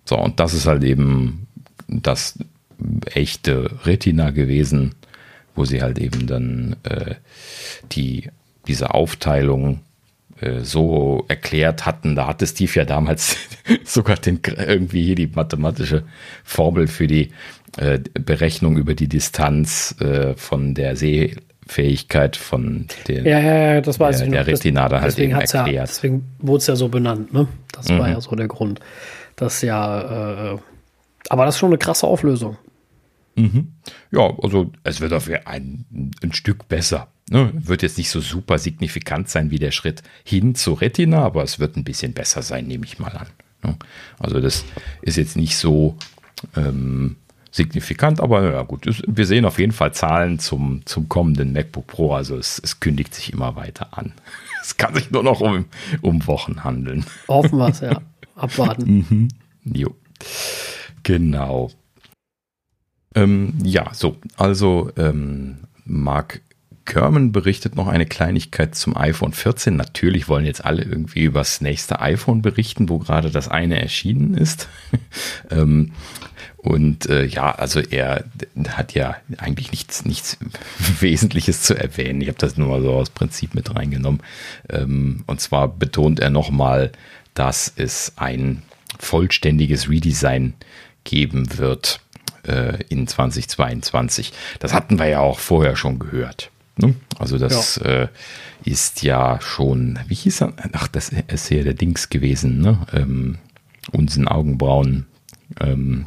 So, und das ist halt eben das echte Retina gewesen, wo sie halt eben dann äh, die, diese Aufteilung äh, so erklärt hatten. Da hatte Steve ja damals sogar den, irgendwie hier die mathematische Formel für die äh, Berechnung über die Distanz äh, von der Sehfähigkeit von den, ja, ja, ja, das weiß der, ich der Retina da halt eben erklärt. Ja, deswegen wurde es ja so benannt, ne? Das mhm. war ja so der Grund. Das ja, äh, aber das ist schon eine krasse Auflösung. Mhm. Ja, also es wird auf ein, ein Stück besser. Ne? Wird jetzt nicht so super signifikant sein wie der Schritt hin zu Retina, aber es wird ein bisschen besser sein, nehme ich mal an. Ne? Also das ist jetzt nicht so ähm, signifikant, aber ja gut, wir sehen auf jeden Fall Zahlen zum, zum kommenden MacBook Pro, also es, es kündigt sich immer weiter an. Es kann sich nur noch um, um Wochen handeln. Hoffen wir es, ja. Abwarten. Mhm. Jo. Genau. Ähm, ja, so, also ähm, Mark Kerman berichtet noch eine Kleinigkeit zum iPhone 14. Natürlich wollen jetzt alle irgendwie über das nächste iPhone berichten, wo gerade das eine erschienen ist. ähm, und äh, ja, also er hat ja eigentlich nichts, nichts Wesentliches zu erwähnen. Ich habe das nur mal so aus Prinzip mit reingenommen. Ähm, und zwar betont er nochmal, dass es ein vollständiges Redesign geben wird äh, in 2022. Das hatten wir ja auch vorher schon gehört. Ne? Also das ja. äh, ist ja schon, wie hieß er? Ach, das ist ja der Dings gewesen, ne? Ähm, unseren Augenbrauen. Ähm,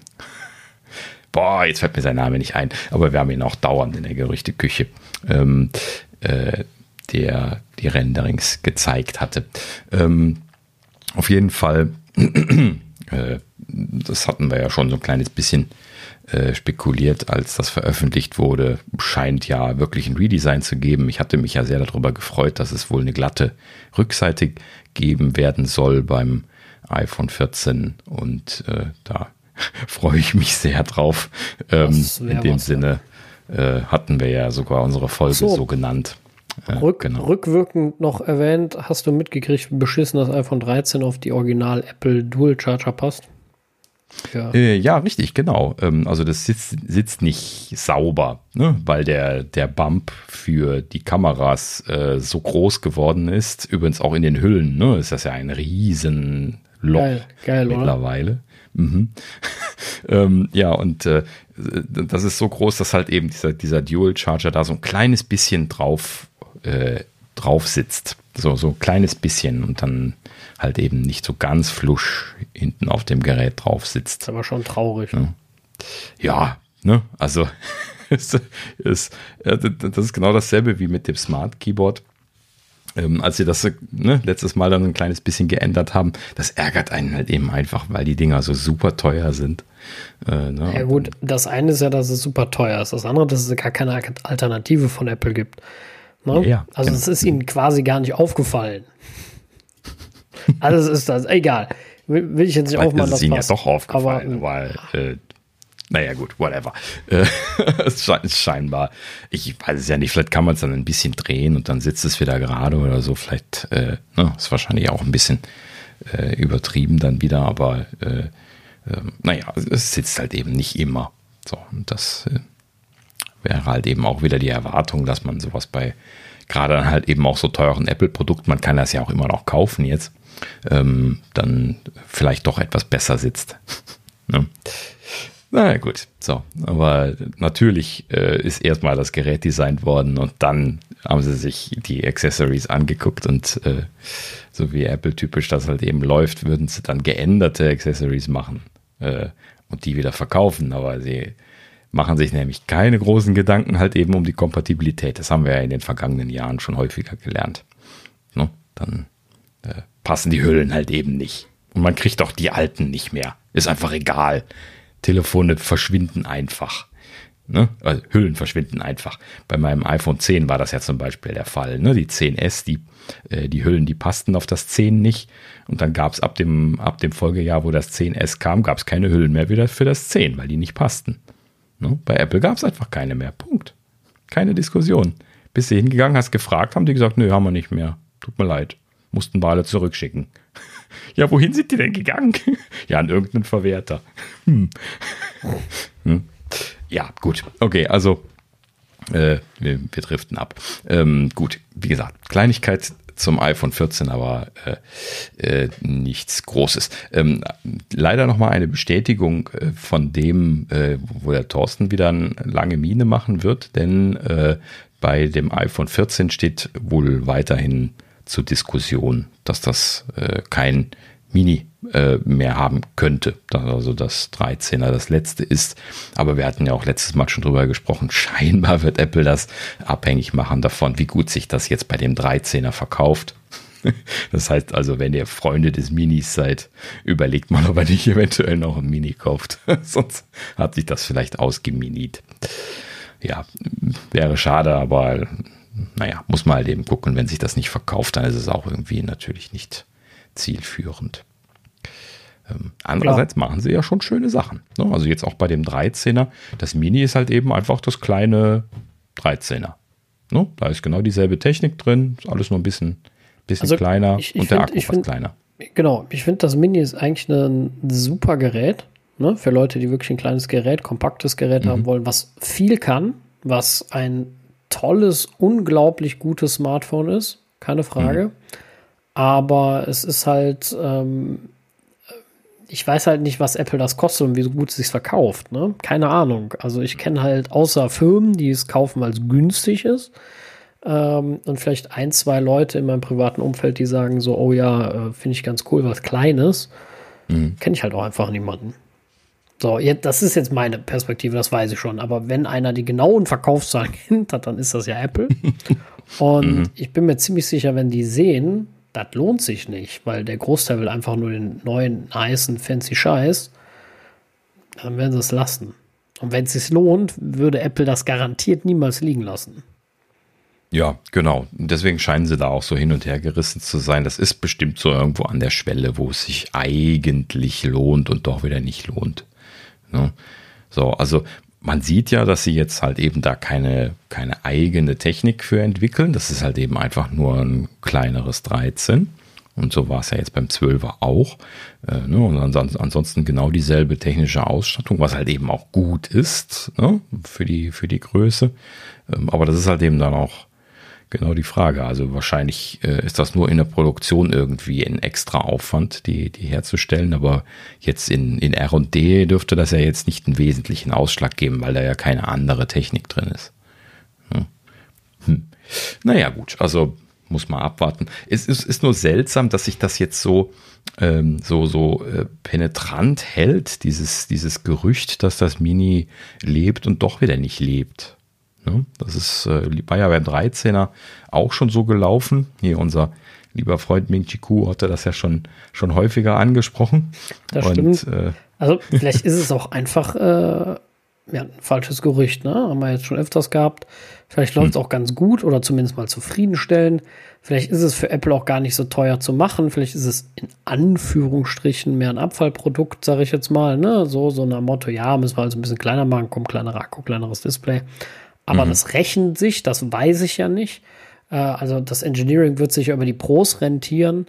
boah, jetzt fällt mir sein Name nicht ein, aber wir haben ihn auch dauernd in der Gerüchteküche, ähm, äh, der die Renderings gezeigt hatte. Ähm, auf jeden Fall, äh, das hatten wir ja schon so ein kleines bisschen äh, spekuliert, als das veröffentlicht wurde, scheint ja wirklich ein Redesign zu geben. Ich hatte mich ja sehr darüber gefreut, dass es wohl eine glatte Rückseite geben werden soll beim iPhone 14 und äh, da freue ich mich sehr drauf. Ähm, in dem Sinne äh, hatten wir ja sogar unsere Folge so, so genannt. Äh, Rück, genau. Rückwirkend noch erwähnt, hast du mitgekriegt, wie beschissen das iPhone 13 auf die Original Apple Dual Charger passt? Ja, äh, ja richtig, genau. Ähm, also das sitzt, sitzt nicht sauber, ne? weil der, der Bump für die Kameras äh, so groß geworden ist. Übrigens auch in den Hüllen, ne? ist das ja ein riesen Loch geil, geil, mittlerweile. Mhm. ähm, ja, und äh, das ist so groß, dass halt eben dieser, dieser Dual Charger da so ein kleines bisschen drauf, äh, drauf sitzt. So, so ein kleines bisschen und dann halt eben nicht so ganz flusch hinten auf dem Gerät drauf sitzt. Das ist aber schon traurig. Ja, ja ne, also ist, ist, das ist genau dasselbe wie mit dem Smart Keyboard ähm, als sie das ne, letztes Mal dann ein kleines bisschen geändert haben, das ärgert einen halt eben einfach, weil die Dinger so super teuer sind. Äh, ne? Ja gut, das eine ist ja, dass es super teuer ist. Das andere, dass es gar keine Alternative von Apple gibt. Ne? Ja, also genau. es ist ihnen quasi gar nicht aufgefallen. also es ist das, egal. Will, will ich jetzt nicht aufmachen, das ist ihnen passt. ja doch aufgefallen, aber, weil äh, naja, gut, whatever. Äh, scheinbar. Ich weiß es ja nicht, vielleicht kann man es dann ein bisschen drehen und dann sitzt es wieder gerade oder so. Vielleicht äh, ne, ist wahrscheinlich auch ein bisschen äh, übertrieben dann wieder, aber äh, äh, naja, es sitzt halt eben nicht immer. So, und das äh, wäre halt eben auch wieder die Erwartung, dass man sowas bei gerade dann halt eben auch so teuren Apple-Produkten, man kann das ja auch immer noch kaufen jetzt, ähm, dann vielleicht doch etwas besser sitzt. ne? Na gut, so. Aber natürlich äh, ist erstmal das Gerät designt worden und dann haben sie sich die Accessories angeguckt und äh, so wie Apple typisch das halt eben läuft, würden sie dann geänderte Accessories machen äh, und die wieder verkaufen. Aber sie machen sich nämlich keine großen Gedanken halt eben um die Kompatibilität. Das haben wir ja in den vergangenen Jahren schon häufiger gelernt. No? Dann äh, passen die Hüllen halt eben nicht. Und man kriegt auch die alten nicht mehr. Ist einfach egal. Telefone verschwinden einfach. Ne? Also Hüllen verschwinden einfach. Bei meinem iPhone 10 war das ja zum Beispiel der Fall. Ne? Die 10S, die, äh, die Hüllen, die passten auf das 10 nicht. Und dann gab es ab dem, ab dem Folgejahr, wo das 10S kam, gab es keine Hüllen mehr wieder für das 10, weil die nicht passten. Ne? Bei Apple gab es einfach keine mehr. Punkt. Keine Diskussion. Bist du hingegangen, hast gefragt, haben die gesagt, nö, haben wir nicht mehr. Tut mir leid. Mussten wir alle zurückschicken. Ja, wohin sind die denn gegangen? ja, an irgendeinen Verwerter. Hm. Hm. Ja, gut. Okay, also äh, wir, wir driften ab. Ähm, gut, wie gesagt, Kleinigkeit zum iPhone 14, aber äh, äh, nichts Großes. Ähm, leider nochmal eine Bestätigung äh, von dem, äh, wo der Thorsten wieder eine lange Miene machen wird, denn äh, bei dem iPhone 14 steht wohl weiterhin zur Diskussion, dass das äh, kein Mini äh, mehr haben könnte. Also das 13er das letzte ist. Aber wir hatten ja auch letztes Mal schon drüber gesprochen. Scheinbar wird Apple das abhängig machen davon, wie gut sich das jetzt bei dem 13er verkauft. Das heißt also, wenn ihr Freunde des Minis seid, überlegt mal, ob er nicht eventuell noch ein Mini kauft. Sonst hat sich das vielleicht ausgeminit. Ja, wäre schade, aber naja, muss man halt eben gucken, wenn sich das nicht verkauft, dann ist es auch irgendwie natürlich nicht zielführend. Ähm, andererseits Klar. machen sie ja schon schöne Sachen. Ne? Also jetzt auch bei dem 13er. Das Mini ist halt eben einfach das kleine 13er. Ne? Da ist genau dieselbe Technik drin, ist alles nur ein bisschen, bisschen also kleiner ich, ich und der find, Akku find, kleiner. Genau, ich finde das Mini ist eigentlich ein super Gerät. Ne? Für Leute, die wirklich ein kleines Gerät, kompaktes Gerät mhm. haben wollen, was viel kann, was ein tolles, unglaublich gutes Smartphone ist, keine Frage. Mhm. Aber es ist halt, ähm, ich weiß halt nicht, was Apple das kostet und wie gut es sich verkauft. Ne? Keine Ahnung. Also ich kenne halt außer Firmen, die es kaufen, weil es günstig ist. Ähm, und vielleicht ein, zwei Leute in meinem privaten Umfeld, die sagen so, oh ja, äh, finde ich ganz cool, was Kleines. Mhm. Kenne ich halt auch einfach niemanden. So, jetzt, das ist jetzt meine Perspektive, das weiß ich schon. Aber wenn einer die genauen Verkaufszahlen kennt, dann ist das ja Apple. Und mhm. ich bin mir ziemlich sicher, wenn die sehen, das lohnt sich nicht, weil der Großteil will einfach nur den neuen, niceen, fancy Scheiß, dann werden sie es lassen. Und wenn es sich lohnt, würde Apple das garantiert niemals liegen lassen. Ja, genau. Deswegen scheinen sie da auch so hin und her gerissen zu sein. Das ist bestimmt so irgendwo an der Schwelle, wo es sich eigentlich lohnt und doch wieder nicht lohnt. Ne? So, also man sieht ja, dass sie jetzt halt eben da keine, keine eigene Technik für entwickeln. Das ist halt eben einfach nur ein kleineres 13. Und so war es ja jetzt beim 12er auch. Äh, ne? Und ansonsten genau dieselbe technische Ausstattung, was halt eben auch gut ist ne? für, die, für die Größe. Ähm, aber das ist halt eben dann auch genau die Frage. Also wahrscheinlich äh, ist das nur in der Produktion irgendwie ein extra Aufwand, die, die herzustellen. Aber jetzt in, in R&D dürfte das ja jetzt nicht einen wesentlichen Ausschlag geben, weil da ja keine andere Technik drin ist. Hm. Hm. Naja gut, also muss man abwarten. Es ist, ist nur seltsam, dass sich das jetzt so ähm, so so äh, penetrant hält, dieses dieses Gerücht, dass das Mini lebt und doch wieder nicht lebt. Ne? Das ist äh, ja beim 13er auch schon so gelaufen. Hier unser lieber Freund Ming Chi Ku hatte das ja schon schon häufiger angesprochen. Das und, stimmt. Äh, also vielleicht ist es auch einfach äh, ja, ein falsches Gerücht, ne? Haben wir jetzt schon öfters gehabt. Vielleicht läuft es hm. auch ganz gut oder zumindest mal zufriedenstellen. Vielleicht ist es für Apple auch gar nicht so teuer zu machen. Vielleicht ist es in Anführungsstrichen mehr ein Abfallprodukt, sage ich jetzt mal. Ne? So, so ein Motto, ja, müssen wir also ein bisschen kleiner machen, kommt kleinerer Akku, kleineres Display. Aber mhm. das rechnet sich, das weiß ich ja nicht. Äh, also das Engineering wird sich über die Pros rentieren.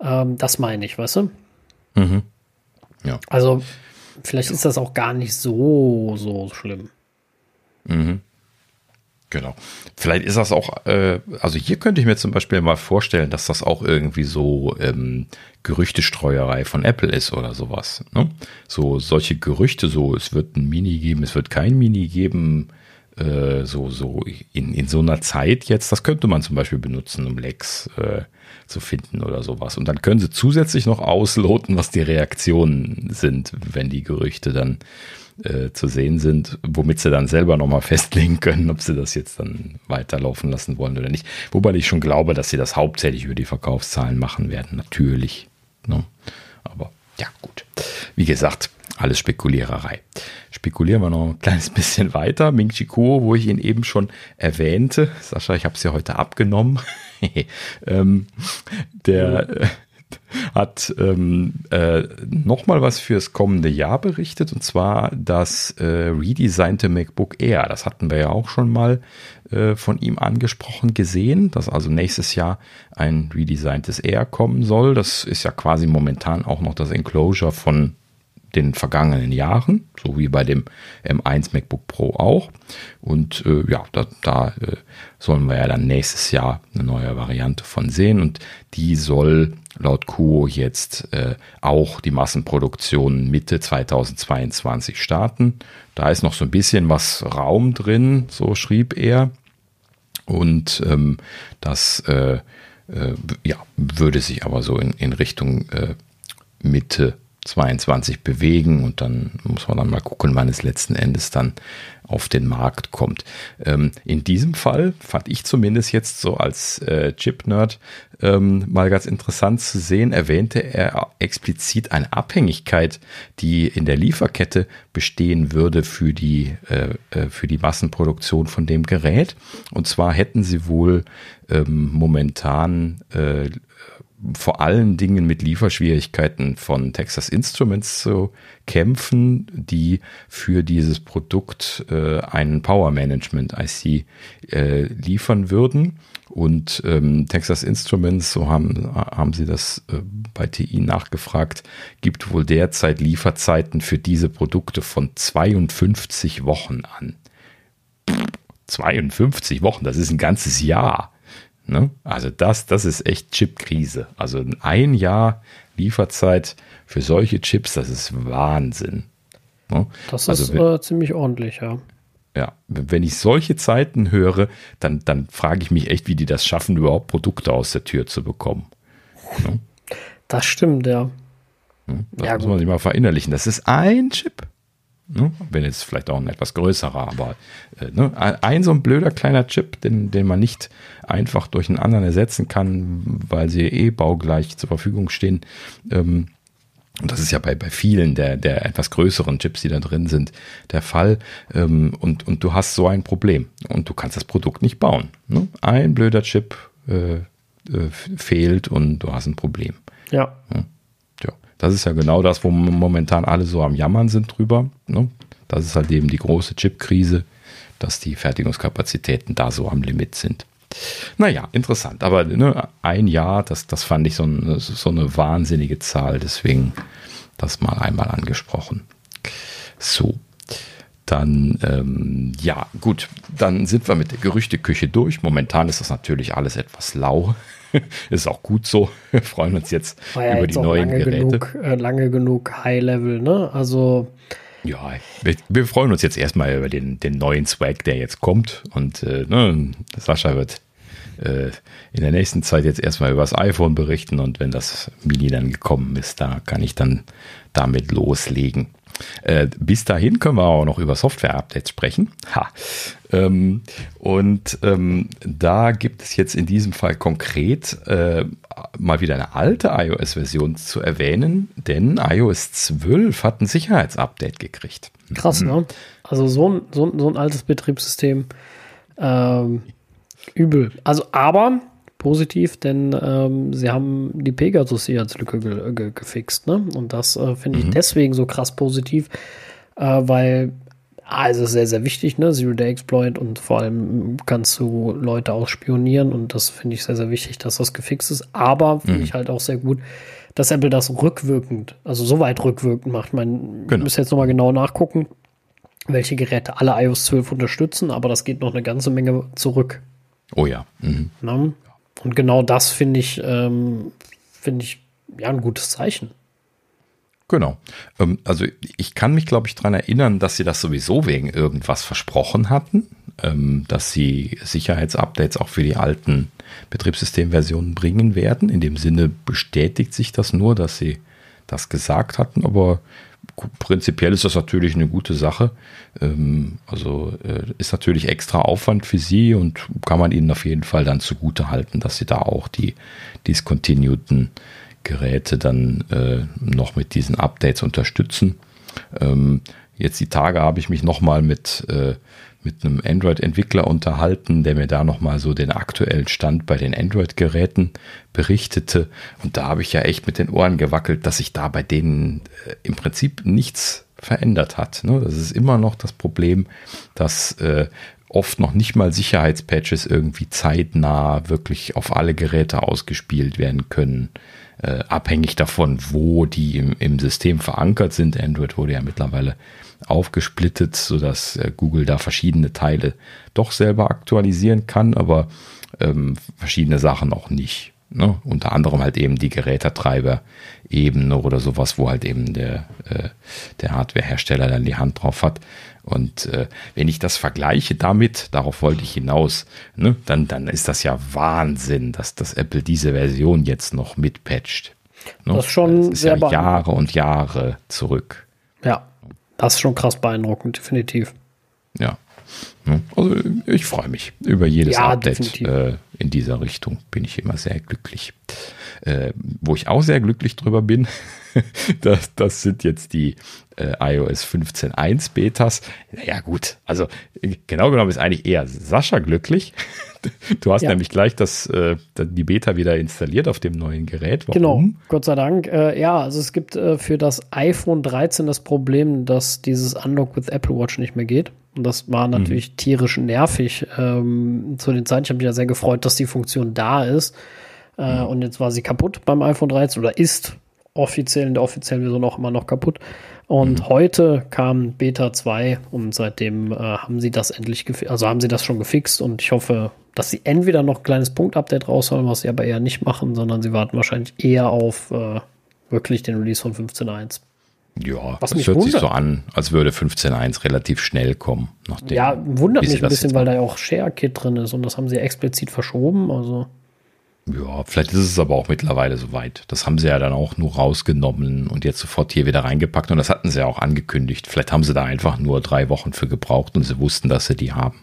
Ähm, das meine ich, weißt du? Mhm. Ja. Also Vielleicht ja. ist das auch gar nicht so, so schlimm. Mhm. Genau. Vielleicht ist das auch, äh, also hier könnte ich mir zum Beispiel mal vorstellen, dass das auch irgendwie so ähm, Gerüchtestreuerei von Apple ist oder sowas. Ne? So solche Gerüchte, so es wird ein Mini geben, es wird kein Mini geben, äh, so, so in, in so einer Zeit jetzt, das könnte man zum Beispiel benutzen, um Lex äh, zu finden oder sowas. Und dann können sie zusätzlich noch ausloten, was die Reaktionen sind, wenn die Gerüchte dann äh, zu sehen sind, womit sie dann selber nochmal festlegen können, ob sie das jetzt dann weiterlaufen lassen wollen oder nicht. Wobei ich schon glaube, dass sie das hauptsächlich über die Verkaufszahlen machen werden, natürlich. Ne? Aber ja, gut. Wie gesagt, alles Spekuliererei. Spekulieren wir noch ein kleines bisschen weiter. Ming Chi Kuo, wo ich ihn eben schon erwähnte. Sascha, ich habe es ja heute abgenommen. ähm, der äh, hat ähm, äh, nochmal was fürs kommende Jahr berichtet und zwar das äh, redesignte MacBook Air. Das hatten wir ja auch schon mal äh, von ihm angesprochen gesehen, dass also nächstes Jahr ein redesigntes Air kommen soll. Das ist ja quasi momentan auch noch das Enclosure von den vergangenen Jahren, so wie bei dem M1 MacBook Pro auch. Und äh, ja, da, da äh, sollen wir ja dann nächstes Jahr eine neue Variante von sehen. Und die soll laut Kuo jetzt äh, auch die Massenproduktion Mitte 2022 starten. Da ist noch so ein bisschen was Raum drin, so schrieb er. Und ähm, das äh, äh, ja, würde sich aber so in, in Richtung äh, Mitte 22 bewegen und dann muss man dann mal gucken, wann es letzten Endes dann auf den Markt kommt. Ähm, in diesem Fall fand ich zumindest jetzt so als äh, Chip-Nerd ähm, mal ganz interessant zu sehen, erwähnte er explizit eine Abhängigkeit, die in der Lieferkette bestehen würde für die, äh, äh für die Massenproduktion von dem Gerät. Und zwar hätten sie wohl ähm, momentan äh, vor allen Dingen mit Lieferschwierigkeiten von Texas Instruments zu kämpfen, die für dieses Produkt äh, einen Power Management IC äh, liefern würden. Und ähm, Texas Instruments, so haben, haben sie das äh, bei TI nachgefragt, gibt wohl derzeit Lieferzeiten für diese Produkte von 52 Wochen an. 52 Wochen, das ist ein ganzes Jahr. Ne? Also das, das ist echt Chip-Krise. Also ein Jahr Lieferzeit für solche Chips, das ist Wahnsinn. Ne? Das also ist wenn, äh, ziemlich ordentlich, ja. Ja, wenn ich solche Zeiten höre, dann, dann frage ich mich echt, wie die das schaffen, überhaupt Produkte aus der Tür zu bekommen. Ne? Das stimmt, ja. Ne? Das ja, muss man sich mal verinnerlichen. Das ist ein Chip. Ne? Wenn jetzt vielleicht auch ein etwas größerer, aber äh, ne? ein so ein blöder kleiner Chip, den, den man nicht einfach durch einen anderen ersetzen kann, weil sie eh baugleich zur Verfügung stehen. Ähm, Und das ist ja bei, bei vielen der, der etwas größeren Chips, die da drin sind, der Fall. Ähm, und, und du hast so ein Problem. Und du kannst das Produkt nicht bauen. Ne? Ein blöder Chip äh, äh, fehlt und du hast ein Problem. Ja. ja. Das ist ja genau das, wo momentan alle so am Jammern sind drüber. Ne? Das ist halt eben die große Chip-Krise, dass die Fertigungskapazitäten da so am Limit sind. Naja, interessant. Aber ne, ein Jahr, das, das fand ich so, ein, so eine wahnsinnige Zahl. Deswegen das mal einmal angesprochen. So. Dann, ähm, ja, gut, dann sind wir mit der Gerüchteküche durch. Momentan ist das natürlich alles etwas lau. ist auch gut so. Wir freuen uns jetzt ja über jetzt die neuen lange Geräte. Genug, äh, lange genug High Level, ne? Also. Ja, wir, wir, freuen uns jetzt erstmal über den, den neuen Swag, der jetzt kommt. Und äh, ne, Sascha wird äh, in der nächsten Zeit jetzt erstmal über das iPhone berichten und wenn das Mini dann gekommen ist, da kann ich dann damit loslegen. Äh, bis dahin können wir auch noch über Software-Updates sprechen. Ha. Ähm, und ähm, da gibt es jetzt in diesem Fall konkret äh, mal wieder eine alte iOS-Version zu erwähnen, denn iOS 12 hat ein Sicherheitsupdate gekriegt. Krass, ne? Also so ein, so, so ein altes Betriebssystem. Ähm, Übel. Also, aber positiv, denn ähm, sie haben die Pegasus-Sicherheitslücke ge ge gefixt. Ne? Und das äh, finde ich mhm. deswegen so krass positiv, äh, weil also sehr, sehr wichtig, ne? Zero-Day-Exploit und vor allem kannst du Leute auch spionieren und das finde ich sehr, sehr wichtig, dass das gefixt ist. Aber finde mhm. ich halt auch sehr gut, dass Apple das rückwirkend, also so weit rückwirkend macht. Man genau. muss jetzt nochmal genau nachgucken, welche Geräte alle iOS 12 unterstützen, aber das geht noch eine ganze Menge zurück. Oh ja. Mhm. Und genau das finde ich, ähm, finde ich ja ein gutes Zeichen. Genau. Ähm, also ich kann mich, glaube ich, daran erinnern, dass sie das sowieso wegen irgendwas versprochen hatten, ähm, dass sie Sicherheitsupdates auch für die alten Betriebssystemversionen bringen werden. In dem Sinne bestätigt sich das nur, dass sie das gesagt hatten, aber prinzipiell ist das natürlich eine gute Sache. Ähm, also äh, ist natürlich extra Aufwand für sie und kann man ihnen auf jeden Fall dann zugute halten, dass sie da auch die discontinueden Geräte dann äh, noch mit diesen Updates unterstützen. Ähm, jetzt die Tage habe ich mich nochmal mit äh, mit einem Android-Entwickler unterhalten, der mir da nochmal so den aktuellen Stand bei den Android-Geräten berichtete. Und da habe ich ja echt mit den Ohren gewackelt, dass sich da bei denen äh, im Prinzip nichts verändert hat. Ne? Das ist immer noch das Problem, dass äh, oft noch nicht mal Sicherheitspatches irgendwie zeitnah wirklich auf alle Geräte ausgespielt werden können. Äh, abhängig davon, wo die im, im System verankert sind. Android wurde ja mittlerweile aufgesplittet, sodass äh, Google da verschiedene Teile doch selber aktualisieren kann, aber ähm, verschiedene Sachen auch nicht. Ne? Unter anderem halt eben die Gerätetreiber-Ebene oder sowas, wo halt eben der, äh, der Hardwarehersteller dann die Hand drauf hat. Und äh, wenn ich das vergleiche damit, darauf wollte ich hinaus, ne, dann, dann ist das ja Wahnsinn, dass das Apple diese Version jetzt noch mitpatcht. Ne? Das ist schon das ist sehr ja Jahre und Jahre zurück. Ja, das ist schon krass beeindruckend, definitiv. Ja. Also ich freue mich über jedes ja, Update äh, in dieser Richtung. Bin ich immer sehr glücklich. Äh, wo ich auch sehr glücklich drüber bin, das, das sind jetzt die äh, iOS 15.1 Betas. Ja gut, also genau genommen ist eigentlich eher Sascha glücklich. Du hast ja. nämlich gleich das, äh, die Beta wieder installiert auf dem neuen Gerät. Warum? Genau, Gott sei Dank. Ja, also es gibt für das iPhone 13 das Problem, dass dieses Unlock with Apple Watch nicht mehr geht. Und das war natürlich mhm. tierisch nervig. Ähm, zu den Zeiten, ich habe mich ja sehr gefreut, dass die Funktion da ist. Äh, mhm. Und jetzt war sie kaputt beim iPhone 13 oder ist offiziell in der offiziellen Version auch immer noch kaputt. Und mhm. heute kam Beta 2 und seitdem äh, haben sie das endlich, also haben sie das schon gefixt und ich hoffe, dass sie entweder noch ein kleines Punktupdate rausholen, was sie aber eher nicht machen, sondern sie warten wahrscheinlich eher auf äh, wirklich den Release von 15.1. Ja, was das hört wundert. sich so an, als würde 15.1 relativ schnell kommen. Nachdem, ja, wundert mich ein bisschen, weil da ja auch ShareKit drin ist und das haben sie explizit verschoben. Also ja, vielleicht ist es aber auch mittlerweile soweit. Das haben sie ja dann auch nur rausgenommen und jetzt sofort hier wieder reingepackt und das hatten sie ja auch angekündigt. Vielleicht haben sie da einfach nur drei Wochen für gebraucht und sie wussten, dass sie die haben.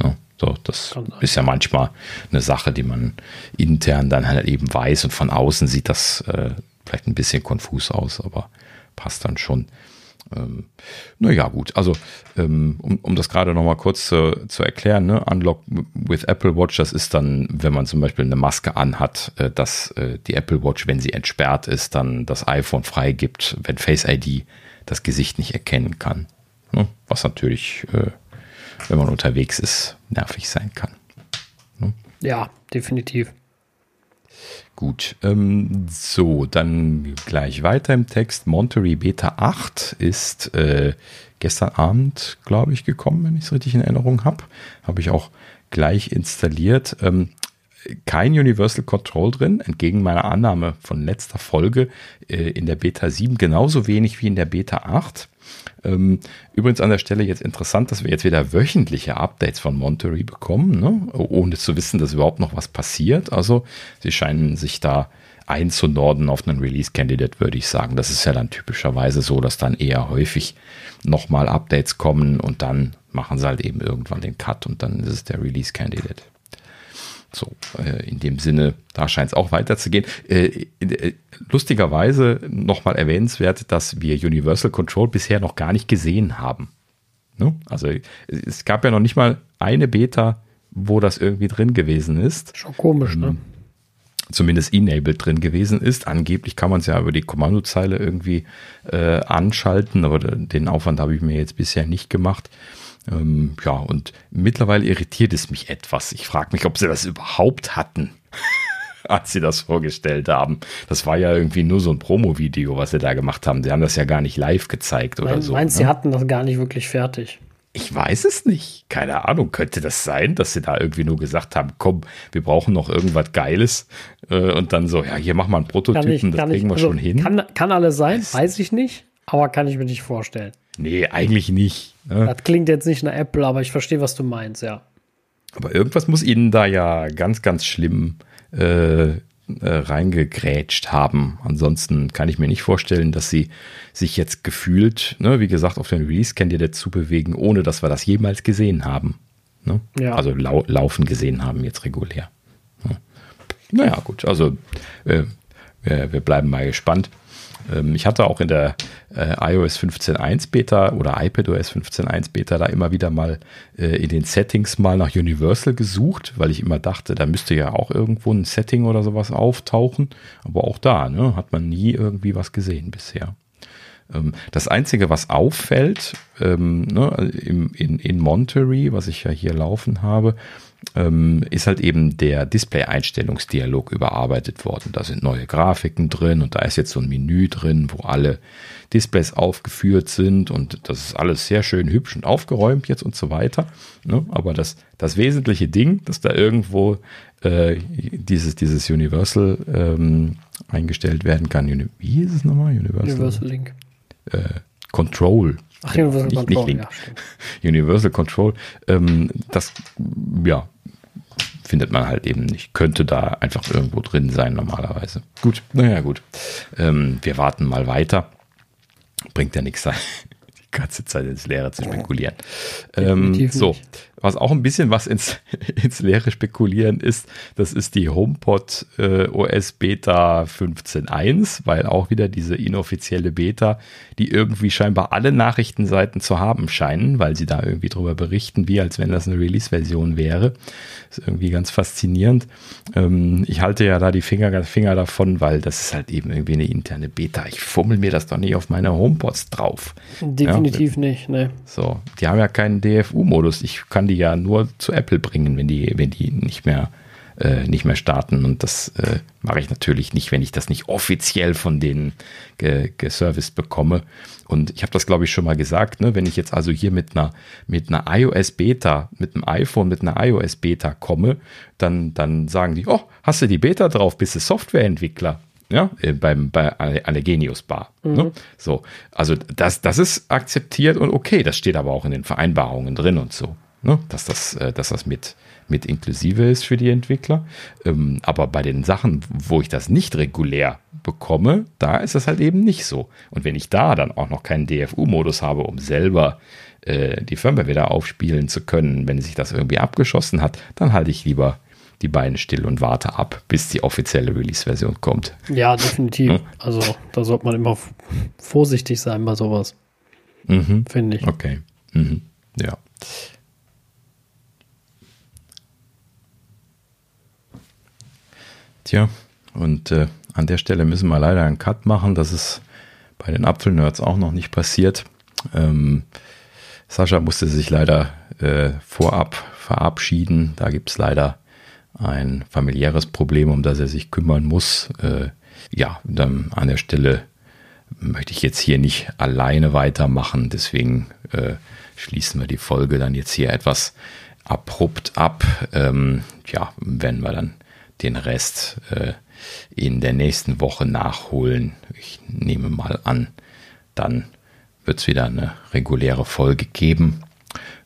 Ja, so, das ist ja manchmal eine Sache, die man intern dann halt eben weiß und von außen sieht das äh, vielleicht ein bisschen konfus aus, aber passt dann schon. Ähm, naja, gut, also ähm, um, um das gerade nochmal kurz zu, zu erklären, ne? Unlock with Apple Watch, das ist dann, wenn man zum Beispiel eine Maske anhat, äh, dass äh, die Apple Watch, wenn sie entsperrt ist, dann das iPhone freigibt, wenn Face ID das Gesicht nicht erkennen kann. Ne? Was natürlich, äh, wenn man unterwegs ist, nervig sein kann. Ne? Ja, definitiv. Gut, ähm, so, dann gleich weiter im Text. Monterey Beta 8 ist äh, gestern Abend, glaube ich, gekommen, wenn ich es richtig in Erinnerung habe. Habe ich auch gleich installiert. Ähm, kein Universal Control drin, entgegen meiner Annahme von letzter Folge äh, in der Beta 7 genauso wenig wie in der Beta 8. Ähm, übrigens an der Stelle jetzt interessant, dass wir jetzt wieder wöchentliche Updates von Monterey bekommen, ne? ohne zu wissen, dass überhaupt noch was passiert. Also sie scheinen sich da einzunorden auf einen Release-Candidate, würde ich sagen. Das ist ja dann typischerweise so, dass dann eher häufig nochmal Updates kommen und dann machen sie halt eben irgendwann den Cut und dann ist es der Release-Candidate. So, äh, in dem Sinne, da scheint es auch weiterzugehen. Lustigerweise nochmal erwähnenswert, dass wir Universal Control bisher noch gar nicht gesehen haben. Ne? Also es gab ja noch nicht mal eine Beta, wo das irgendwie drin gewesen ist. Schon komisch, ne? Ähm, zumindest enabled drin gewesen ist. Angeblich kann man es ja über die Kommandozeile irgendwie äh, anschalten, aber den Aufwand habe ich mir jetzt bisher nicht gemacht. Ähm, ja, und mittlerweile irritiert es mich etwas. Ich frage mich, ob sie das überhaupt hatten, als sie das vorgestellt haben. Das war ja irgendwie nur so ein Promo-Video, was sie da gemacht haben. Sie haben das ja gar nicht live gezeigt oder Mein, so. Meinst du, ne? sie hatten das gar nicht wirklich fertig? Ich weiß es nicht. Keine Ahnung. Könnte das sein, dass sie da irgendwie nur gesagt haben, komm, wir brauchen noch irgendwas Geiles äh, und dann so, ja, hier mach mal einen Prototypen, ich, das kriegen ich, wir also, schon hin. Kann, kann alles sein, das weiß ich nicht, aber kann ich mir nicht vorstellen. Nee, eigentlich nicht. Ne? Das klingt jetzt nicht nach Apple, aber ich verstehe, was du meinst, ja. Aber irgendwas muss ihnen da ja ganz, ganz schlimm äh, äh, reingegrätscht haben. Ansonsten kann ich mir nicht vorstellen, dass sie sich jetzt gefühlt, ne, wie gesagt, auf den Release-Candidate zu bewegen, ohne dass wir das jemals gesehen haben. Ne? Ja. Also lau laufen gesehen haben jetzt regulär. Ne? Naja, gut, also äh, wir, wir bleiben mal gespannt. Ähm, ich hatte auch in der äh, iOS 15.1 Beta oder iPadOS 15.1 Beta da immer wieder mal äh, in den Settings mal nach Universal gesucht, weil ich immer dachte, da müsste ja auch irgendwo ein Setting oder sowas auftauchen. Aber auch da ne, hat man nie irgendwie was gesehen bisher. Ähm, das Einzige, was auffällt ähm, ne, im, in, in Monterey, was ich ja hier laufen habe, ähm, ist halt eben der Display-Einstellungsdialog überarbeitet worden. Da sind neue Grafiken drin und da ist jetzt so ein Menü drin, wo alle Displays aufgeführt sind und das ist alles sehr schön hübsch und aufgeräumt jetzt und so weiter. Ne? Aber das, das wesentliche Ding, dass da irgendwo äh, dieses, dieses Universal ähm, eingestellt werden kann. Wie hieß es nochmal? Universal, Universal Link. Äh, Control. Ach, Universal nicht, Control. Nicht Link. Ja, Universal Control. Ähm, das, ja, findet man halt eben nicht. Könnte da einfach irgendwo drin sein normalerweise. Gut, naja gut. Ähm, wir warten mal weiter. Bringt ja nichts die ganze Zeit ins Leere zu spekulieren. Ähm, so, nicht was auch ein bisschen was ins, ins Leere spekulieren ist, das ist die HomePod äh, OS Beta 15.1, weil auch wieder diese inoffizielle Beta, die irgendwie scheinbar alle Nachrichtenseiten zu haben scheinen, weil sie da irgendwie drüber berichten, wie als wenn das eine Release-Version wäre. Ist irgendwie ganz faszinierend. Ähm, ich halte ja da die Finger, Finger davon, weil das ist halt eben irgendwie eine interne Beta. Ich fummel mir das doch nicht auf meine HomePods drauf. Definitiv ja, nicht, ne. So, die haben ja keinen DFU-Modus. Ich kann die die ja nur zu Apple bringen, wenn die, wenn die nicht mehr, äh, nicht mehr starten. Und das äh, mache ich natürlich nicht, wenn ich das nicht offiziell von denen ge geserviced bekomme. Und ich habe das, glaube ich, schon mal gesagt, ne? wenn ich jetzt also hier mit einer, mit einer iOS Beta, mit einem iPhone, mit einer iOS Beta komme, dann, dann sagen die, oh, hast du die Beta drauf, bist du Softwareentwickler? ja, äh, beim, bei Allergenius Bar. Ne? Mhm. Ne? So, also das, das ist akzeptiert und okay, das steht aber auch in den Vereinbarungen drin und so ne? dass das, äh, dass das mit, mit inklusive ist für die Entwickler. Ähm, aber bei den Sachen, wo ich das nicht regulär bekomme, da ist das halt eben nicht so. Und wenn ich da dann auch noch keinen DFU-Modus habe, um selber äh, die Firmware wieder aufspielen zu können, wenn sich das irgendwie abgeschossen hat, dann halte ich lieber die beiden still und warte ab, bis die offizielle Release-Version kommt. Ja, definitiv. Hm? Also da sollte man immer vorsichtig sein bei sowas. Mhm. Finde ich. Okay. Mhm. Ja. Tja, und äh, an der Stelle müssen wir leider einen Cut machen. Das ist bei den Apfelnerds auch noch nicht passiert. Ähm, Sascha musste sich leider äh, vorab verabschieden. Da gibt es leider ein familiäres Problem, um das er sich kümmern muss. Äh, ja, dann an der Stelle möchte ich jetzt hier nicht alleine weitermachen. Deswegen äh, schließen wir die Folge dann jetzt hier etwas abrupt ab. Ähm, ja, wenn wir dann den Rest äh, in der nächsten Woche nachholen. Ich nehme mal an, dann wird es wieder eine reguläre Folge geben.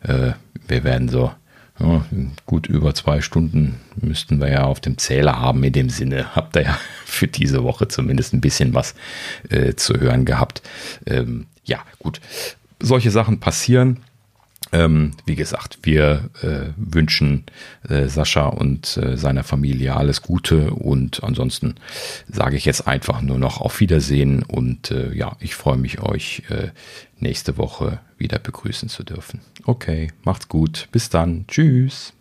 Äh, wir werden so ja, gut über zwei Stunden müssten wir ja auf dem Zähler haben. In dem Sinne habt ihr ja für diese Woche zumindest ein bisschen was äh, zu hören gehabt. Ähm, ja, gut. Solche Sachen passieren. Ähm, wie gesagt, wir äh, wünschen äh, Sascha und äh, seiner Familie alles Gute und ansonsten sage ich jetzt einfach nur noch auf Wiedersehen und äh, ja, ich freue mich, euch äh, nächste Woche wieder begrüßen zu dürfen. Okay, macht's gut. Bis dann. Tschüss.